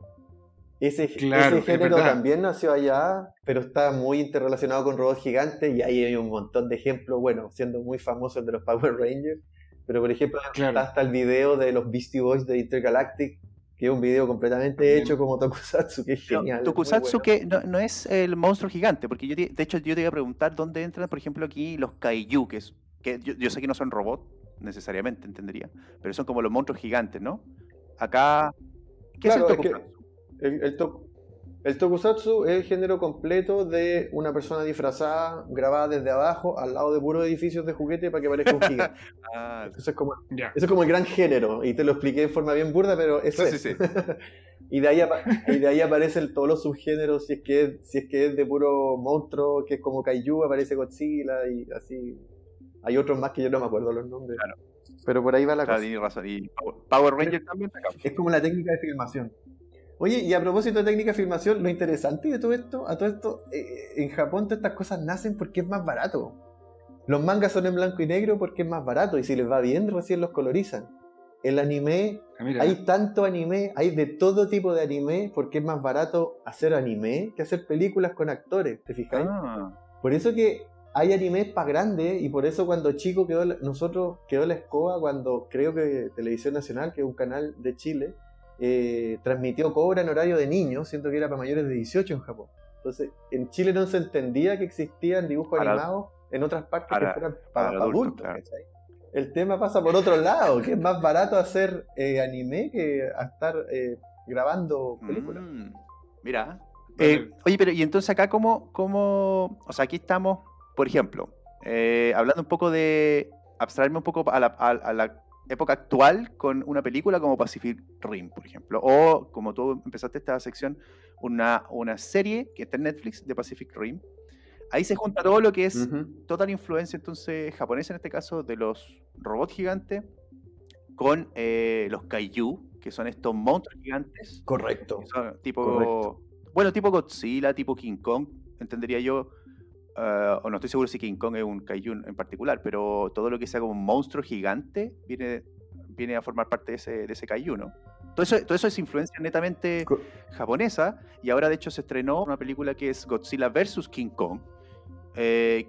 Ese, Claro, ese es género también nació allá, pero está muy interrelacionado con robots gigantes y ahí hay un montón de ejemplos, bueno, siendo muy famoso el de los Power Rangers, pero por ejemplo Claro. hasta el video de los Beastie Boys de Intergalactic, que es un video completamente hecho como tokusatsu, que es Pero genial. Tokusatsu bueno. que no, no es el monstruo gigante, porque yo te- de hecho yo te iba a preguntar dónde entran, por ejemplo, aquí los kaiju, que, es, que yo, yo sé que no son robots necesariamente, entendería, pero son como los monstruos gigantes, ¿no? Acá, ¿qué Claro, es es el que Tokusatsu? el, el to- el tokusatsu es el género completo de una persona disfrazada, grabada desde abajo, al lado de puros edificios de juguete para que parezca un gigante. Ah, Eso es como, Ya. eso es como el gran género, y te lo expliqué en forma bien burda, pero eso Sí, es. sí, y, de ahí y de ahí aparecen todos los subgéneros, si es, que es, si es que es de puro monstruo, que es como Kaiju, aparece Godzilla y así. Hay otros más que yo no me acuerdo los nombres. Claro. Pero por ahí va la claro, cosa. razón. Y Power- Power Ranger también. Es como la técnica de filmación. Oye, y a propósito de técnica de filmación, lo interesante de todo esto, a todo esto, eh, en Japón todas estas cosas nacen porque es más barato. Los mangas son en blanco y negro porque es más barato y si les va bien recién los colorizan. El anime, Ah, hay tanto anime, hay de todo tipo de anime porque es más barato hacer anime que hacer películas con actores, ¿te fijáis? Ah, Por eso que hay animes para grandes y por eso cuando chico quedó nosotros quedó la escoba cuando creo que Televisión Nacional, que es un canal de Chile, eh, transmitió Cobra en horario de niños, siento que era para mayores de 18 en Japón. Entonces, en Chile no se entendía que existían dibujos Para- animados en otras partes para- que fueran para para, adultos, adultos. claro. ¿cachai? El tema pasa por otro lado, que es más barato hacer eh, anime que a estar eh, grabando películas. mm, mira. Eh, oye, pero ¿y entonces acá cómo, cómo, o sea, aquí estamos, por ejemplo, eh, hablando un poco de abstraerme un poco a la, a- a la época actual con una película como Pacific Rim, por ejemplo, o como tú empezaste esta sección, una, una serie que está en Netflix de Pacific Rim. Ahí se junta todo lo que es la influencia entonces japonesa en este caso de los robots gigantes con eh, los kaiju, que son estos monstruos gigantes Correcto. que son tipo, Correcto. bueno, tipo Godzilla, tipo King Kong, entendería yo. Eh, o no estoy seguro si King Kong es un kaiju en particular, pero todo lo que sea como un monstruo gigante viene, viene a formar parte de ese, de ese kaiju, ¿no? Todo eso, todo eso es influencia netamente japonesa y ahora de hecho se estrenó una película que es Godzilla vs. King Kong, eh,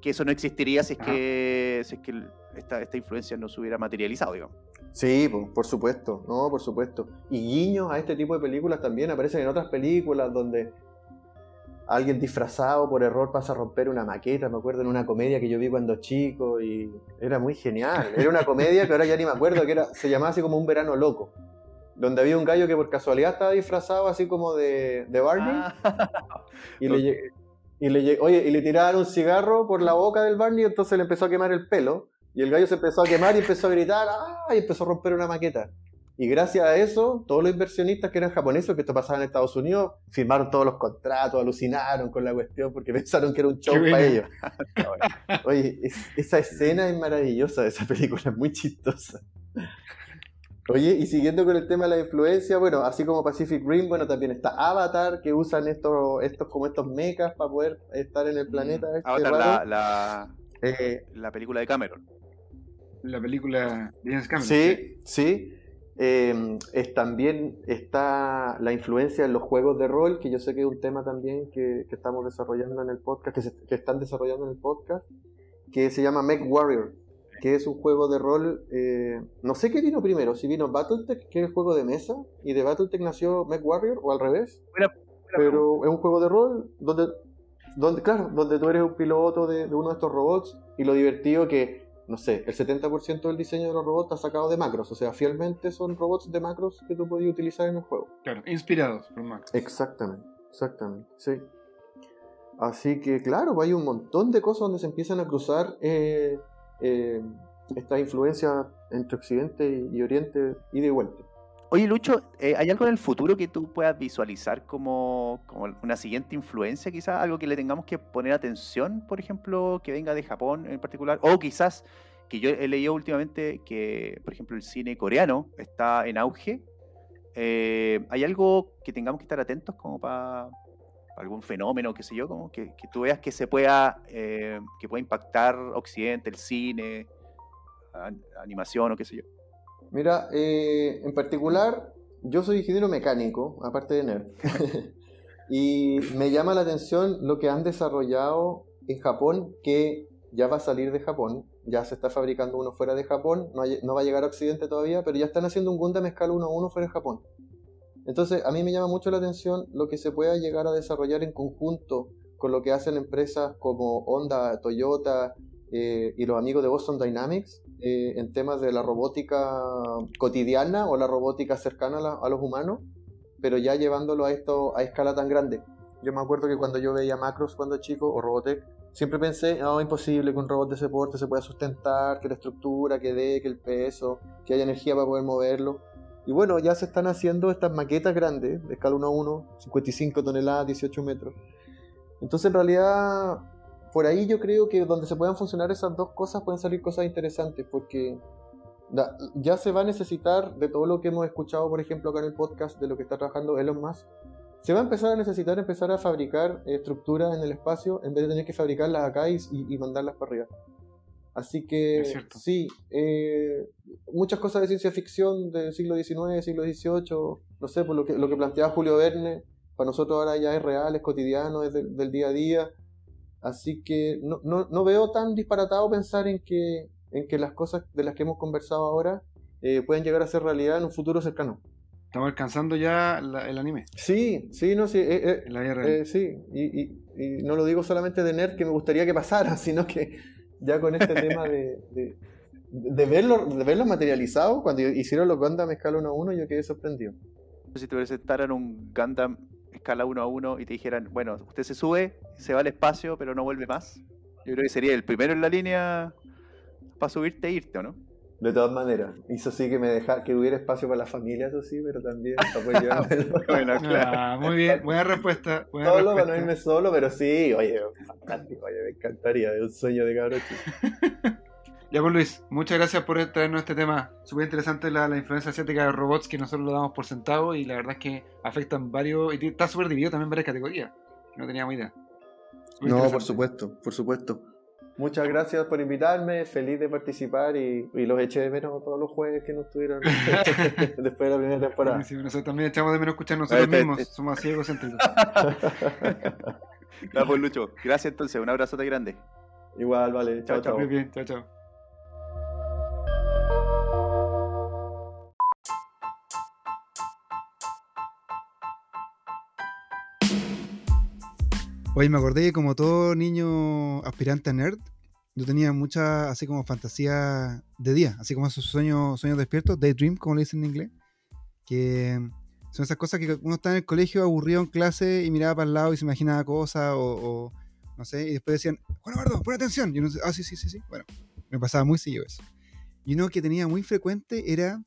que eso no existiría si es Ajá. que, si es que esta, esta influencia no se hubiera materializado, digamos. Sí, po, por supuesto, no, por supuesto. Y guiños a este tipo de películas también aparecen en otras películas donde alguien disfrazado por error pasa a romper una maqueta, me acuerdo en una comedia que yo vi cuando chico y era muy genial. Era una comedia que ahora ya ni me acuerdo, que era, se llamaba así como Un Verano Loco, donde había un gallo que por casualidad estaba disfrazado así como de, de Barney Ah, y, le, y, le, oye, y le tiraban un cigarro por la boca del Barney, entonces le empezó a quemar el pelo. Y el gallo se empezó a quemar y empezó a gritar, ¡ah! Y empezó a romper una maqueta. Y gracias a eso, todos los inversionistas que eran japoneses, que esto pasaba en Estados Unidos, firmaron todos los contratos, alucinaron con la cuestión porque pensaron que era un show Qué para ellos. Oye, es- esa escena es maravillosa de esa película, es muy chistosa. Oye, y siguiendo con el tema de la influencia, bueno, así como Pacific Rim, bueno, también está Avatar, que usan estos, estos como estos mechas para poder estar en el planeta. este Mm. Avatar, la, la, Eh, la película de Cameron. La película de James Cameron. sí, sí. Eh, es, también está la influencia en los juegos de rol, que yo sé que es un tema también que, que estamos desarrollando en el podcast, que, se- que están desarrollando en el podcast, que se llama Mech Warrior, que es un juego de rol, eh, no sé qué vino primero, si vino Battletech, que es el juego de mesa, y de Battletech nació Mech Warrior, o al revés, pero es un juego de rol donde, donde claro, donde tú eres un piloto de, de uno de estos robots, y lo divertido que no sé, el 70% del diseño de los robots está sacado de macros, o sea, fielmente son robots de macros que tú podías utilizar en el juego. Claro, inspirados por Max. Exactamente, exactamente, sí. Así que, claro, pues hay un montón de cosas donde se empiezan a cruzar eh, eh, estas influencias entre Occidente y, y Oriente y de vuelta. Oye, Lucho, eh, ¿hay algo en el futuro que tú puedas visualizar como, una siguiente influencia, quizás? Algo que le tengamos que poner atención, por ejemplo, que venga de Japón en particular, o quizás que yo he leído últimamente que, por ejemplo, el cine coreano está en auge. Eh, ¿Hay algo que tengamos que estar atentos como para algún fenómeno, qué sé yo, como que, que tú veas que se pueda, eh, que pueda impactar Occidente, el cine, an- animación o qué sé yo? Mira, eh, en particular, yo soy ingeniero mecánico, aparte de nerd. y me llama la atención lo que han desarrollado en Japón, que ya va a salir de Japón. Ya se está fabricando uno fuera de Japón. No, hay- no va a llegar a Occidente todavía, pero ya están haciendo un Gundam escala 1 a 1 fuera de Japón. Entonces, a mí me llama mucho la atención lo que se pueda llegar a desarrollar en conjunto con lo que hacen empresas como Honda, Toyota eh, y los amigos de Boston Dynamics eh, en temas de la robótica cotidiana o la robótica cercana a, la- a los humanos, pero ya llevándolo a esto a escala tan grande. Yo me acuerdo que cuando yo veía Macros cuando chico o Robotech, siempre pensé, no, imposible que un robot de ese porte se pueda sustentar, que la estructura, que dé, que el peso, que haya energía para poder moverlo. Y bueno, ya se están haciendo estas maquetas grandes, de escala 1 a 1, 55 toneladas, 18 metros. Entonces, en realidad, por ahí yo creo que donde se puedan funcionar esas dos cosas pueden salir cosas interesantes, porque ya se va a necesitar de todo lo que hemos escuchado, por ejemplo, acá en el podcast, de lo que está trabajando Elon Musk. Se va a empezar a necesitar empezar a fabricar estructuras en el espacio en vez de tener que fabricarlas acá y, y- mandarlas para arriba. Así que sí, eh, muchas cosas de ciencia ficción del siglo XIX, siglo XVIII, no sé, por lo que, lo que planteaba Julio Verne, para nosotros ahora ya es real, es cotidiano, es del día a día. Así que no, no, no veo tan disparatado pensar en que, en que las cosas de las que hemos conversado ahora eh, pueden llegar a ser realidad en un futuro cercano. Estamos alcanzando ya la- el anime, Sí, sí, no, sí, eh, eh, la eh, sí, y, y- y no lo digo solamente de nerd que me gustaría que pasara, sino que ya con este tema de, de, de verlo, de verlo materializado, cuando hicieron los Gundam escala 1 a 1, yo quedé sorprendido. Si te presentaran un Gundam escala 1 a 1 y te dijeran, bueno, usted se sube, se va al espacio, pero no vuelve más. Yo creo que sería el primero en la línea para subirte e irte, ¿o no? De todas maneras, hizo sí que me deja, que hubiera espacio para la familia, eso sí, pero también para. Bueno, claro. Ah, muy bien, buena respuesta. Buena Solo para no respuesta. irme solo, pero sí, oye, fantástico, oye, me encantaría, es un sueño de cabrón chico. Ya pues Luis, muchas gracias por traernos este tema. Súper interesante la, la influencia asiática de robots que nosotros lo damos por sentado y la verdad es que afectan varios, y está súper dividido también en varias categorías. No teníamos idea. No, por supuesto, por supuesto. Muchas gracias por invitarme, feliz de participar y, y los eché de menos todos los jueves que no estuvieron después de la primera temporada. Buenísimo, nosotros también echamos de menos escuchar nosotros Este- mismos, este- somos así egocéntricos. Ya, pues Lucho, gracias entonces, un abrazote grande. Igual, vale, chao, chao. Muy bien, chao, chao. Oye, me acordé que como todo niño aspirante a nerd, yo tenía mucha, así como fantasía de día, así como esos sueños, sueños despiertos, daydream, como le dicen en inglés, que son esas cosas que uno está en el colegio aburrido en clase y miraba para el lado y se imaginaba cosas o, no sé, y después decían, Juan Eduardo, pon atención. Y uno ah, sí, sí, sí, sí. Bueno, me pasaba muy seguido eso. Y uno que tenía muy frecuente era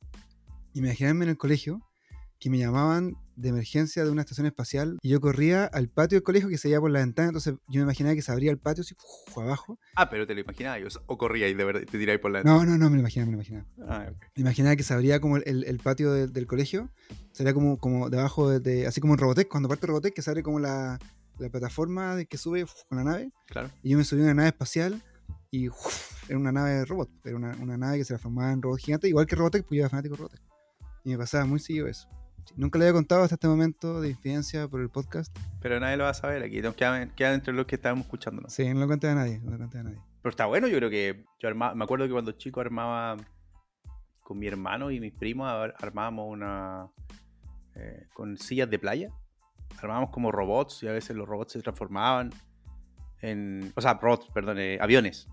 imaginarme en el colegio que me llamaban de emergencia de una estación espacial y yo corría al patio del colegio que se veía por la ventana, entonces yo me imaginaba que se abría el patio así, uf, abajo. Ah, pero te lo imaginabas, o corríais de verdad, te tiráis por la No, no, no, me lo imaginaba, me lo imaginaba. Ah. Me imaginaba que se abría como el, el- el patio de- del colegio, sería como, como debajo de, de- así como en Robotech, cuando parte Robotech, que se abre como la, la plataforma de que sube uf, con la nave, Claro. y yo me subí a una nave espacial y uf, era una nave de robot, era una, una nave que se transformaba en robot gigante, igual que Robotech, pues yo era fanático de Robotech. Y me pasaba muy seguido eso. Nunca le había contado hasta este momento de infidencia por el podcast. Pero nadie lo va a saber aquí, nos quedan, quedan entre los que estábamos escuchando. Sí, no lo conté a nadie, no lo conté a nadie. Pero está bueno, yo creo que yo armaba, me acuerdo que cuando chico armaba con mi hermano y mis primos ar- armábamos una eh, con sillas de playa. Armábamos como robots y a veces los robots se transformaban en, o sea, robots, perdón, eh, aviones.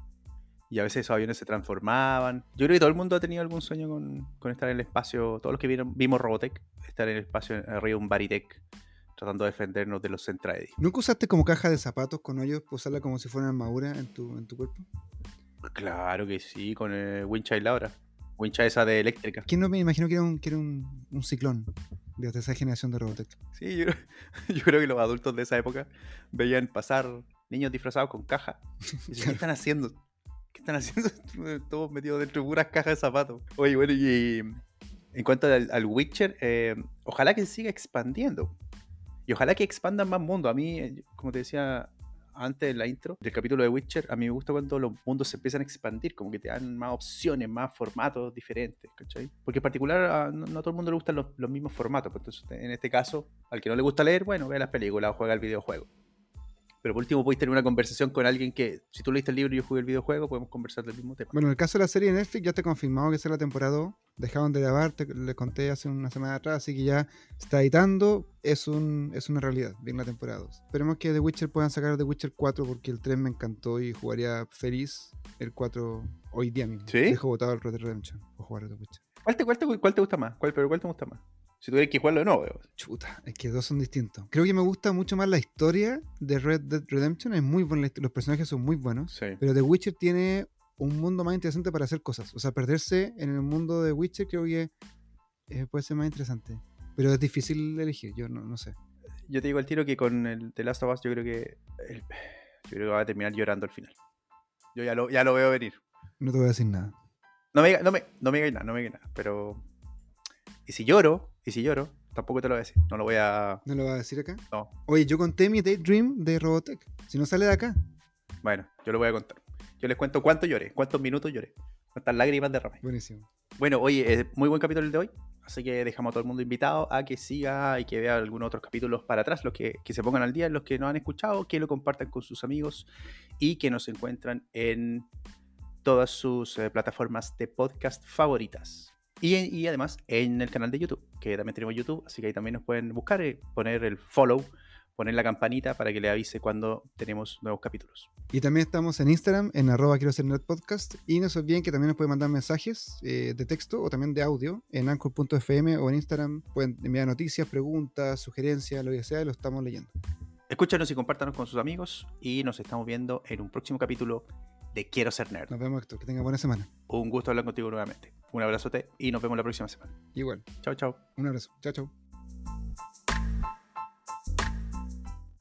Y a veces esos aviones se transformaban. Yo creo que todo el mundo ha tenido algún sueño con, con estar en el espacio. Todos los que vieron, vimos Robotech, estar en el espacio arriba de un Baritech tratando de defendernos de los Centraedi. ¿Nunca usaste como caja de zapatos con hoyos usarla como si fuera una armadura en tu, en tu cuerpo? Claro que sí, con el Wincha y Laura. Wincha esa de eléctrica. ¿Quién no me imagino que era un, que era un, un ciclón de esa generación de Robotech? Sí, yo, yo creo que los adultos de esa época veían pasar niños disfrazados con caja. Y ¿Qué están haciendo? ¿Qué están haciendo? Todos metidos dentro de puras cajas de zapatos. Oye, bueno, y en cuanto al, Witcher, eh, ojalá que siga expandiendo. Y ojalá que expandan más mundos. A mí, eh, como te decía antes en la intro del capítulo de Witcher, a mí me gusta cuando los mundos se empiezan a expandir, como que te dan más opciones, más formatos diferentes, ¿cachai? Porque en particular a no, no a todo el mundo le gustan los, los mismos formatos, pues entonces en este caso, al que no le gusta leer, bueno, ve las películas o juega el videojuego. Pero por último podéis tener una conversación con alguien que, si tú leíste el libro y yo jugué el videojuego, podemos conversar del mismo tema. Bueno, en el caso de la serie de Netflix ya te confirmado que será la temporada 2. Dejaron de grabar, te, le conté hace una semana atrás, así que ya está editando. Es, un, es una realidad, bien la temporada 2. Esperemos que The Witcher puedan sacar The Witcher 4 porque el 3 me encantó y jugaría feliz el 4 hoy día mismo. ¿Sí? Dejo botado el Red Redemption o jugar a The Witcher. ¿Cuál te, cuál te, cuál te gusta más? ¿Cuál, pero ¿cuál te gusta más? Si tuvieras que jugarlo de nuevo. Chuta, es que dos son distintos. Creo que me gusta mucho más la historia de Red Dead Redemption. Es muy buena, los personajes son muy buenos. Sí. Pero The Witcher tiene un mundo más interesante para hacer cosas. O sea, perderse en el mundo de Witcher creo que eh, puede ser más interesante. Pero es difícil elegir, yo no, no sé. Yo te digo al tiro que con el The Last of Us yo creo que el- yo creo que va a terminar llorando al final. Yo ya lo, ya lo veo venir. No te voy a decir nada. No me, diga- no me, no me nada, no me digáis nada. Pero. Y si lloro, y si lloro, tampoco te lo voy a decir. No lo voy a. ¿No lo vas a decir acá? No. Oye, yo conté mi Daydream de Robotech. Si no sale de acá. Bueno, yo lo voy a contar. Yo les cuento cuánto lloré, cuántos minutos lloré, cuántas lágrimas derramé. Buenísimo. Bueno, oye, eh, muy buen capítulo el de hoy. Así que dejamos a todo el mundo invitado a que siga y que vea algunos otros capítulos para atrás, los que, que se pongan al día, los que no han escuchado, que lo compartan con sus amigos y que nos encuentran en todas sus eh, plataformas de podcast favoritas. Y, y además en el canal de YouTube, que también tenemos YouTube, así que ahí también nos pueden buscar, eh, poner el follow, poner la campanita para que le avise cuando tenemos nuevos capítulos. Y también estamos en Instagram, en arroba quiero ser nerd podcast. Y no se olviden que también nos pueden mandar mensajes eh, de texto o también de audio en anchor.fm o en Instagram. Pueden enviar noticias, preguntas, sugerencias, lo que sea, y lo estamos leyendo. Escúchanos y compártanos con sus amigos y nos estamos viendo en un próximo capítulo de Quiero ser nerd. Nos vemos, Héctor. Que tengan buena semana. Un gusto hablar contigo nuevamente. Un abrazote y nos vemos la próxima semana. Igual. Chao, chao. Un abrazo. Chao, chao.